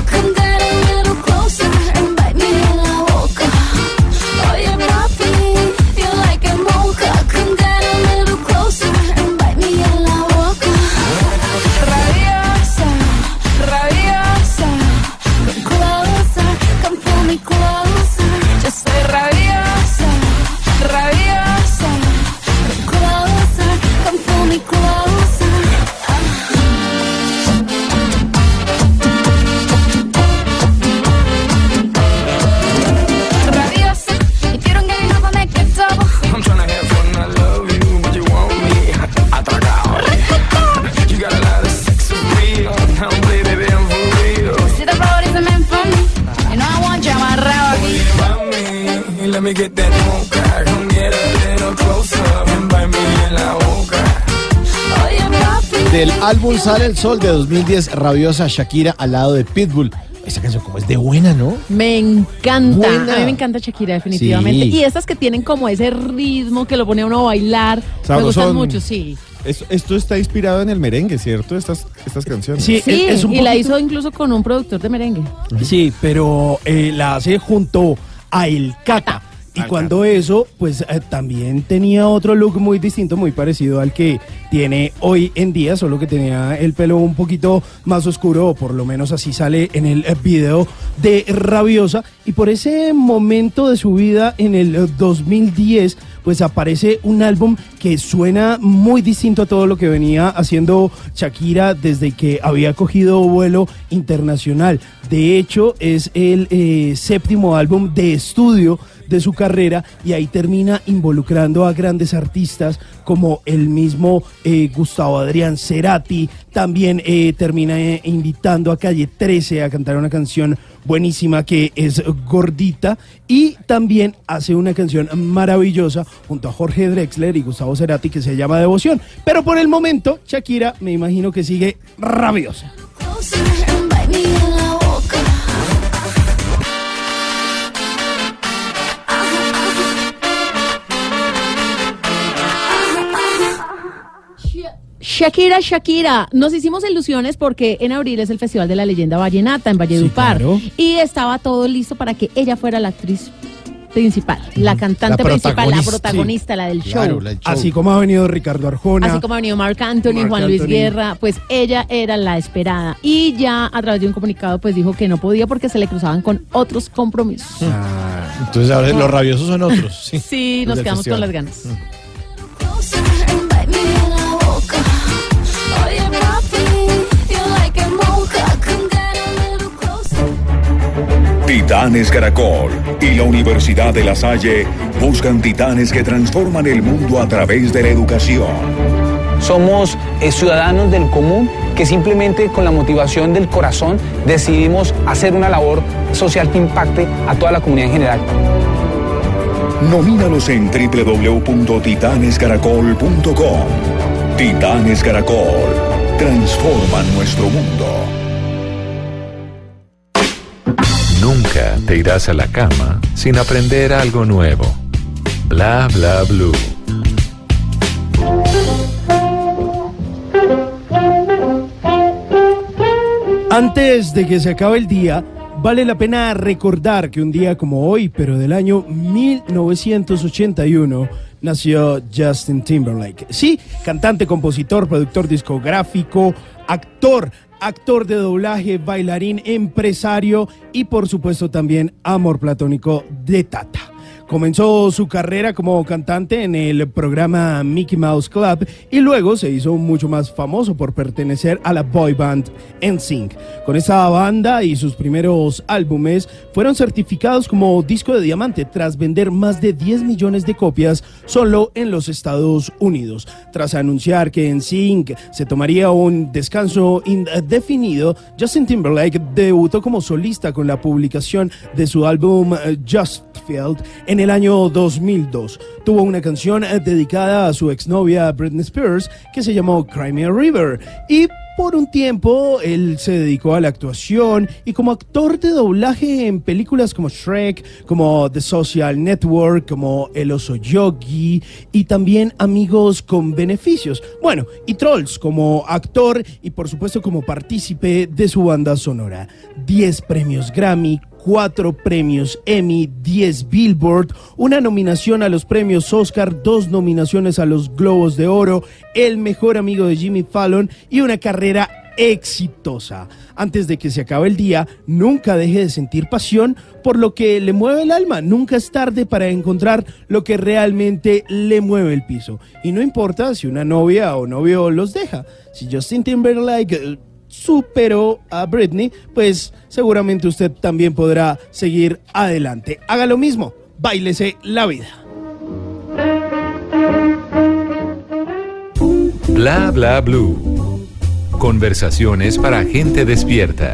Sale el Sol de 2010, rabiosa Shakira al lado de Pitbull. Esa canción como es de buena, ¿no? Me encanta. Buena. A mí me encanta Shakira, definitivamente. Sí. Y estas que tienen como ese ritmo que lo pone a uno a bailar. Me gustan mucho, sí. Es- esto está inspirado en el merengue, ¿cierto? Estas, estas canciones. Sí, Sí, es- es un y la hizo incluso con un productor de merengue. Sí, pero eh, la hace junto a El Cata. Y cuando eso, pues eh, también tenía otro look muy distinto, muy parecido al que tiene hoy en día, solo que tenía el pelo un poquito más oscuro, o por lo menos así sale en el eh, video de Rabiosa. Y por ese momento de su vida en el eh, 2010, pues aparece un álbum que suena muy distinto a todo lo que venía haciendo Shakira desde que había cogido vuelo internacional. De hecho, es el eh, séptimo álbum de estudio de su carrera y ahí termina involucrando a grandes artistas como el mismo eh, Gustavo Adrián Cerati, también eh, termina eh, invitando a Calle 13 a cantar una canción buenísima que es Gordita y también hace una canción maravillosa junto a Jorge Drexler y Gustavo Cerati que se llama Devoción. Pero por el momento, Shakira me imagino que sigue rabiosa. Shakira, Shakira, nos hicimos ilusiones porque en abril es el Festival de la Leyenda Vallenata en Valledupar claro. y estaba todo listo para que ella fuera la actriz principal, la cantante La principal, la protagonista. protagonista, la del show. Así como ha venido Ricardo Arjona. Así como ha venido Marc Anthony, Marc Juan Luis. Guerra, pues ella era la esperada. Y ya a través de un comunicado pues dijo que no podía porque se le cruzaban con otros compromisos. Entonces ahora los rabiosos son otros. Sí, Sí, nos del quedamos con las ganas. Titanes Caracol y la Universidad de La Salle buscan titanes que transforman el mundo a través de la educación. Somos eh, ciudadanos del común que simplemente con la motivación del corazón decidimos hacer una labor social que impacte a toda la comunidad en general. Nomínalos en www.titanescaracol.com. Titanes Caracol transforman nuestro mundo. Nunca te irás a la cama sin aprender algo nuevo. Bla bla blue. Antes de que se acabe el día, vale la pena recordar que un día como hoy, pero del año 1981, nació Justin Timberlake. Sí, cantante, compositor, productor discográfico, actor, actor de doblaje, bailarín, empresario y por supuesto también amor platónico de Tata. Comenzó su carrera como cantante en el programa Mickey Mouse Club y luego se hizo mucho más famoso por pertenecer a la boy band NSYNC. Con esta banda y sus primeros álbumes fueron certificados como disco de diamante tras vender más de 10 millones de copias solo en los Estados Unidos. Tras anunciar que NSYNC se tomaría un descanso indefinido, Justin Timberlake debutó como solista con la publicación de su álbum eh, Just Field en el año 2002. Tuvo una canción eh, dedicada a su exnovia Britney Spears que se llamó Cry Me a River y por un tiempo él se dedicó a la actuación y como actor de doblaje en películas como Shrek, como The Social Network, como El Oso Yogi y también Amigos con Beneficios. Bueno, y Trolls como actor y por supuesto como partícipe de su banda sonora. 10 premios Grammy, cuatro premios Emmy, 10 Billboard, una nominación a los premios Oscar, dos nominaciones a los Globos de Oro, el mejor amigo de Jimmy Fallon y una carrera exitosa. Antes de que se acabe el día, nunca deje de sentir pasión por lo que le mueve el alma. Nunca es tarde para encontrar lo que realmente le mueve el piso. Y no importa si una novia o novio los deja. Si Justin Timberlake superó a Britney, pues seguramente usted también podrá seguir adelante. Haga lo mismo, bailese la vida. Bla bla blue. Conversaciones para gente despierta.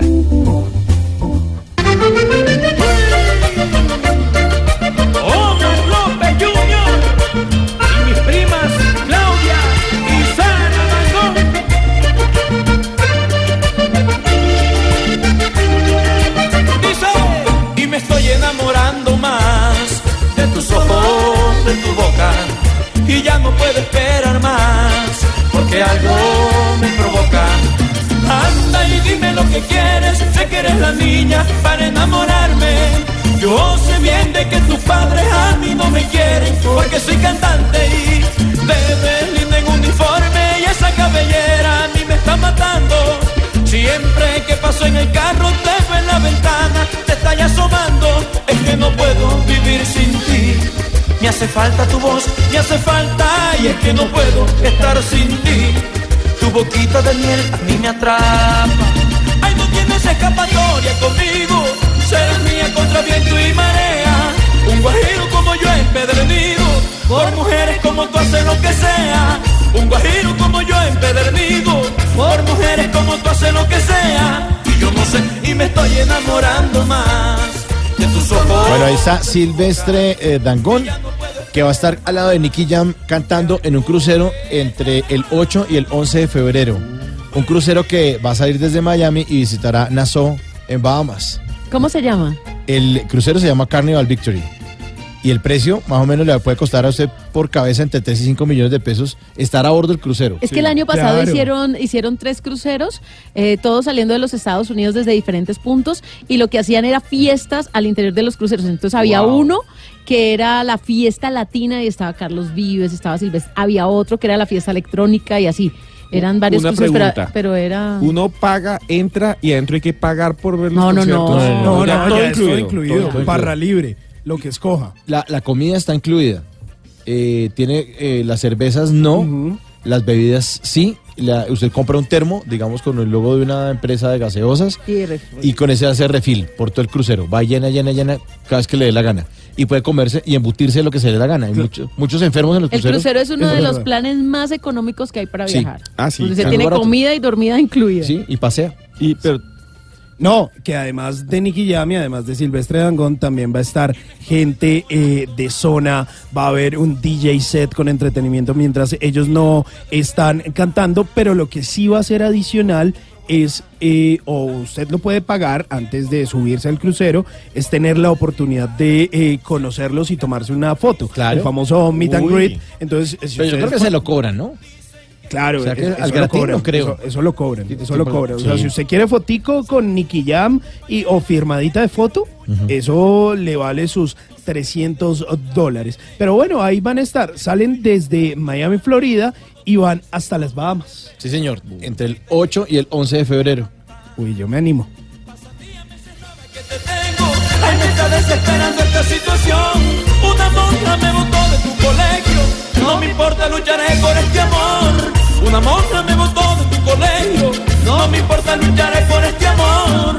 No puedo esperar más, porque algo me provoca. Anda y dime lo que quieres, sé que eres la niña para enamorarme. Yo sé bien de que tus padres a mí no me quieren, porque soy cantante y ves linda en uniforme y esa cabellera a mí me está matando. Siempre que paso en el carro te veo en la ventana, te está ya asomando, es que no puedo vivir sin ti. Me hace falta tu voz, me hace falta y es que no puedo estar sin ti. Tu boquita de miel a mí me atrapa. Ay, no tienes escapatoria conmigo. Serás mía contra viento y marea. Un guajiro como yo empedernido. Por mujeres como tú haces lo que sea. Un guajiro como yo empedernido. Por mujeres como tú haces lo que sea. Y yo no sé, y me estoy enamorando más de tus ojos. Bueno, ahí está Silvestre eh, Dangón, que va a estar al lado de Nicky Jam cantando en un crucero entre el 8 y el 11 de febrero. Un crucero que va a salir desde Miami y visitará Nassau en Bahamas. ¿Cómo se llama? El crucero se llama Carnival Victory. Y el precio más o menos le puede costar a usted por cabeza entre 3 y 5 millones de pesos estar a bordo del crucero. Es que el año pasado Claro. hicieron, hicieron tres cruceros, eh, todos saliendo de los Estados Unidos desde diferentes puntos, y lo que hacían era fiestas al interior de los cruceros. Entonces había Wow. uno que era la fiesta latina y estaba Carlos Vives, estaba Silvestre. Había otro que era la fiesta electrónica y así. Eran varios Una cruceros, pero, pregunta. pero era... Uno paga, entra y adentro hay que pagar por ver los No, no, no. conciertos. No, no, Ya ya todo incluido. incluido. todo Barra libre, lo que escoja. La, la comida está incluida. Eh, tiene eh, las cervezas no, las bebidas sí. La- usted compra un termo, digamos, con el logo de una empresa de gaseosas Y y con ese hace refil por todo el crucero. Va llena, llena, llena cada vez que le dé la gana. Y puede comerse y embutirse lo que se le dé la gana. Hay muchos, muchos enfermos en los El cruceros. crucero es uno de los planes más económicos que hay para Sí. viajar. Ah, sí, Donde se tiene Barato. comida y dormida incluida. Sí, y pasea. Y, pero, No, que además de Nicky Jam y además de Silvestre Dangón también va a estar gente eh, de zona, va a haber un DJ set con entretenimiento mientras ellos no están cantando, pero lo que sí va a ser adicional es, eh, o usted lo puede pagar antes de subirse al crucero, es tener la oportunidad de eh, conocerlos y tomarse una foto. Claro. El famoso meet and Uy. greet. Entonces, si Pero yo creo que se lo cobran, ¿no? Claro, O sea, que es- al eso, lo gratín cobran, no creo. Eso, eso lo cobran, eso lo sí, cobran. O sea, sí. si usted quiere fotico con Nicky Jam y, o firmadita de foto, eso le vale sus 300 dólares. Pero bueno, ahí van a estar. Salen desde Miami, Florida y van hasta las Bahamas. Sí, señor. Entre el 8 y el 11 de febrero. Uy, yo me animo. Ay, me está desesperando esta situación. Una monja me botó de tu colegio. No me importa, Una monja me botó de tu colegio. No me importa, lucharé por este amor.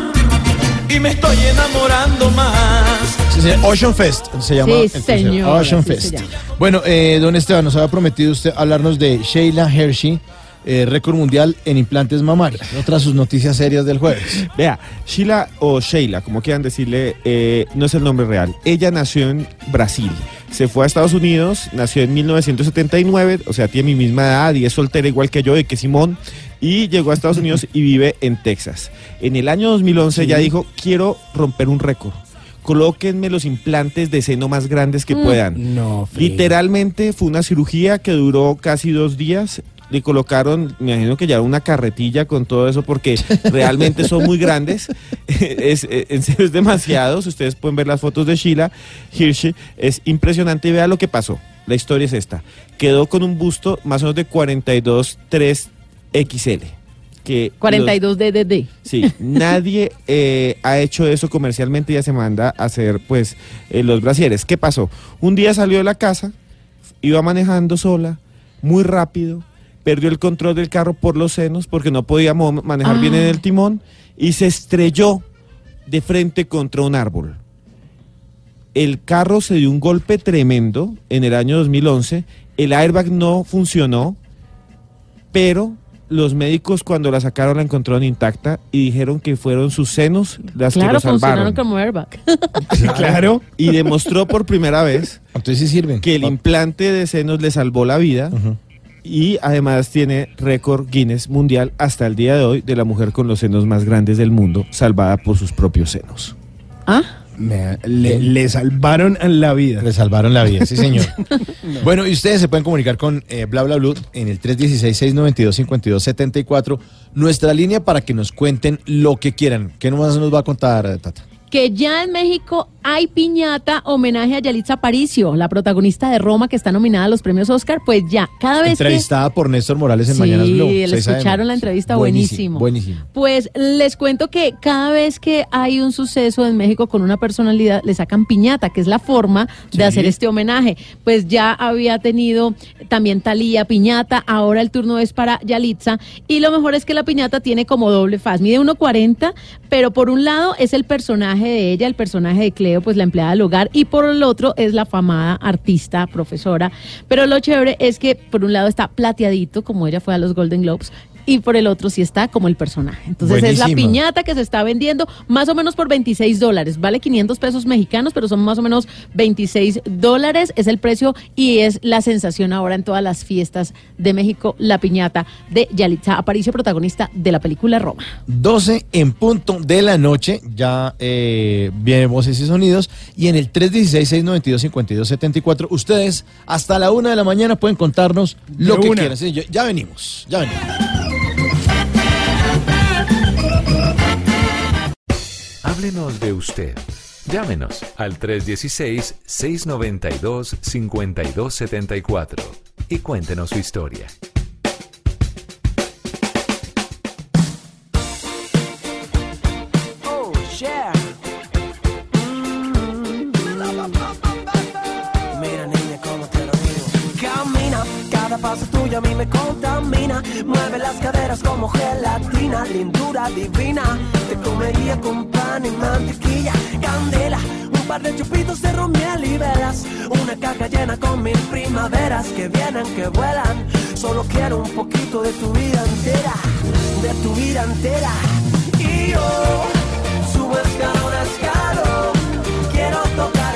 Y me estoy enamorando más. Sí. Ocean Fest se llama. Sí, señor, Ocean se Fest. llama. Bueno, eh, don Esteban, nos había prometido usted hablarnos de Sheila Hershey, eh, récord mundial en implantes mamarios. Otra de sus noticias serias del jueves. Vea, Sheila o Sheila, como quieran decirle, eh, no es el nombre real. Ella nació en Brasil. Se fue a Estados Unidos, nació en 1979, o sea, tiene mi misma edad y es soltera igual que yo y que Simón. Y llegó a Estados Unidos y vive en Texas. En el año 2011 ella dijo, quiero romper un récord. Colóquenme los implantes de seno más grandes que Mm. puedan. No, Literalmente fue una cirugía que duró casi dos días. Le colocaron, me imagino que ya una carretilla con todo eso porque realmente son muy grandes. es, eh, es demasiado. Si ustedes pueden ver las fotos de Sheila Hirsch, es impresionante. Y vea lo que pasó. La historia es esta. Quedó con un busto más o menos de 42 3 XL. Que los- 42 DDD. Sí, nadie eh, ha hecho eso comercialmente, ya se manda a hacer pues eh, los brasieres. ¿Qué pasó? Un día salió de la casa, iba manejando sola, muy rápido, perdió el control del carro por los senos porque no podía manejar bien en el timón y se estrelló de frente contra un árbol. El carro se dio un golpe tremendo en el año 2011, el airbag no funcionó, pero los médicos cuando la sacaron la encontraron intacta y dijeron que fueron sus senos las que Claro, lo salvaron. funcionaron como airbag. Claro. Y demostró por primera vez que el implante de senos le salvó la vida. Y además tiene récord Guinness mundial hasta el día de hoy de la mujer con los senos más grandes del mundo, salvada por sus propios senos. ¿Ah? Me- le, le salvaron la vida. Le salvaron la vida, sí, señor. Bueno, y ustedes se pueden comunicar con eh, Bla Bla Blue en el 316-692-5274, nuestra línea para que nos cuenten lo que quieran. ¿Qué nomás nos va a contar, Tata? Que ya en México hay piñata homenaje a Yalitza Aparicio, la protagonista de Roma que está nominada a los premios Oscar, pues ya, cada vez que... Entrevistada por Néstor Morales en Sí, Mañanas Blue. le 6 AM. escucharon la entrevista, buenísimo. Buenísimo. Pues les cuento que cada vez que hay un suceso en México con una personalidad, le sacan piñata, que es la forma de hacer este homenaje. Pues ya había tenido también Talía piñata, ahora el turno es para Yalitza. Y lo mejor es que la piñata tiene como doble faz, mide 1,40, pero por un lado es el personaje de ella, el personaje de Cleo, pues la empleada del hogar, y por el otro es la famada artista, profesora. Pero lo chévere es que por un lado está plateadito, como ella fue a los Golden Globes, y por el otro sí está como el personaje. Entonces es la piñata que se está vendiendo más o menos por 26 dólares. Vale 500 pesos mexicanos, pero son más o menos 26 dólares. Es el precio y es la sensación ahora en todas las fiestas de México, la piñata de Yalitza Aparicio, protagonista de la película Roma. 12 en punto de la noche, ya eh, vienen voces y sonidos, y en el 316-692-5274, ustedes hasta la una de la mañana pueden contarnos lo De que una. quieran. Sí, ya venimos, ya venimos. Háblenos de usted. Llámenos al 316-692-5274 y cuéntenos su historia. A mí me contamina. Mueve las caderas como gelatina, lindura divina. Te comería con pan y mantequilla, candela. Un par de chupitos de romiel y velas. Una caja llena con mil primaveras que vienen, que vuelan. Solo quiero un poquito de tu vida entera, de tu vida entera. Y yo subo escalón a escalón. Quiero tocar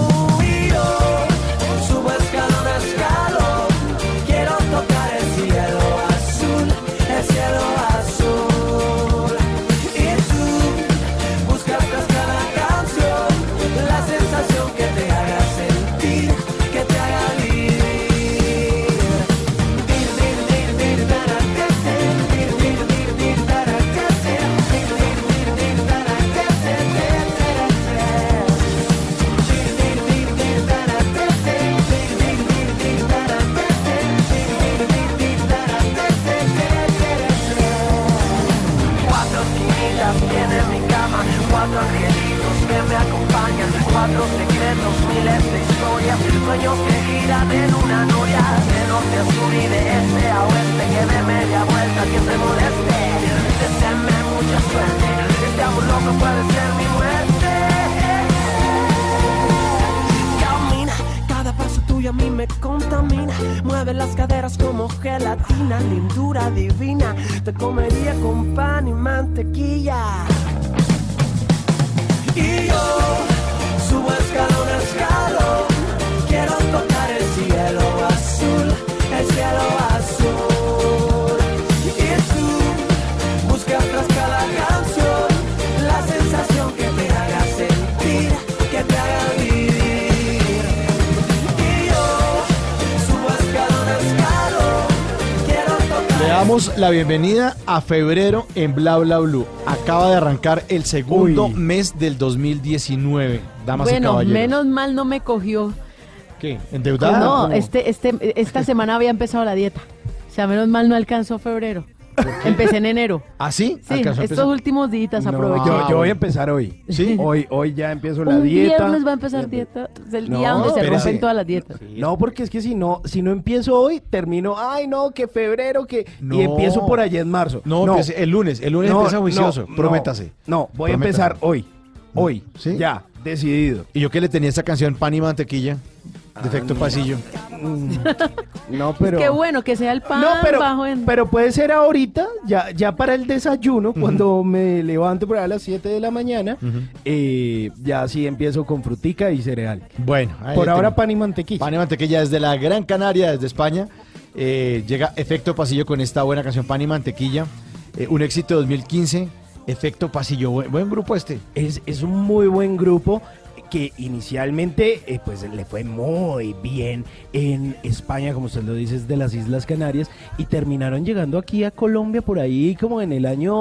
sueños que giran en una noria, de norte a sur y de este a oeste, que media vuelta quien se moleste, deseenme mucha suerte, este amor loco puede ser mi muerte. Camina, cada paso tuyo a mí me contamina. Mueve las caderas como gelatina, lindura divina. Te comería con pan y mantequilla. Y yo subo escalón. Damos la bienvenida a febrero en Bla Bla Blue. Acaba de arrancar el segundo mes del 2019. Damas y bueno, caballeros. menos mal no me cogió. ¿Qué? ¿Endeudada? no, este, este, esta semana había empezado la dieta. O sea, menos mal no alcanzó febrero. Empecé en enero. ¿Ah, sí? Sí, ¿Alcanzó a estos últimos días No, aproveché. yo, yo voy a empezar hoy. ¿Sí? Hoy, hoy ya empiezo la Un dieta. viernes va a empezar dieta. Es el día No, donde se rompen todas las dietas. No, porque es que si no, si no empiezo hoy, termino, ay no, que febrero, que No. y empiezo por allá en marzo. No, empiece el lunes. El lunes empieza juicioso. no, prométase. No, voy a empezar hoy. Hoy. ¿Sí? Ya, decidido. ¿Y yo que le tenía esta canción Pan y Mantequilla? Ah, Defecto pasillo. No, pero. Qué bueno que sea el pan No, pero, bajo en... pero puede ser ahorita, ya, ya para el desayuno, cuando me levante por ahí a las 7 de la mañana, eh, ya sí empiezo con frutica y cereal. Bueno, ahí Por ahora tengo. pan y mantequilla. Pan y Mantequilla desde la Gran Canaria, desde España. Eh, llega Efecto Pasillo con esta buena canción Pan y Mantequilla. Eh, un éxito 2015. Efecto Pasillo. Buen, buen grupo este. Es, es un muy buen grupo que inicialmente eh, pues le fue muy bien en España, como usted lo dice, de las Islas Canarias, y terminaron llegando aquí a Colombia por ahí como en el año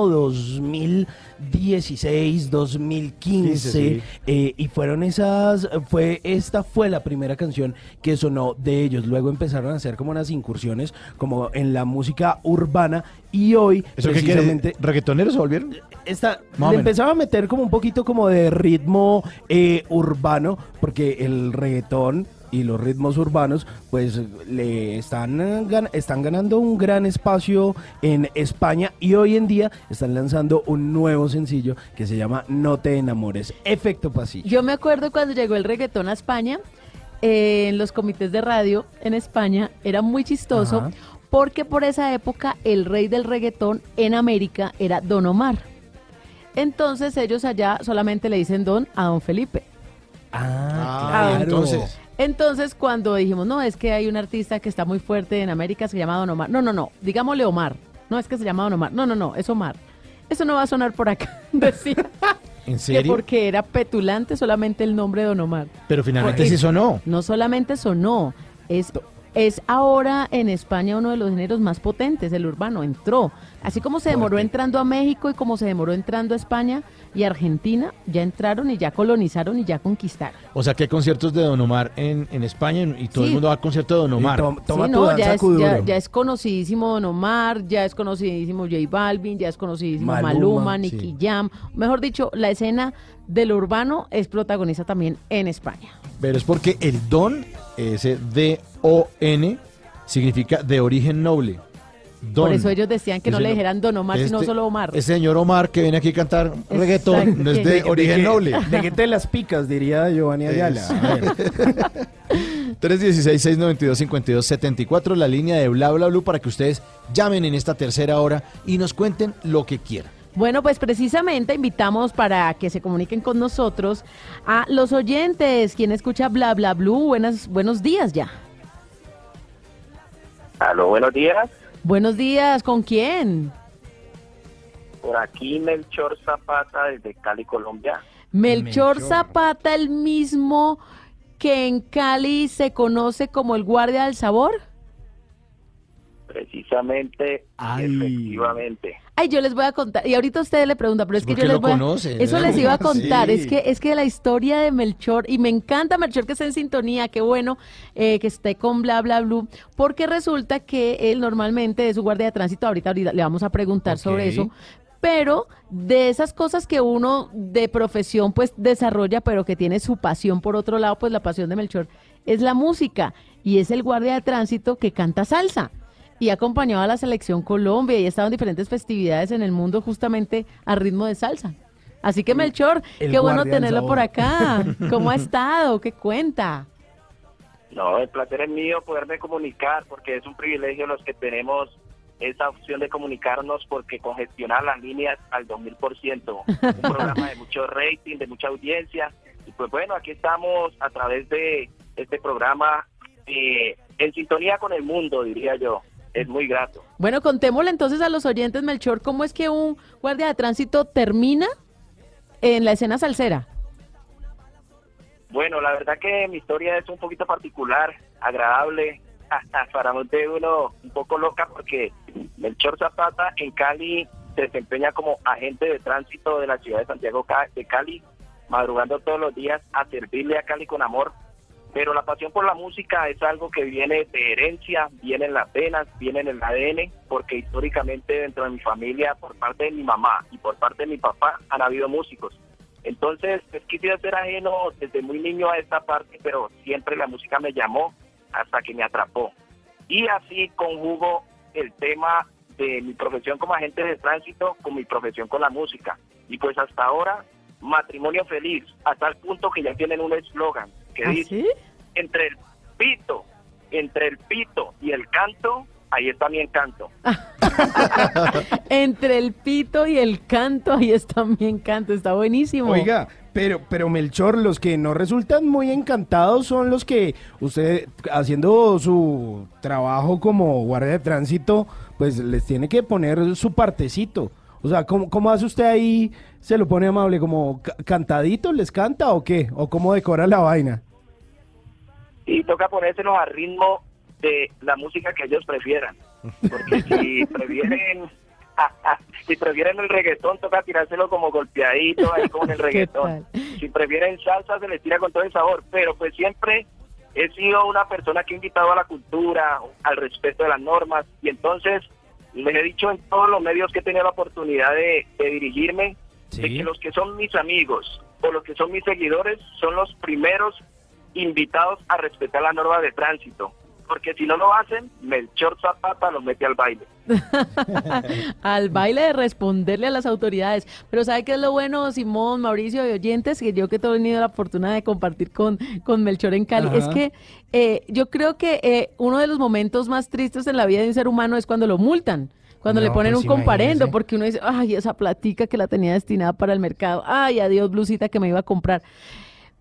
2016, 2015, sí. eh, y fueron esas, fue, esta fue la primera canción que sonó de ellos, luego empezaron a hacer como unas incursiones como en la música urbana, y hoy ¿Eso qué precisamente ¿Reggaetoneros se volvieron? esta, le empezaba a meter como un poquito como de ritmo eh, urbano, porque el reggaetón y los ritmos urbanos pues le están, eh, gan- están ganando un gran espacio en España y hoy en día están lanzando un nuevo sencillo que se llama No te enamores, efecto pasillo. Yo me acuerdo cuando llegó el reggaetón a España, eh, en los comités de radio en España, era muy chistoso Ajá. porque por esa época el rey del reggaetón en América era Don Omar. Entonces ellos allá solamente le dicen Don a Don Felipe. Ah, claro. entonces. Entonces cuando dijimos, no, es que hay un artista que está muy fuerte en América, se llama Don Omar. No, no, no, digámosle Omar. No es que se llama Don Omar. No, no, no, es Omar. Eso no va a sonar por acá. Decía ¿En que serio? porque era petulante solamente el nombre de Don Omar. Pero finalmente Porque sí sonó. No solamente sonó, es, es ahora en España uno de los géneros más potentes, el urbano, entró. Así como se demoró entrando a México y como se demoró entrando a España y Argentina, ya entraron y ya colonizaron y ya conquistaron. O sea, que hay conciertos de Don Omar en, en España y todo el mundo va al concierto de Don Omar. tom- toma Sí, tu no, danza, ya, es, Kuduro. ya, ya es conocidísimo Don Omar, ya es conocidísimo J Balvin, ya es conocidísimo Maluma, Maluma, sí. Nicky Jam. Mejor dicho, la escena del urbano es protagonista también en España. Pero es porque el Don, ese D-O-N, significa de origen noble. Don. Por eso ellos decían que no le dijeran Don Omar, sino este- solo Omar. Ese señor Omar que viene aquí a cantar reggaetón no es de, origen que- noble. De que te las picas, diría Giovanni Ayala. Es- A ver. 316-692-5274, la línea de Bla Bla Blue para que ustedes llamen en esta tercera hora y nos cuenten lo que quieran. Bueno, pues precisamente invitamos para que se comuniquen con nosotros a los oyentes. Quien escucha Bla Bla Blue, buenas, buenos días ya. Aló, buenos días. Buenos días, ¿con quién? Por aquí Melchor Zapata desde Cali, Colombia. Melchor, Melchor. Zapata, el mismo que en Cali se conoce como el guardia del sabor. Precisamente, efectivamente. Ay, yo les voy a contar. Y ahorita ustedes le preguntan, pero es que ¿Por yo les voy a- conoce? Eso les iba a contar. Sí. Es que es que la historia de Melchor y me encanta Melchor que esté en sintonía. Qué bueno eh, que esté con bla bla blue, porque resulta que él normalmente es su guardia de tránsito. Ahorita, ahorita le vamos a preguntar sobre eso. Pero de esas cosas que uno de profesión pues desarrolla, pero que tiene su pasión por otro lado, pues la pasión de Melchor es la música y es el guardia de tránsito que canta salsa y ha acompañado a la selección Colombia y ha estado en diferentes festividades en el mundo justamente a ritmo de salsa. Así que Melchor, el qué bueno tenerlo por acá. ¿Cómo ha estado? ¿Qué cuenta? No, el placer es mío poderme comunicar porque es un privilegio los que tenemos esa opción de comunicarnos porque congestionar las líneas al 2000%. Un programa de mucho rating, de mucha audiencia. Y pues bueno, aquí estamos a través de este programa eh, en sintonía con el mundo, diría yo. Es muy grato. Bueno, contémosle entonces a los oyentes, Melchor, ¿cómo es que un guardia de tránsito termina en la escena salsera? Bueno, la verdad que mi historia es un poquito particular, agradable, para de uno un poco loca porque Melchor Zapata en Cali se desempeña como agente de tránsito de la ciudad de Santiago de Cali, madrugando todos los días a servirle a Cali con amor. Pero la pasión por la música es algo que viene de herencia, viene en las venas, viene en el ADN, porque históricamente dentro de mi familia, por parte de mi mamá y por parte de mi papá, han habido músicos. Entonces, pues, quisiera ser ajeno desde muy niño a esta parte, pero siempre la música me llamó hasta que me atrapó. Y así conjugo el tema de mi profesión como agente de tránsito con mi profesión con la música. Y pues hasta ahora, matrimonio feliz, hasta el punto que ya tienen un eslogan que ¿Ah, dice, entre el pito, entre el pito y el canto, ahí está mi encanto. Entre el pito y el canto, ahí está mi encanto, está buenísimo. Oiga, pero, pero Melchor, los que no resultan muy encantados son los que usted, haciendo su trabajo como guardia de tránsito, pues les tiene que poner su partecito. O sea, ¿cómo, cómo hace usted ahí? ¿Se lo pone amable como ca- cantadito, les canta o qué? ¿O cómo decora la vaina? Y toca ponérselos a ritmo de la música que ellos prefieran. Porque si prefieren si prefieren el reggaetón, toca tirárselo como golpeadito ahí como en el reggaetón. Si prefieren salsa, se les tira con todo el sabor. Pero pues siempre he sido una persona que he invitado a la cultura, al respeto de las normas. Y entonces les he dicho en todos los medios que he tenido la oportunidad de, de dirigirme, de que los que son mis amigos o los que son mis seguidores son los primeros invitados a respetar la norma de tránsito. Porque si no lo hacen, Melchor Zapata los mete al baile. al baile de responderle a las autoridades. Pero ¿sabe qué es lo bueno, Simón, Mauricio y oyentes? Que yo que he tenido la fortuna de compartir con, con Melchor en Cali, Ajá. es que eh, yo creo que eh, uno de los momentos más tristes en la vida de un ser humano es cuando lo multan. Cuando le ponen pues un comparendo, imagínese. porque uno dice, ay, esa platica que la tenía destinada para el mercado, ay, adiós, blusita que me iba a comprar.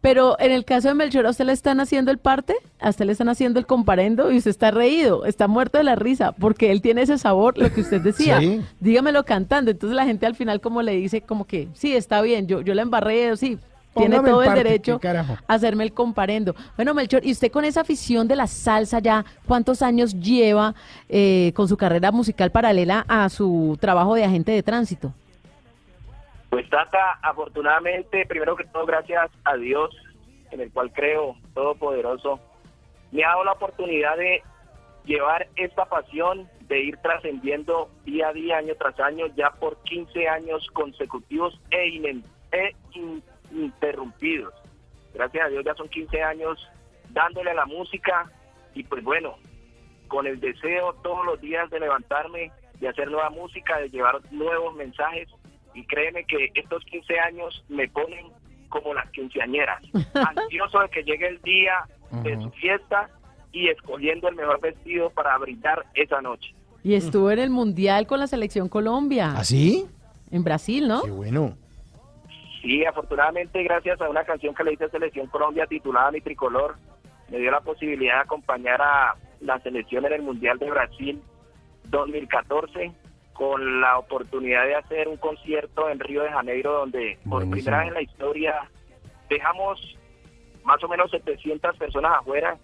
Pero en el caso de Melchor, ¿a usted le están haciendo el parte? ¿A usted le están haciendo el comparendo? Y usted está reído, está muerto de la risa, porque él tiene ese sabor, lo que usted decía. Sí. Dígamelo cantando. Entonces la gente al final como le dice, como que, sí, está bien, yo, yo la embarré, sí, tiene Póngame el todo el parte, derecho a hacerme el comparendo. Bueno, Melchor, ¿y usted con esa afición de la salsa ya, cuántos años lleva eh, con su carrera musical paralela a su trabajo de agente de tránsito? Pues Tata, afortunadamente, primero que todo, gracias a Dios, en el cual creo, todopoderoso, me ha dado la oportunidad de llevar esta pasión, de ir trascendiendo día a día, año tras año, ya por 15 años consecutivos e, inen- e in-. Gracias a Dios ya son 15 años dándole a la música y pues bueno, con el deseo todos los días de levantarme, de hacer nueva música, de llevar nuevos mensajes y créeme que estos 15 años me ponen como las quinceañeras, ansioso de que llegue el día de su fiesta y escogiendo el mejor vestido para brindar esa noche. Y estuvo en el Mundial con la Selección Colombia. ¿Ah, sí? En Brasil, ¿no? Qué bueno. Sí, afortunadamente gracias a una canción que le hice a Selección Colombia titulada Mi Tricolor, me dio la posibilidad de acompañar a la selección en el Mundial de Brasil 2014 con la oportunidad de hacer un concierto en Río de Janeiro donde por Buenísimo. primera vez en la historia dejamos más o menos 700 personas afuera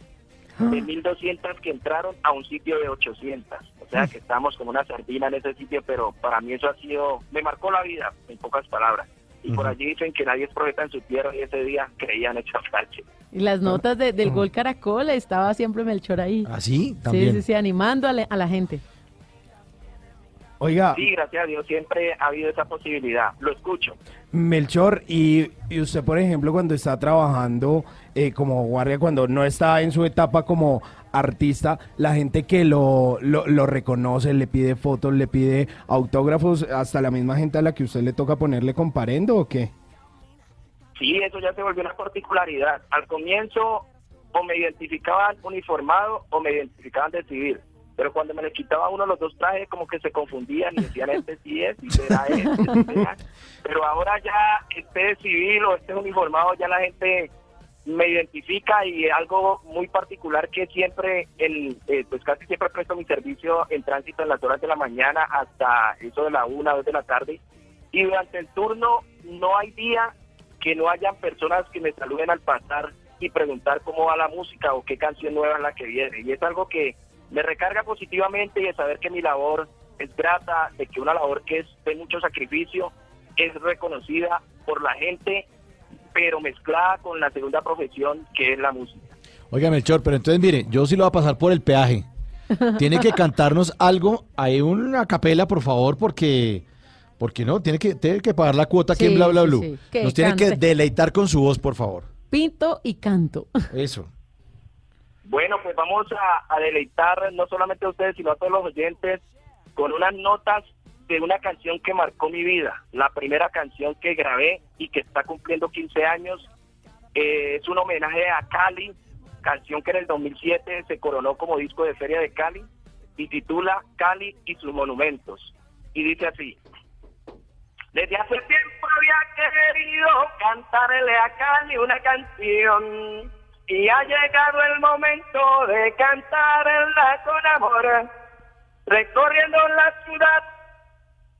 de 1200 que entraron a un sitio de 800. O sea que estamos como una sardina en ese sitio, pero para mí eso ha sido, me marcó la vida, en pocas palabras. Y por allí dicen que nadie es profeta en su tierra y ese día creían esa frase. Y las notas de- del gol Caracol estaba siempre Melchor ahí. ¿Ah, sí? Sí, También. sí, sí, animando a, la- a la gente. Oiga, Sí, gracias a Dios siempre ha habido esa posibilidad. Lo escucho. Melchor, y, y usted, por ejemplo, cuando está trabajando eh, como guardia, cuando no está en su etapa como artista, la gente que lo, lo, lo reconoce, le pide fotos, le pide autógrafos, hasta la misma gente a la que usted le toca ponerle comparendo o qué? Sí, eso ya se volvió una particularidad. Al comienzo o me identificaban uniformado o me identificaban de civil. Pero cuando me le quitaba uno de los dos trajes, como que se confundían y decían, este sí es, y será este, será. Pero ahora ya este de civil o este uniformado, ya la gente me identifica y algo muy particular que siempre, el, eh, pues casi siempre presto mi servicio en tránsito en las horas de la mañana hasta eso de la una, dos de la tarde. Y durante el turno no hay día que no hayan personas que me saluden al pasar y preguntar cómo va la música o qué canción nueva es la que viene. Y es algo que me recarga positivamente y de saber que mi labor es grata, de que una labor que es de mucho sacrificio es reconocida por la gente, pero mezclada con la segunda profesión que es la música. Oiga, Melchor, pero entonces mire, yo sí lo voy a pasar por el peaje. Tiene que cantarnos algo, hay una capela, por favor, porque porque no, tiene que tiene que pagar la cuota aquí Sí, en Bla Bla Blue. sí. Nos tiene que deleitar con su voz, por favor. Pinto y canto. Eso. Bueno, pues vamos a, deleitar no solamente a ustedes, sino a todos los oyentes con unas notas de una canción que marcó mi vida. La primera canción que grabé y que está cumpliendo 15 años. Eh, es un homenaje a Cali, canción que en el 2007 se coronó como disco de Feria de Cali y titula Cali y sus monumentos. Y dice así. Desde hace tiempo había querido cantarle a Cali una canción y ha llegado el momento de cantarla con amor, recorriendo la ciudad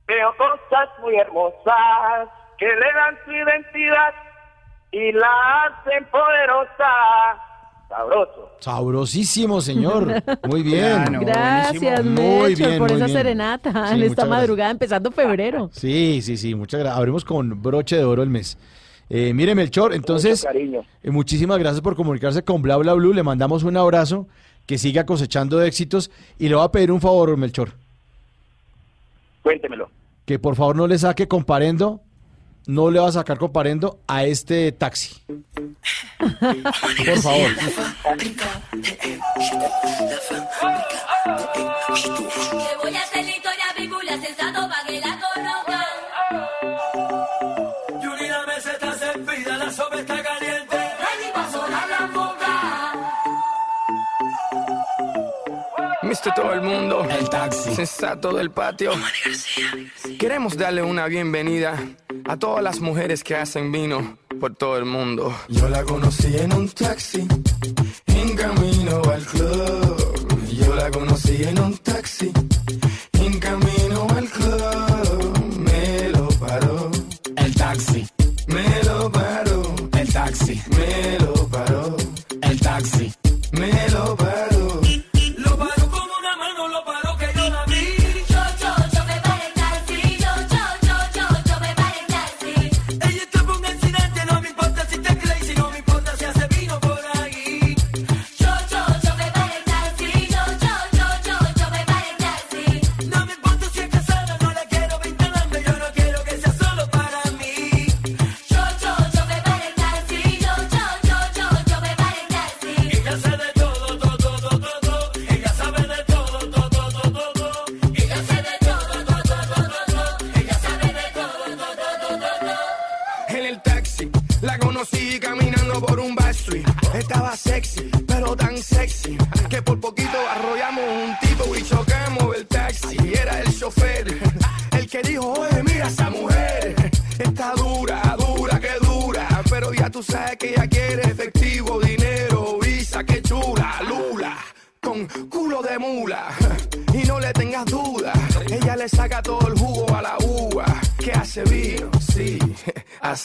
Veo cosas muy hermosas que le dan su identidad y la hacen poderosa. Sabroso. Sabrosísimo, señor. Muy bien. Gracias, Muy Melchor, bien, por muy esa bien. serenata Sí, en esta gracias. madrugada empezando febrero. Sí, sí, sí, muchas gracias. Abrimos con broche de oro el mes. Eh, mire, Melchor, entonces, cariño. eh, muchísimas gracias por comunicarse con Bla Bla Blue. Le mandamos un abrazo, que siga cosechando éxitos. Y le voy a pedir un favor, Melchor, Cuéntemelo. que por favor no le saque comparendo, no le va a sacar comparendo a este taxi. Por favor. Le voy a Mister todo el mundo, el taxi, sensato del patio. Queremos darle una bienvenida a todas las mujeres que hacen vino por todo el mundo. Yo la conocí en un taxi, en camino al club. Yo la conocí en un taxi,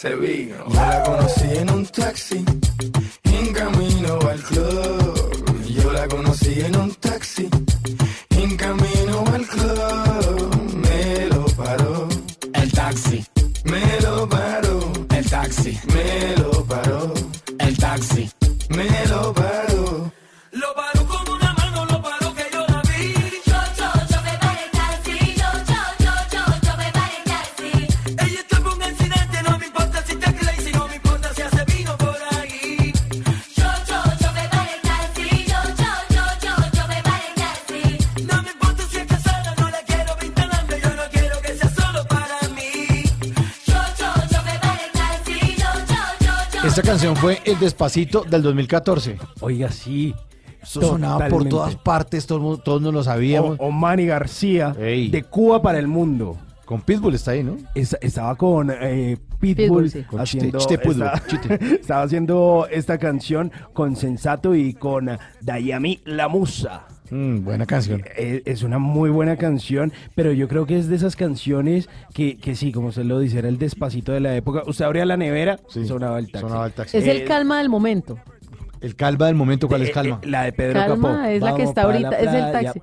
hace vino. La conocí en un taxi, del 2014. Oiga, sí. Eso sonaba por todas partes, todo el mundo- todos nos lo sabíamos. O, Omani García, Ey. de Cuba para el mundo. Con Pitbull está ahí, ¿no? Es- estaba con eh, Pitbull, Pitbull, sí. Con haciendo Chite- Chite Pitbull, esta- estaba haciendo esta canción con Sensato y con Dayami La Musa. Mm, buena canción. Eh, Es una muy buena canción, pero yo creo que es de esas canciones que, que sí, como usted lo dice, era el despacito de la época. Usted abría la nevera, Sí, sonaba el taxi. sonaba el taxi. Es Eh, el calma del momento. El calma del momento, ¿cuál es eh, calma? eh, la de Pedro Calma Capó. es la que está ahorita, la es el taxi.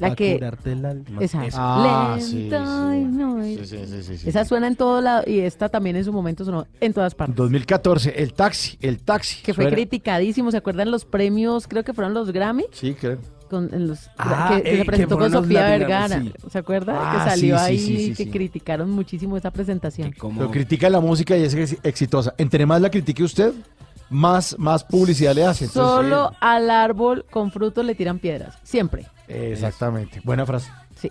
La que curarte el alma. esa. Sí, sí. no- sí, suena en todo lado y esta también en su momento sonó en todas partes. 2014, el taxi, el taxi. Que fue criticadísimo, ¿se acuerdan los premios? Creo que fueron los Grammy. Sí, creo. Con, en los, Ah, que, que se presentó que con Sofía Vergara. ¿Se acuerda? Ah, que salió sí, ahí sí, sí, que sí. criticaron muchísimo esa presentación. Pero critica la música y es ex- exitosa. Entre más la critique usted, más, más publicidad le hace. Entonces, Solo al árbol con frutos le tiran piedras. Siempre. exactamente. Buena frase. Sí.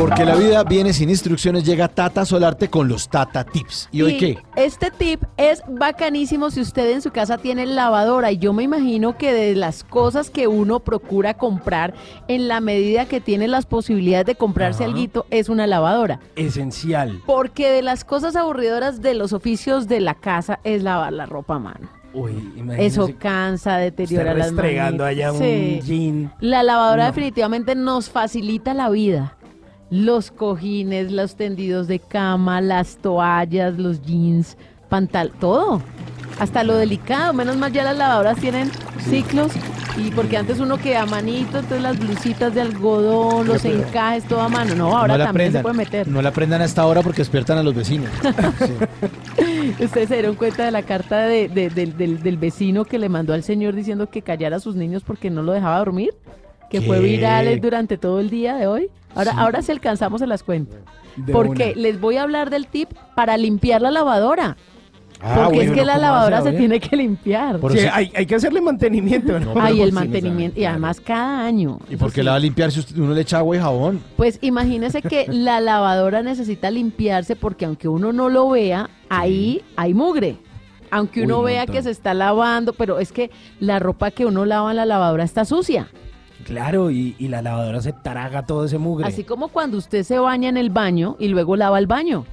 Porque la vida viene sin instrucciones, llega Tata Solarte con los Tata Tips. ¿Y hoy Y qué? Este tip es bacanísimo si usted en su casa tiene lavadora y yo me imagino que de las cosas que uno procura comprar en la medida que tiene las posibilidades de comprarse Ajá. alguito es una lavadora. Esencial. Porque de las cosas aburridoras de los oficios de la casa es lavar la ropa a mano. Uy, Eso cansa, deteriora las manitas. allá Sí. un jean. La lavadora No. definitivamente nos facilita la vida. Los cojines, los tendidos de cama, las toallas, los jeans, pantal, todo. Hasta lo delicado. Menos mal ya las lavadoras tienen ciclos. Y porque antes uno que a manito, entonces las blusitas de algodón, los Pero- encajes, todo a mano. No, ahora no también se puede meter. No la aprendan a esta hora porque despiertan a los vecinos. Ustedes se dieron cuenta de la carta de- de- del, del- del vecino que le mandó al señor diciendo que callara a sus niños porque no lo dejaba dormir. Que fue viral durante todo el día de hoy. Ahora, Sí. ahora si alcanzamos se las cuento. De porque una. les voy a hablar del tip para limpiar la lavadora. Ah, porque es que la ¿cómo lavadora hace, se tiene que limpiar. Sí, hay, hay que hacerle mantenimiento, ¿no? Ay, el mantenimiento. Y además cada año. ¿Y por qué la va a limpiar si usted- uno le echa agua y jabón? Pues imagínese que la lavadora necesita limpiarse porque aunque uno no lo vea, ahí hay mugre. Aunque uno un vea montón. que se está lavando, pero es que la ropa que uno lava en la lavadora está sucia. Claro, y, y la lavadora se traga todo ese mugre. Así como cuando usted se baña en el baño y luego lava el baño.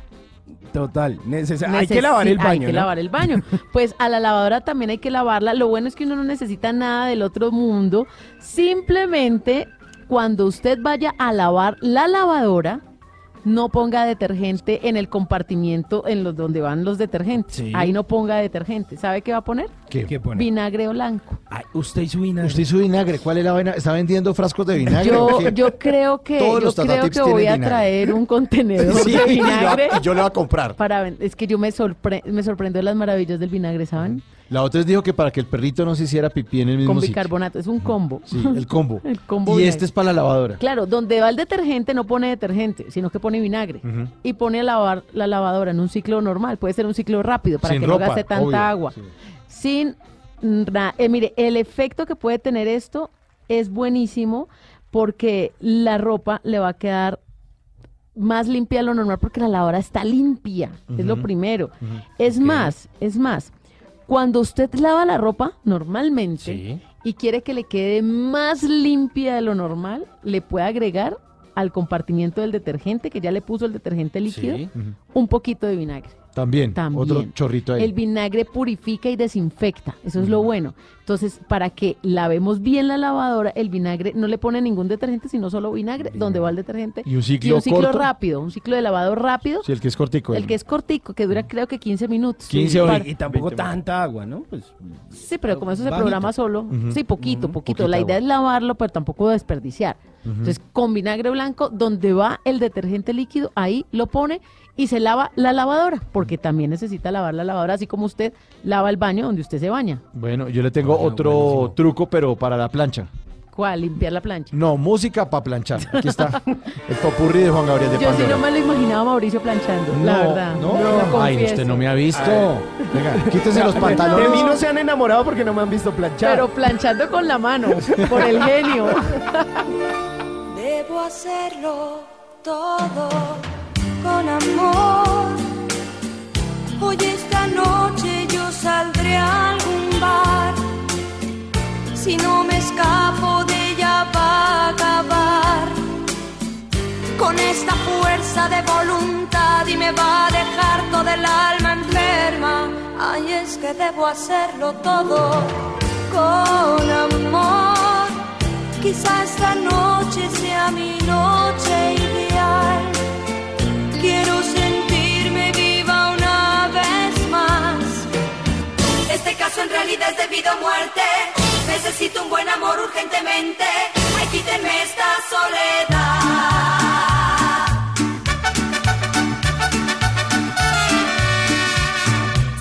Total. neces- hay que lavar el baño. Hay que ¿no? lavar el baño. Pues a la lavadora también hay que lavarla. Lo bueno es que uno no necesita nada del otro mundo. Simplemente cuando usted vaya a lavar la lavadora, no ponga detergente en el compartimiento en los donde van los detergentes. Sí. Ahí no ponga detergente. ¿Sabe qué va a poner? ¿Qué? pone? Vinagre blanco. Ay, usted y su vinagre. Usted hizo vinagre. ¿Cuál es la vaina? ¿Está vendiendo frascos de vinagre? Yo, yo creo que Todos yo los creo que voy a vinagre. traer un contenedor Sí, de y vinagre. y yo le voy a comprar. Para es que yo me, sorpre me sorprendo de las maravillas del vinagre, ¿saben? La otra dijo que para que el perrito no se hiciera pipí en el mismo Con sitio. bicarbonato, es un combo. Sí, el combo. El combo y este es para la lavadora. Claro, donde va el detergente no pone detergente, sino que pone vinagre. Y pone a lavar la lavadora en un ciclo normal. Puede ser un ciclo rápido para Sin que ropa, no gaste tanta obvio, agua. sí. Sin. eh, mire, el efecto que puede tener esto es buenísimo porque la ropa le va a quedar más limpia de lo normal porque la lavadora está limpia. Es lo primero. Es más, es más. Cuando usted lava la ropa normalmente y quiere que le quede más limpia de lo normal, le puede agregar al compartimiento del detergente, que ya le puso el detergente líquido, Sí. Un poquito de vinagre. También, También. otro chorrito ahí. El vinagre purifica y desinfecta, eso es lo bueno. Entonces, para que lavemos bien la lavadora, el vinagre no le pone ningún detergente, sino solo vinagre, donde va el detergente. Y un ciclo corto. rápido, un ciclo de lavado rápido. Sí, el que es cortico. El que es cortico, que dura creo que 15 minutos. 15 o Para- Y tampoco tanta agua, ¿no? Pues, Sí, pero como eso se Bajito. programa solo, sí, poquito, poquito. Poquita La idea agua. es lavarlo, pero tampoco desperdiciar. Entonces, con vinagre blanco, donde va el detergente líquido, ahí lo pone y se lava la lavadora, porque también necesita lavar la lavadora, así como usted lava el baño donde usted se baña. Bueno, yo le tengo otro truco, pero para la plancha. ¿Cuál? Limpiar la plancha. No, música para planchar. Aquí está el popurrí de Juan Gabriel de Yo sí no me lo imaginaba Mauricio planchando, la No, verdad. no. lo Ay, usted no me ha visto. Venga, quítese los De pantalones. mí no se han enamorado porque no me han visto planchar. Pero planchando con la mano, por el genio. Debo hacerlo todo con amor. Hoy esta noche yo saldré a algún bar. Si no me escapo de ella va a acabar. Con esta fuerza de voluntad y me va a dejar toda el alma enferma. Ay, es que debo hacerlo todo con amor. Quizá esta noche sea mi noche. Quiero sentirme viva una vez más. Este caso en realidad es debido a muerte. Necesito un buen amor urgentemente. Ay, quítenme esta soledad.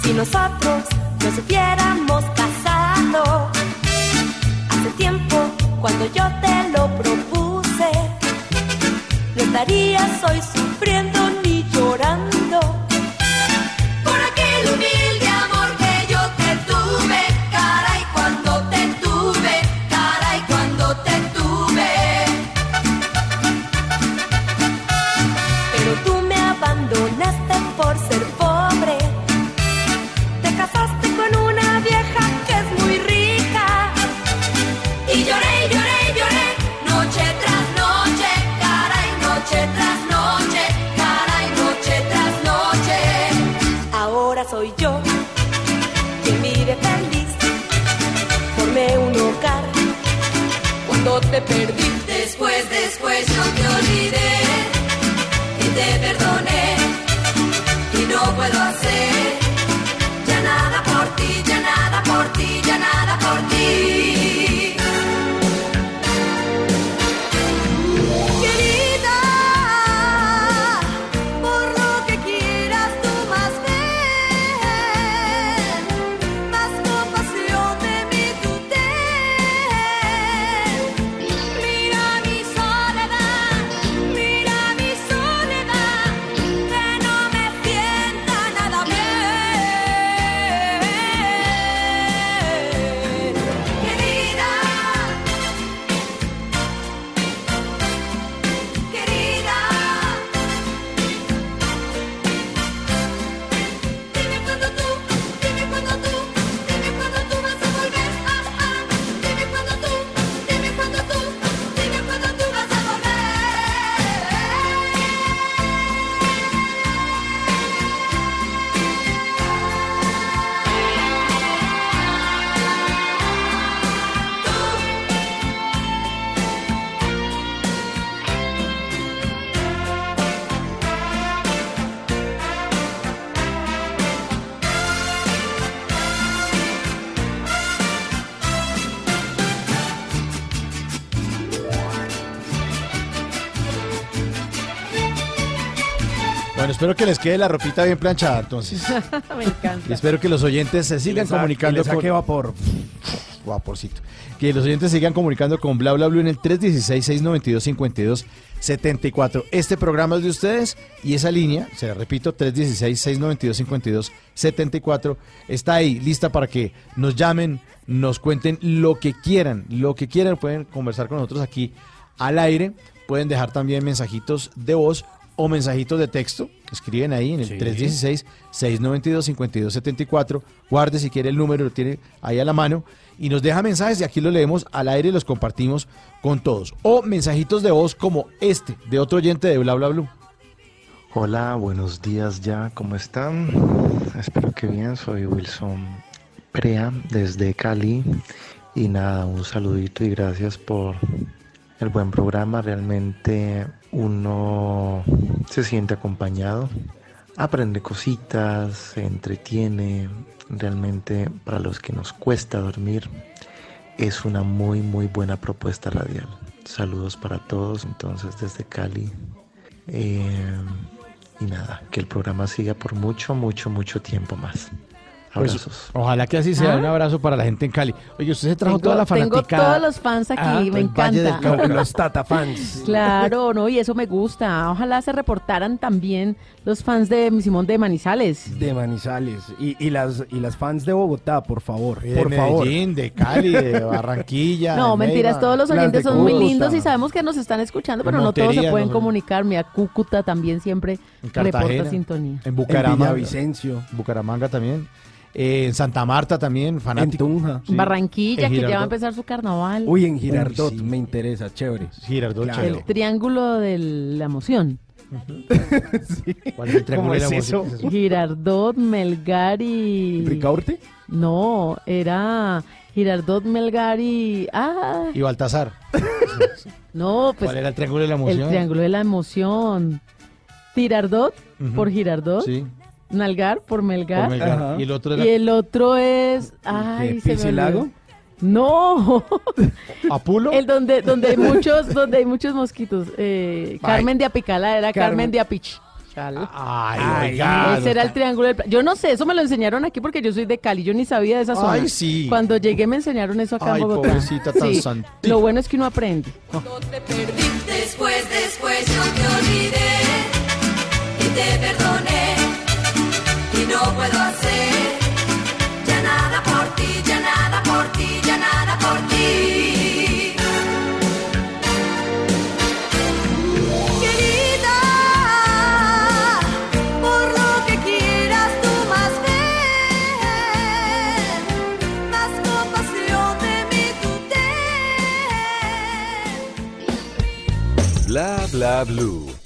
Si nosotros nos hubiéramos casado hace tiempo cuando yo te lo propuse, no estarías hoy sufriendo espero que les quede la ropita bien planchada, entonces. Me encanta. Y espero que los oyentes se sigan sa- comunicando que saque vapor. Vaporcito. Que los oyentes sigan comunicando con Bla Bla Blue en el 316-692-5274. Este programa es de ustedes y esa línea, se la repito, 316-692-5274, está ahí, lista para que nos llamen, nos cuenten lo que quieran, lo que quieran. Pueden conversar con nosotros aquí al aire. Pueden dejar también mensajitos de voz o mensajitos de texto escriben ahí en el Sí. 316-692-5274. Guarde si quiere el número, lo tiene ahí a la mano. Y nos deja mensajes y aquí los leemos al aire y los compartimos con todos. O mensajitos de voz como este, de otro oyente de Bla Bla Blue. Hola, buenos días ya, ¿cómo están? Espero que bien, soy Wilson Prea desde Cali y nada, un saludito y gracias por el buen programa, realmente uno se siente acompañado, aprende cositas, se entretiene, realmente para los que nos cuesta dormir es una muy muy buena propuesta radial. Saludos para todos, entonces desde Cali. Eh, y nada, que el programa siga por mucho, mucho, mucho tiempo más. Pues, ojalá que así sea. Ah. Un abrazo para la gente en Cali. Oye, usted se trajo Tengo- toda la tengo fanaticada. todos los fans aquí, Ah, me del Valle del encanta. Cauca. Los Tata fans. Claro, no, y eso me gusta. Ojalá se reportaran también los fans de Simón de Manizales. De Manizales. Y, y las, y las fans de Bogotá, por favor. De por favor. Medellín, de Cali, de Barranquilla. No, de mentiras, Neiva. todos los oyentes son muy lindos y sabemos que nos están escuchando, pero no todos se pueden no- comunicar. Mira, Cúcuta también siempre En reporta sintonía. En Bucaramanga. Villavicencio. Bucaramanga también. Eh, en Santa Marta también, fanático. En Tunja. Sí. Barranquilla, En que ya va a empezar su carnaval. Uy, en Girardot Uy, sí. me interesa, chévere. Girardot, Claro. chévere. el triángulo de la emoción. ¿Cuál es el triángulo ¿Cómo de la emoción? Girardot, Melgar y... ¿Ricaurte? No, era Girardot, Melgar y... Ah, Y Baltasar. no, pues ¿Cuál era el triángulo de la emoción? el triángulo de la emoción. Girardot por Girardot, Sí, Nalgar por Melgar. por Melgar. Ajá. Y el otro era Y el otro es... Ay, ¿Qué, se me Piscilago? olvidó. No, Apulo. el donde donde hay muchos donde hay muchos mosquitos. Eh, Carmen de Apicala era Carmen, Carmen. de Apich. Ay, Ay, oiga, Ese era el triángulo del... Yo no sé, eso me lo enseñaron aquí porque yo soy de Cali, yo ni sabía de esa zona. Ay, sí. Cuando llegué me enseñaron eso acá Ay, en Bogotá. pobrecita, tan Sí, santita. Lo bueno es que uno aprende. te perdí, después, después yo te olvidé y te perdoné y no puedo hacer ya nada por ti, ya nada por ti, ya nada por ti. Querida, por lo que quieras tú más ver, más compasión de mí tú ten. Bla bla blue.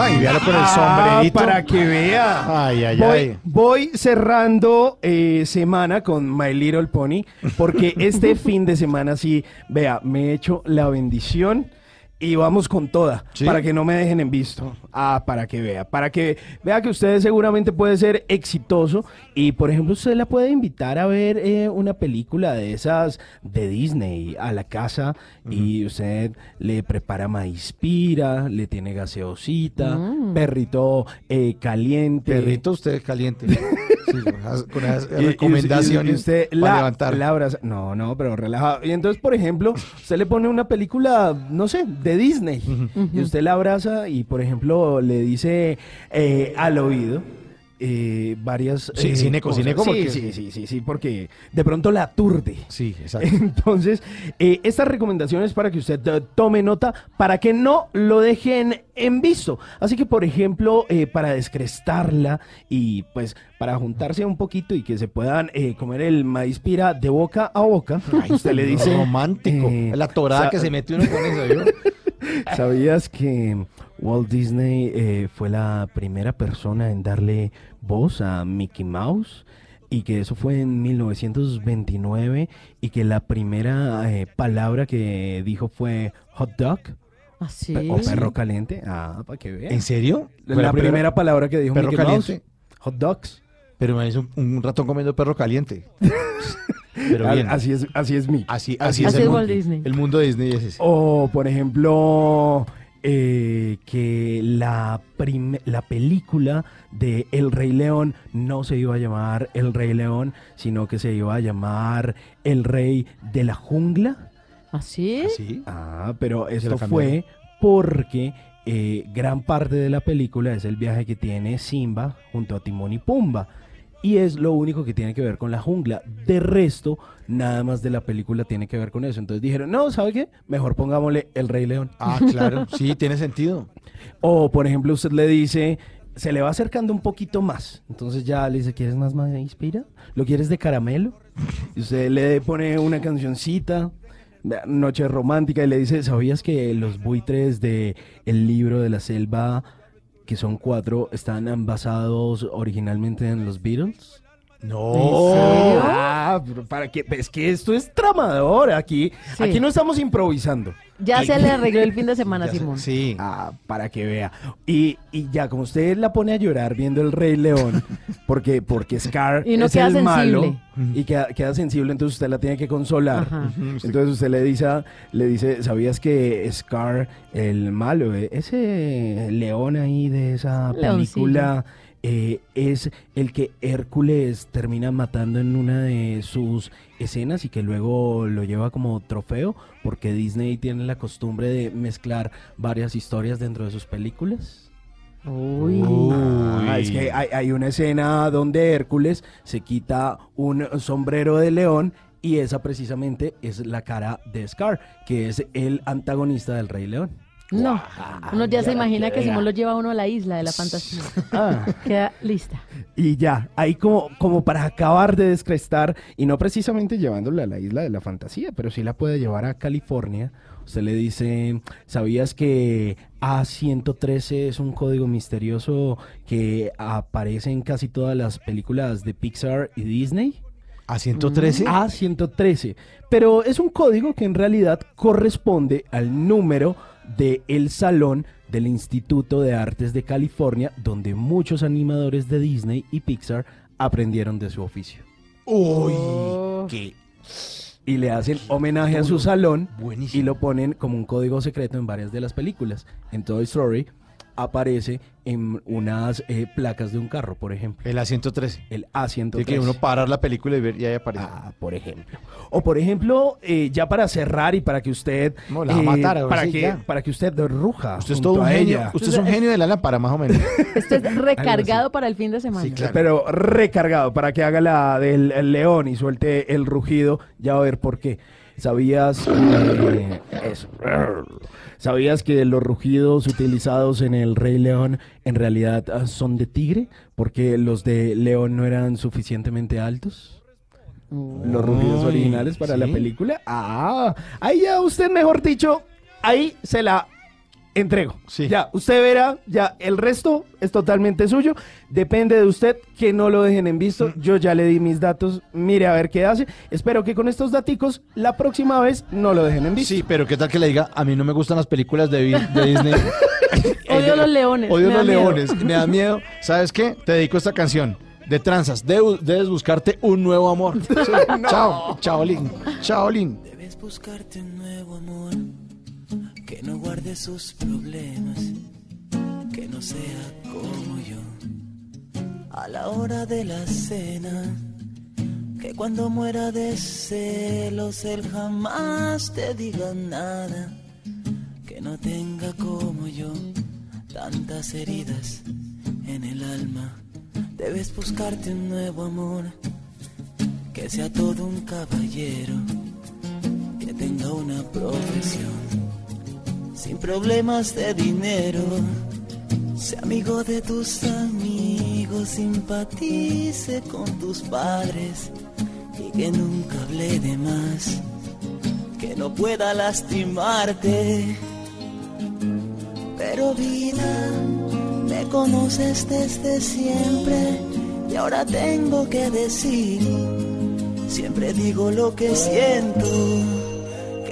Ay, véalo con el Ah, sombrerito. para que vea. Ay, ay, voy, ay. voy cerrando eh, semana con My Little Pony porque este fin de semana sí, vea, me he hecho la bendición y vamos con toda ¿Sí? para que no me dejen en visto. Ah, para que vea, para que vea que usted seguramente puede ser exitoso y por ejemplo usted la puede invitar a ver eh, una película de esas de Disney a la casa y usted le prepara maíz pira, le tiene gaseosita, Mm. perrito eh, caliente. Perrito usted caliente. Sí, con esas y- recomendaciones y usted para la, levantar. la abraza- No, no, pero relajado. Y entonces, por ejemplo, usted le pone una película, no sé, de Disney. Y usted la abraza y, por ejemplo, le dice eh, al oído eh, varias... Sí, eh, cineco, cosas. cineco, Sí, porque- sí, sí, sí, sí, porque de pronto la aturde. Sí, exacto. Entonces, eh, estas recomendaciones para que usted eh, tome nota, para que no lo dejen en visto. Así que, por ejemplo, eh, para descrestarla y pues para juntarse un poquito y que se puedan eh, comer el maíz pira de boca a boca, usted le dice... Romántico. eh, la torada que se mete uno con eso, ¿vio? ¿Sabías que Walt Disney eh, fue la primera persona en darle voz a Mickey Mouse? Y que eso fue en 1929 y que la primera eh, palabra que dijo fue hot dog Así. o perro caliente. Ah, para que vean. ¿En serio? La, ¿Fue la primera, primera- palabra que dijo perro Mickey Mouse. caliente? Hot dogs. Pero me hizo un, un ratón comiendo perro caliente. Pero bien. Así es, así es Mickey. Así, Así así, es es el Walt mundo. Disney. El mundo Disney es ese. O, por ejemplo, eh, que la, la película de El Rey León no se iba a llamar El Rey León, sino que se iba a llamar El Rey de la Jungla. ¿Así? ¿Sí? Ah, pero esto fue porque eh, gran parte de la película es el viaje que tiene Simba junto a Timón y Pumba. Y es lo único que tiene que ver con la jungla. De resto, nada más de la película tiene que ver con eso. Entonces dijeron, no, ¿sabe qué? Mejor pongámosle El Rey León. Ah, claro. Sí, tiene sentido. O, por ejemplo, usted le dice, se le va acercando un poquito más. Entonces ya le dice, ¿quieres más maíz pira? ¿Lo quieres de caramelo? Y usted le pone una cancioncita, noche romántica, y le dice, ¿sabías que los buitres de El libro de la selva, que son cuatro, están basados originalmente en los Beatles? No. Ah, pero para que es que esto es tramador aquí. Sí. Aquí no estamos improvisando. Ya se le arregló el fin de semana, Ya sé- Simón. Sí. Ah, para que vea. Y, y ya, como usted la pone a llorar viendo el Rey León, porque, porque Scar Y no es queda el malo y queda, queda sensible, entonces usted la tiene que consolar. Ajá. Entonces usted le dice, le dice, ¿sabías que Scar, el malo, eh, ese león ahí de esa película, eh, es el que Hércules termina matando en una de sus escenas y que luego lo lleva como trofeo? Porque Disney tiene la costumbre de mezclar varias historias dentro de sus películas. Uy. Ah, es que hay, hay una escena donde Hércules se quita un sombrero de león y esa precisamente es la cara de Scar, que es el antagonista del Rey León. No. Uno ya se imagina que. Simón lo lleva a uno a la isla de la fantasía. Ah. Queda lista. Y ya, ahí como, como para acabar de descrestar, y no precisamente llevándole a la isla de la fantasía, pero sí la puede llevar a California. Usted le dice, ¿sabías que A113 es un código misterioso que aparece en casi todas las películas de Pixar y Disney? ¿A 113? A113. Pero es un código que en realidad corresponde al número de el salón del Instituto de Artes de California, donde muchos animadores de Disney y Pixar aprendieron de su oficio. Uy, Oh. qué Y le hacen homenaje a su salón Buenísimo. y lo ponen como un código secreto en varias de las películas. En Toy Story aparece en unas eh, placas de un carro, por ejemplo. El A113. El A113. Tiene que uno parar la película y ver y ahí aparece. Ah, por ejemplo. O por ejemplo, eh, ya para cerrar y para que usted No, la va a matar, ahora para sí, que ya. para que usted ruja. Usted es todo un a genio. ella. Usted es un genio de la lámpara, más o menos. Esto es recargado para el fin de semana. Sí, claro. Pero recargado para que haga la del el león y suelte el rugido, ya va a ver por qué. ¿Sabías eh, eso? ¿Sabías que los rugidos utilizados en el Rey León en realidad ah, son de tigre? Porque los de león no eran suficientemente altos. Los rugidos originales para la película. Ah, ahí ya usted, mejor dicho, ahí se la entrego. Ya, usted verá, ya el resto es totalmente suyo. Depende de usted que no lo dejen en visto. Yo ya le di mis datos, mire a ver qué hace. Espero que con estos daticos la próxima vez no lo dejen en visto. Sí, pero ¿qué tal que le diga, a mí no me gustan las películas de, Disney? Odio los leones. Odio los miedo. leones, me da miedo. ¿Sabes qué? Te dedico esta canción de tranzas. Debes, debes buscarte un nuevo amor. Sí. Chao, chaolín, chaolín. Debes buscarte un nuevo amor que no guarde sus problemas, que no sea como yo. A la hora de la cena, que cuando muera de celos él jamás te diga nada, que no tenga como yo tantas heridas en el alma. Debes buscarte un nuevo amor que sea todo un caballero, que tenga una profesión, sin problemas de dinero, sea amigo de tus amigos, simpatice con tus padres y que nunca hable de más, que no pueda lastimarte. Pero vida, me conoces desde siempre y ahora tengo que decir, siempre digo lo que siento,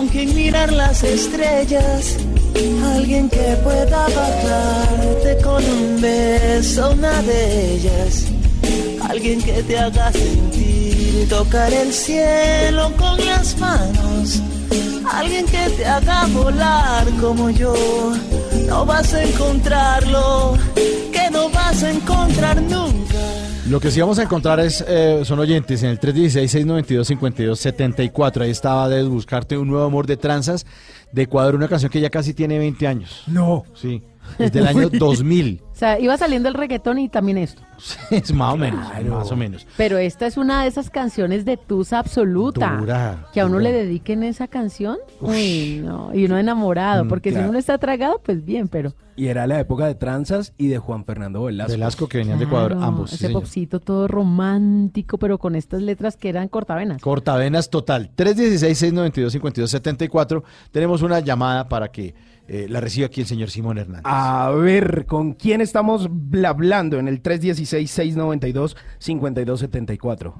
con quien mirar las estrellas, alguien que pueda bajarte con un beso, una de ellas, alguien que te haga sentir tocar el cielo con las manos. Alguien que te haga volar como yo, no vas a encontrarlo, que no vas a encontrar nunca. Lo que sí vamos a encontrar es, eh, son oyentes en el 316-692-5274. Ahí estaba de buscarte un nuevo amor de tranzas de Ecuador, una canción que ya casi tiene 20 años. No. Sí, es del año 2000. O sea, iba saliendo el reggaetón y también esto. Es más o menos, más o menos. Pero esta es una de esas canciones de tusa absoluta. Dura, que a uno dura. le dediquen esa canción. Uy, no. Y uno enamorado. Mm, Porque si uno está tragado, pues bien, pero. Y era la época de Tranzas y de Juan Fernando Velasco. Velasco que venían de Ecuador, ambos. sí, Ese popcito todo romántico, pero con estas letras que eran cortavenas. Cortavenas total. 316-692-5274. Tenemos una llamada para que eh, la reciba aquí el señor Simón Hernández. A ver, ¿con quién estamos bla- hablando en el 316-692-5274?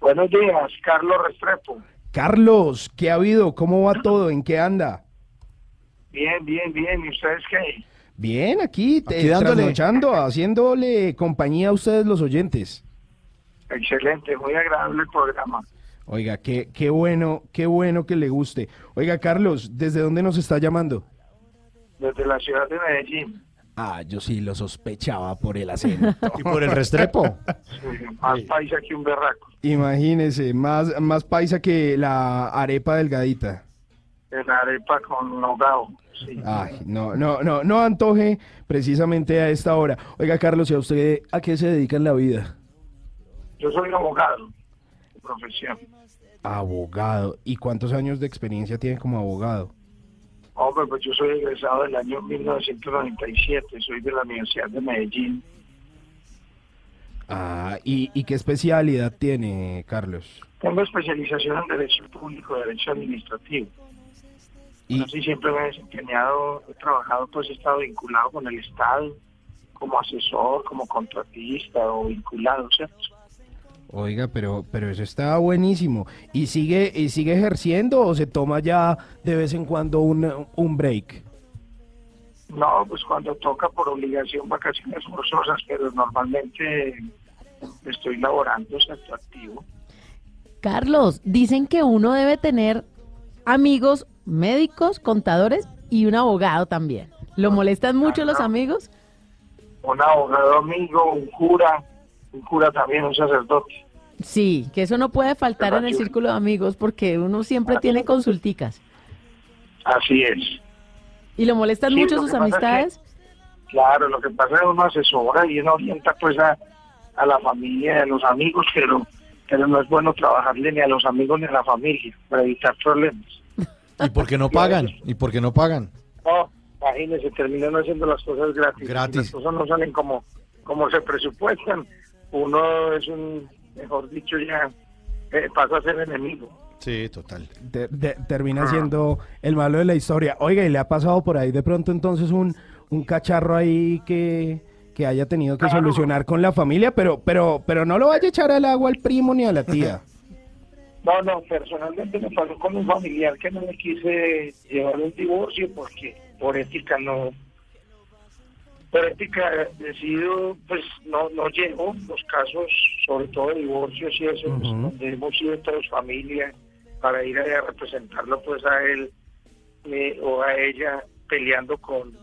Buenos días, Carlos Restrepo. Carlos, ¿qué ha habido? ¿Cómo va todo? ¿En qué anda? Bien, bien, bien. ¿Y ustedes qué? Bien, aquí, te- Aquí dándole. trasnochando, haciéndole compañía a ustedes los oyentes. Excelente, muy agradable el programa. Oiga, qué, qué bueno, qué bueno que le guste. Oiga, Carlos, ¿desde dónde nos está llamando? Desde la ciudad de Medellín. Ah, yo sí lo sospechaba por el acento. ¿Y por el Restrepo? Sí, Más paisa que un berraco. Imagínese, más, más paisa que la arepa delgadita. En arepa con nogao. Sí. Ay, no, no, no, no antoje precisamente a esta hora. Oiga, Carlos, ¿y a usted a qué se dedica en la vida? Yo soy abogado de profesión. Abogado. ¿Y cuántos años de experiencia tiene como abogado? Hombre, pues yo soy egresado del año 1997, soy de la Universidad de Medellín. Ah, ¿y, y qué especialidad tiene, Carlos? Tengo especialización en Derecho Público, Derecho Administrativo. Y- Así siempre me he desempeñado, he trabajado, pues he estado vinculado con el Estado, como asesor, como contratista o vinculado, ¿cierto? Oiga, pero, pero eso está buenísimo. ¿Y sigue, y sigue ejerciendo o se toma ya de vez en cuando un, un break? No, pues cuando toca por obligación vacaciones forzosas, pero normalmente estoy laborando, ¿cierto? Activo. Carlos, dicen que uno debe tener amigos médicos, contadores y un abogado también. ¿Lo molestan mucho los amigos? Un abogado amigo, un cura, un cura también, un sacerdote. Sí, que eso no puede faltar en el círculo de amigos porque uno siempre tiene consulticas. Así es. ¿Y lo molestan Sí, mucho lo sus es que- amistades? Claro, lo que pasa es que uno asesora y uno orienta pues a, a la familia, a los amigos, pero, pero no es bueno trabajarle ni a los amigos ni a la familia para evitar problemas. ¿Y por qué no pagan? ¿Y por qué no pagan? No, imagínense, terminan haciendo las cosas gratis. Gratis. Las cosas no salen como, como se presupuestan. Uno es un, mejor dicho, ya eh, pasa a ser enemigo. Sí, total. De- termina siendo el malo de la historia. Oiga, ¿y le ha pasado por ahí de pronto entonces un, un cacharro ahí que, que haya tenido que solucionar con la familia? Pero, pero, pero no lo vaya a echar al agua al primo ni a la tía. No, no, personalmente me pasó con un familiar que no me quise llevar un divorcio porque por ética no, por ética decido, pues no, no llevo los casos, sobre todo de divorcios y eso, pues, donde hemos sido todos familia, para ir a representarlo pues a él eh, o a ella peleando con,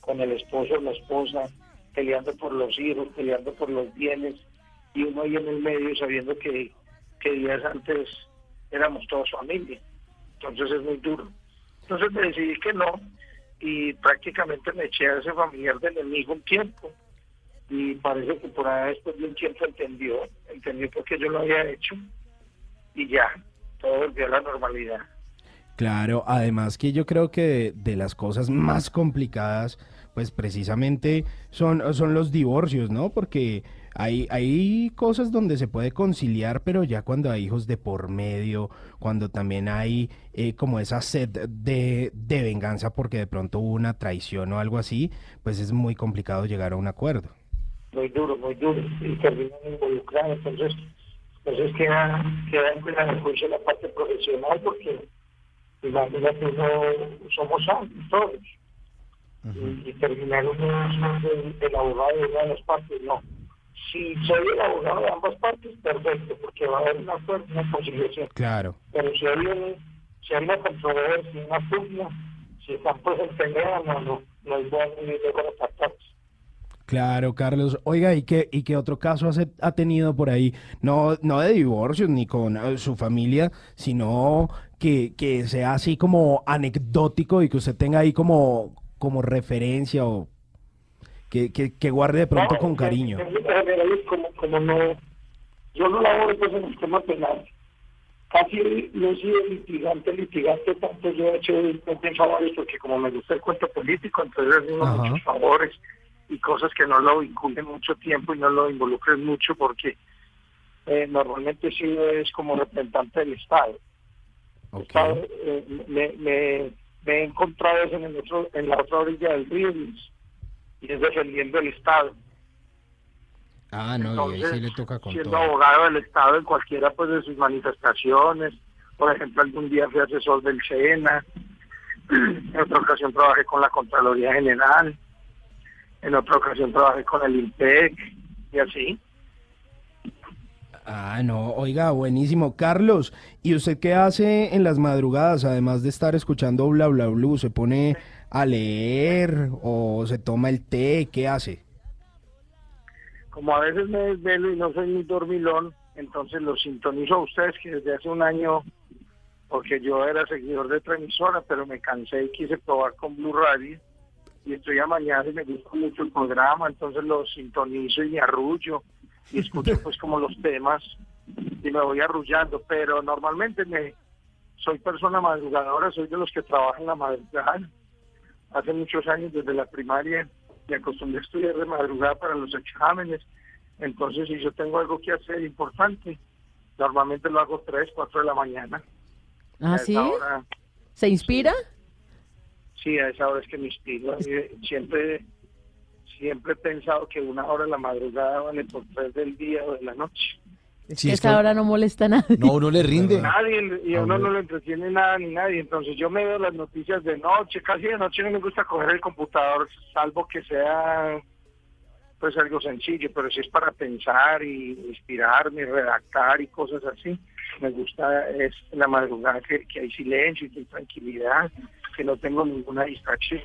con el esposo o la esposa, peleando por los hijos, peleando por los bienes, y uno ahí en el medio sabiendo que, que días antes éramos todos familia. Entonces es muy duro. Entonces me decidí que no, y prácticamente me eché a ese familiar de enemigo un tiempo. Y parece que por ahí después de un tiempo entendió, entendió por qué yo lo había hecho, y ya, todo volvió a la normalidad. Claro, además que yo creo que de, de las cosas más complicadas, pues precisamente son, son los divorcios, ¿no? Porque hay, hay cosas donde se puede conciliar, pero ya cuando hay hijos de por medio, cuando también hay eh, como esa sed de, de venganza porque de pronto hubo una traición o algo así, pues es muy complicado llegar a un acuerdo. muy duro, muy duro, y terminan involucrados, entonces, entonces queda, queda en la juicio la parte profesional, porque imagínate, uno, somos todos, y, y terminar uno el abogado de una de las partes, no. Si soy el abogado de ambas partes, perfecto, porque va a haber una fuerte una conciliación. Claro. Pero si hay, un- si hay una controversia, una pugna, si están pues en pelea, no, no, no es bueno ni de buenas partes. Claro, Carlos. Oiga, ¿y qué, y qué otro caso hace- ha tenido por ahí? No, no de divorcios ni con eh, su familia, sino que, que sea así como anecdótico y que usted tenga ahí como, como referencia o que, que, que guarde de pronto No, con cariño. como, como no, yo no laboro pues en el tema penal. Casi no he sido litigante, litigante, tanto yo he hecho en favores porque como me gusta el cuento político, entonces Ajá. muchos favores y cosas que no lo vinculen mucho tiempo y no lo involucren mucho porque eh, normalmente he sido es como representante del Estado. Estado, eh, me, me, me he encontrado en, el otro, en la otra orilla del río y es defendiendo el Estado. Ah, no, y ahí sí le toca con siendo todo. abogado del Estado en cualquiera pues de sus manifestaciones. Por ejemplo, algún día fui asesor del SENA, en otra ocasión trabajé con la Contraloría General, en otra ocasión trabajé con el INPEC y así. Ah, no, oiga, buenísimo. Carlos, ¿y usted qué hace en las madrugadas, además de estar escuchando bla bla blue? ¿Se pone a leer o se toma el té? ¿Qué hace? Como a veces me desvelo y no soy muy dormilón, entonces los sintonizo a ustedes que desde hace un año, porque yo era seguidor de otra pero me cansé y quise probar con Blue Radio y estoy a mañana y me gusta mucho el programa, entonces los sintonizo y me arrullo y escucho pues como los temas y me voy arrullando, pero normalmente me soy persona madrugadora, soy de los que trabajan la madrugada. Hace muchos años, desde la primaria, me acostumbré a estudiar de madrugada para los exámenes. Entonces, si yo tengo algo que hacer importante, normalmente lo hago 3, 4 de la mañana. ¿Ah, sí? hora- ¿Se inspira? Sí, a esa hora es que me inspiro. Eh, Siempre, siempre he pensado que una hora de la madrugada vale por tres del día o de la noche. Es Sí, que es esa que- hora no molesta a nadie. No, no le rinde. Nadie, y a uno Hombre. no le entretiene nada ni nadie. Entonces yo me veo las noticias de noche, casi de noche no me gusta coger el computador, salvo que sea pues algo sencillo, pero si es para pensar y inspirarme, redactar y cosas así, me gusta es la madrugada que, que hay silencio y que hay tranquilidad, que no tengo ninguna distracción.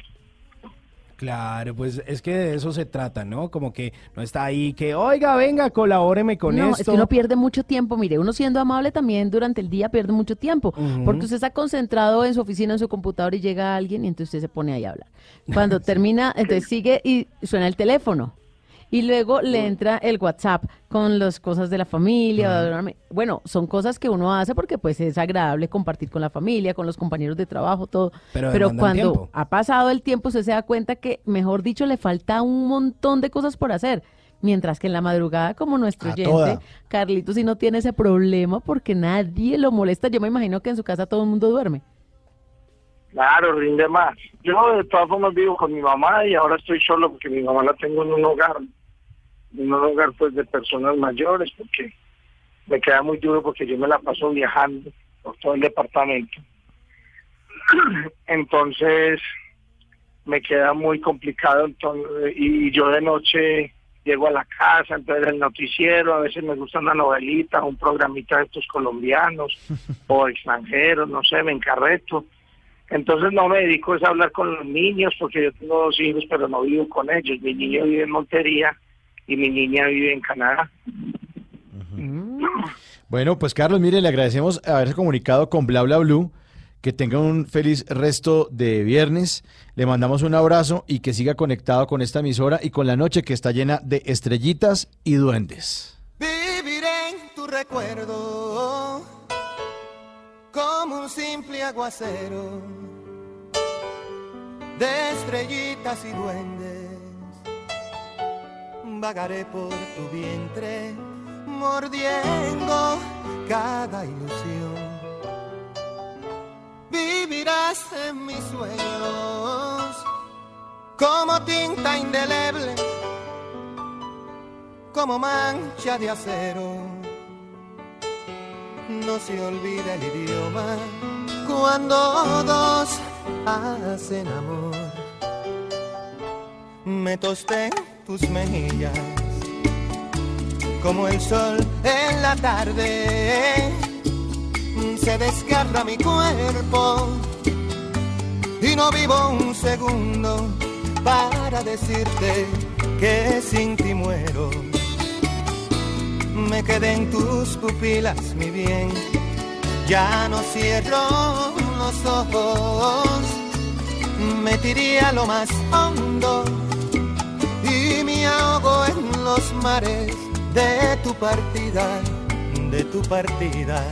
Claro, pues es que de eso se trata, ¿no? Como que no está ahí que, oiga, venga, colabóreme con no, esto. es que uno pierde mucho tiempo. Mire, uno siendo amable también durante el día pierde mucho tiempo. Porque usted está concentrado en su oficina, en su computador y llega alguien y entonces usted se pone ahí a hablar. Cuando termina, entonces sigue y suena el teléfono. Y luego le entra el WhatsApp con las cosas de la familia. Bueno, son cosas que uno hace porque pues es agradable compartir con la familia, con los compañeros de trabajo, todo. Pero cuando tiempo. ha pasado el tiempo, usted se da cuenta que, mejor dicho, le falta un montón de cosas por hacer. Mientras que en la madrugada, como nuestro A oyente, toda. Carlitos, si no tiene ese problema porque nadie lo molesta. Yo me imagino que en su casa todo el mundo duerme. Claro, rinde más. Yo de todas formas vivo con mi mamá y ahora estoy solo porque mi mamá la tengo en un hogar, en un hogar pues de personas mayores porque me queda muy duro porque yo me la paso viajando por todo el departamento. Entonces me queda muy complicado entonces, y yo de noche llego a la casa, entonces el noticiero, a veces me gusta una novelita, un programita de estos colombianos o extranjeros, no sé, me encarreto. Entonces no me dedico es a hablar con los niños porque yo tengo dos hijos pero no vivo con ellos. Mi niño vive en Montería y mi niña vive en Canadá. Bueno, pues Carlos, mire, le agradecemos haberse comunicado con Bla Bla Blue. Que tenga un feliz resto de viernes. Le mandamos un abrazo y que siga conectado con esta emisora y con la noche que está llena de estrellitas y duendes. Viviré en tu recuerdo como un simple aguacero de estrellitas y duendes. Vagaré por tu vientre mordiendo cada ilusión. Vivirás en mis sueños como tinta indeleble como mancha de acero. No se olvida el idioma cuando dos hacen amor. Me tosté tus mejillas como el sol en la tarde. Se desgarra mi cuerpo y no vivo un segundo para decirte que sin ti muero. Me quedé en tus pupilas, mi bien. Ya no cierro los ojos. Me tiré a lo más hondo y me ahogo en los mares de tu partida, de tu partida.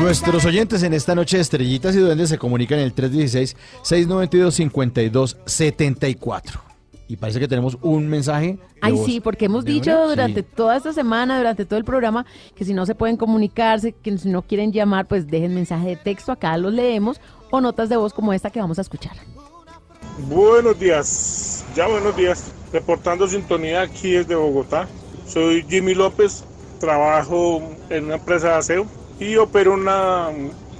Nuestros oyentes en esta noche de estrellitas y duendes se comunican en el 316-692-5274. Y parece que tenemos un mensaje. de Ay, voz. sí, porque hemos ¿De dicho durante Sí. toda esta semana, durante todo el programa, que si no se pueden comunicarse, que si no quieren llamar, pues dejen mensaje de texto, acá los leemos, o notas de voz como esta que vamos a escuchar. Buenos días, ya buenos días. Reportando sintonía aquí desde Bogotá. Soy Jimmy López, trabajo en una empresa de aseo y opero una,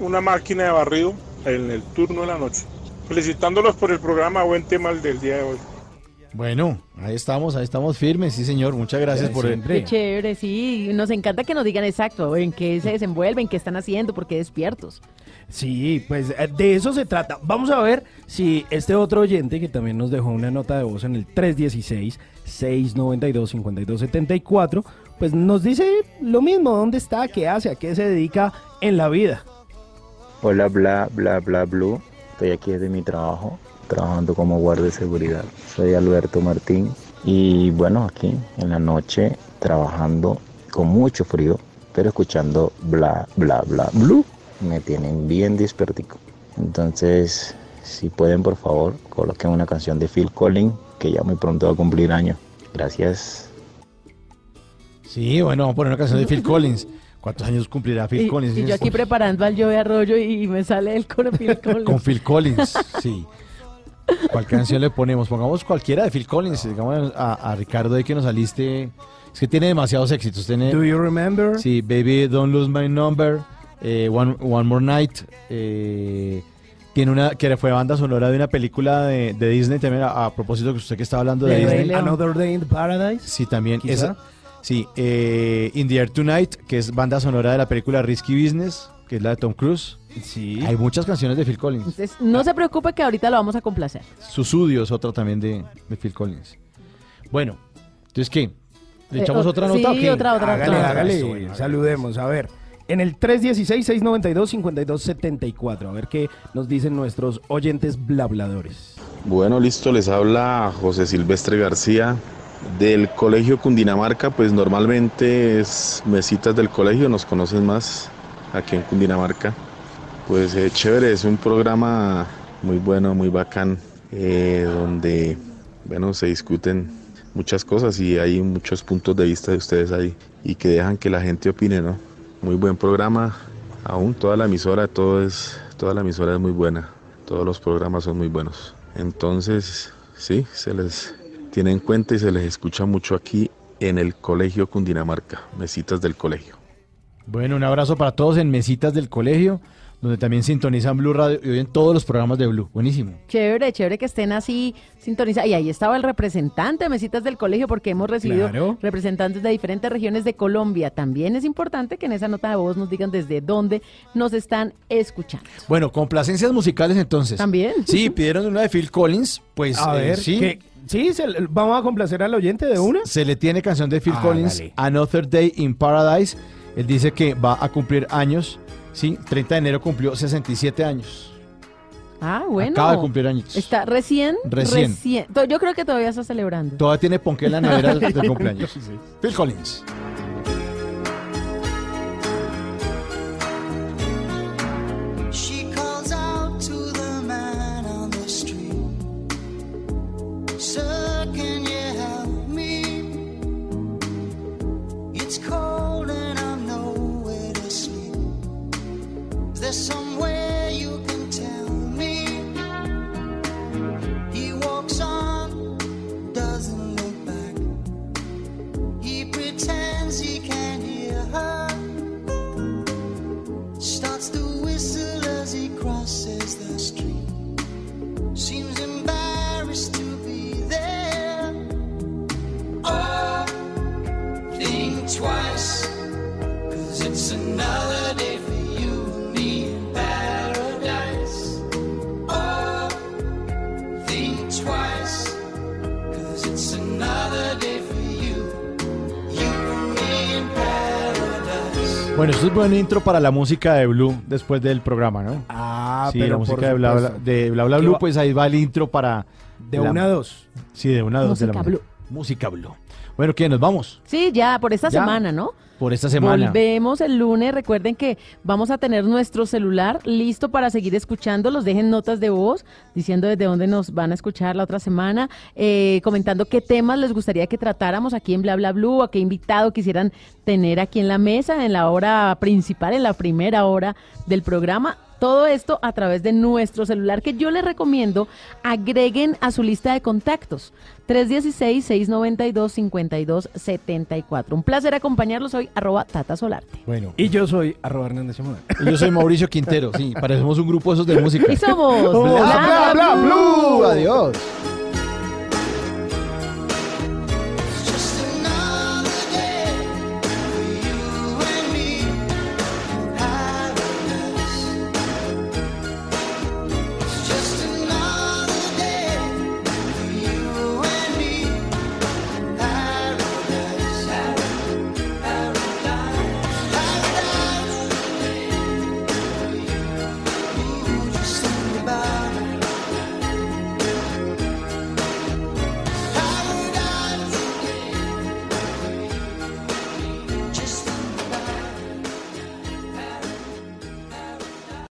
una máquina de barrido en el turno de la noche. Felicitándolos por el programa, buen tema el del día de hoy. Bueno, ahí estamos, ahí estamos firmes, sí señor, muchas gracias por el... Qué chévere, sí. Nos encanta que nos digan exacto en qué se desenvuelven, qué están haciendo, por qué despiertos. Sí, pues eh, de eso se trata. Vamos a ver si este otro oyente que también nos dejó una nota de voz en el 316-692-5274, pues nos dice lo mismo, dónde está, qué hace, a qué se dedica en la vida. Hola, bla, bla, bla, blue. Estoy aquí desde mi trabajo, trabajando como guardia de seguridad. Soy Alberto Martín y bueno, aquí en la noche trabajando con mucho frío, pero escuchando bla, bla, bla, blue. Me tienen bien despertico. Entonces, si pueden, por favor, coloquen una canción de Phil Collins, que ya muy pronto va a cumplir año. Gracias. Sí, bueno, vamos a poner una canción de Phil Collins. ¿Cuántos años cumplirá Phil Y, Collins? y yo aquí preparando al Joe Arroyo y, y me sale el con Phil Collins. Con Phil Collins, sí. ¿Cuál canción le ponemos? Pongamos cualquiera de Phil Collins. Digamos a, a Ricardo de que nos saliste. Es que tiene demasiados éxitos. Tiene, Do you remember? Sí, Baby Don't Lose My Number, eh, One, One More Night. eh, tiene una que fue banda sonora de una película de, de Disney también. A, a propósito que usted que está hablando de De Disney. Another Day in Paradise. Sí, también. Quizá. Esa, sí, eh, In the Air Tonight, que es banda sonora de la película Risky Business, que es la de Tom Cruise. Sí. Hay muchas canciones de Phil Collins. Entonces, no se preocupe que ahorita lo vamos a complacer. Susudio es otra también de, de Phil Collins. Bueno, entonces, ¿qué? ¿Le Eh, echamos o- otra sí, nota o qué? otra, otra, Hágale, otra. hágale, Eso, bueno, saludemos, a ver. En el 316-692-5274, a ver qué nos dicen nuestros oyentes blabladores. Bueno, listo, les habla José Silvestre García del Colegio Cundinamarca, pues normalmente es mesitas del colegio, nos conocen más aquí en Cundinamarca. Pues eh, chévere, es un programa muy bueno, muy bacán, eh, donde, bueno, se discuten muchas cosas y hay muchos puntos de vista de ustedes ahí y que dejan que la gente opine, ¿no? Muy buen programa, aún toda la emisora, todo es, toda la emisora es muy buena, todos los programas son muy buenos. Entonces, sí, se les tiene en cuenta y se les escucha mucho aquí en el Colegio Cundinamarca, mesitas del colegio. Bueno, un abrazo para todos en Mesitas del Colegio, donde también sintonizan Blue Radio y oyen todos los programas de Blue. Buenísimo. Chévere, chévere que estén así sintonizados. Y ahí estaba el representante de Mesitas del Colegio, porque hemos recibido Claro. representantes de diferentes regiones de Colombia. También es importante que en esa nota de voz nos digan desde dónde nos están escuchando. Bueno, complacencias musicales entonces. También. Sí, pidieron una de Phil Collins, pues a eh, ver, sí. ¿qué- sí, se le- vamos a complacer al oyente de una. Se le tiene canción de Phil Hágale. Collins, Another Day in Paradise. Él dice que va a cumplir años. Sí, 30 de enero cumplió 67 años. Ah, bueno. Acaba de cumplir años. Está recién. Recién. Yo creo que todavía está celebrando. Todavía tiene ponqué en la nevera del cumpleaños. Phil Collins. Twice, cause it's another day Bueno, esto es buen intro para la música de Blue después del programa, ¿no? Ah, sí, pero la por música de Bla Bla, supuesto. de Bla, Bla ¿Qué Blue, va? pues ahí va el intro para... De la- una a dos. Sí, de una a dos de la Música mañana. Blue. Música Blue. Bueno, ¿qué? Nos vamos Sí, ya, por esta Ya. semana, ¿no? Por esta semana. Volvemos el lunes. Recuerden que vamos a tener nuestro celular listo para seguir escuchando. Los dejen notas de voz diciendo desde dónde nos van a escuchar la otra semana, eh, comentando qué temas les gustaría que tratáramos aquí en Bla Bla Blue, a qué invitado quisieran tener aquí en la mesa, en la hora principal, en la primera hora del programa. Todo esto a través de nuestro celular que yo les recomiendo agreguen a su lista de contactos. 316-692-5274. Un placer acompañarlos hoy, arroba Tata Solarte. Bueno. Y yo soy arroba Hernández Simón. Y yo soy Mauricio Quintero, sí, parecemos un grupo de esos de música. Y somos Bla, bla, bla, Blue. Blue. Adiós.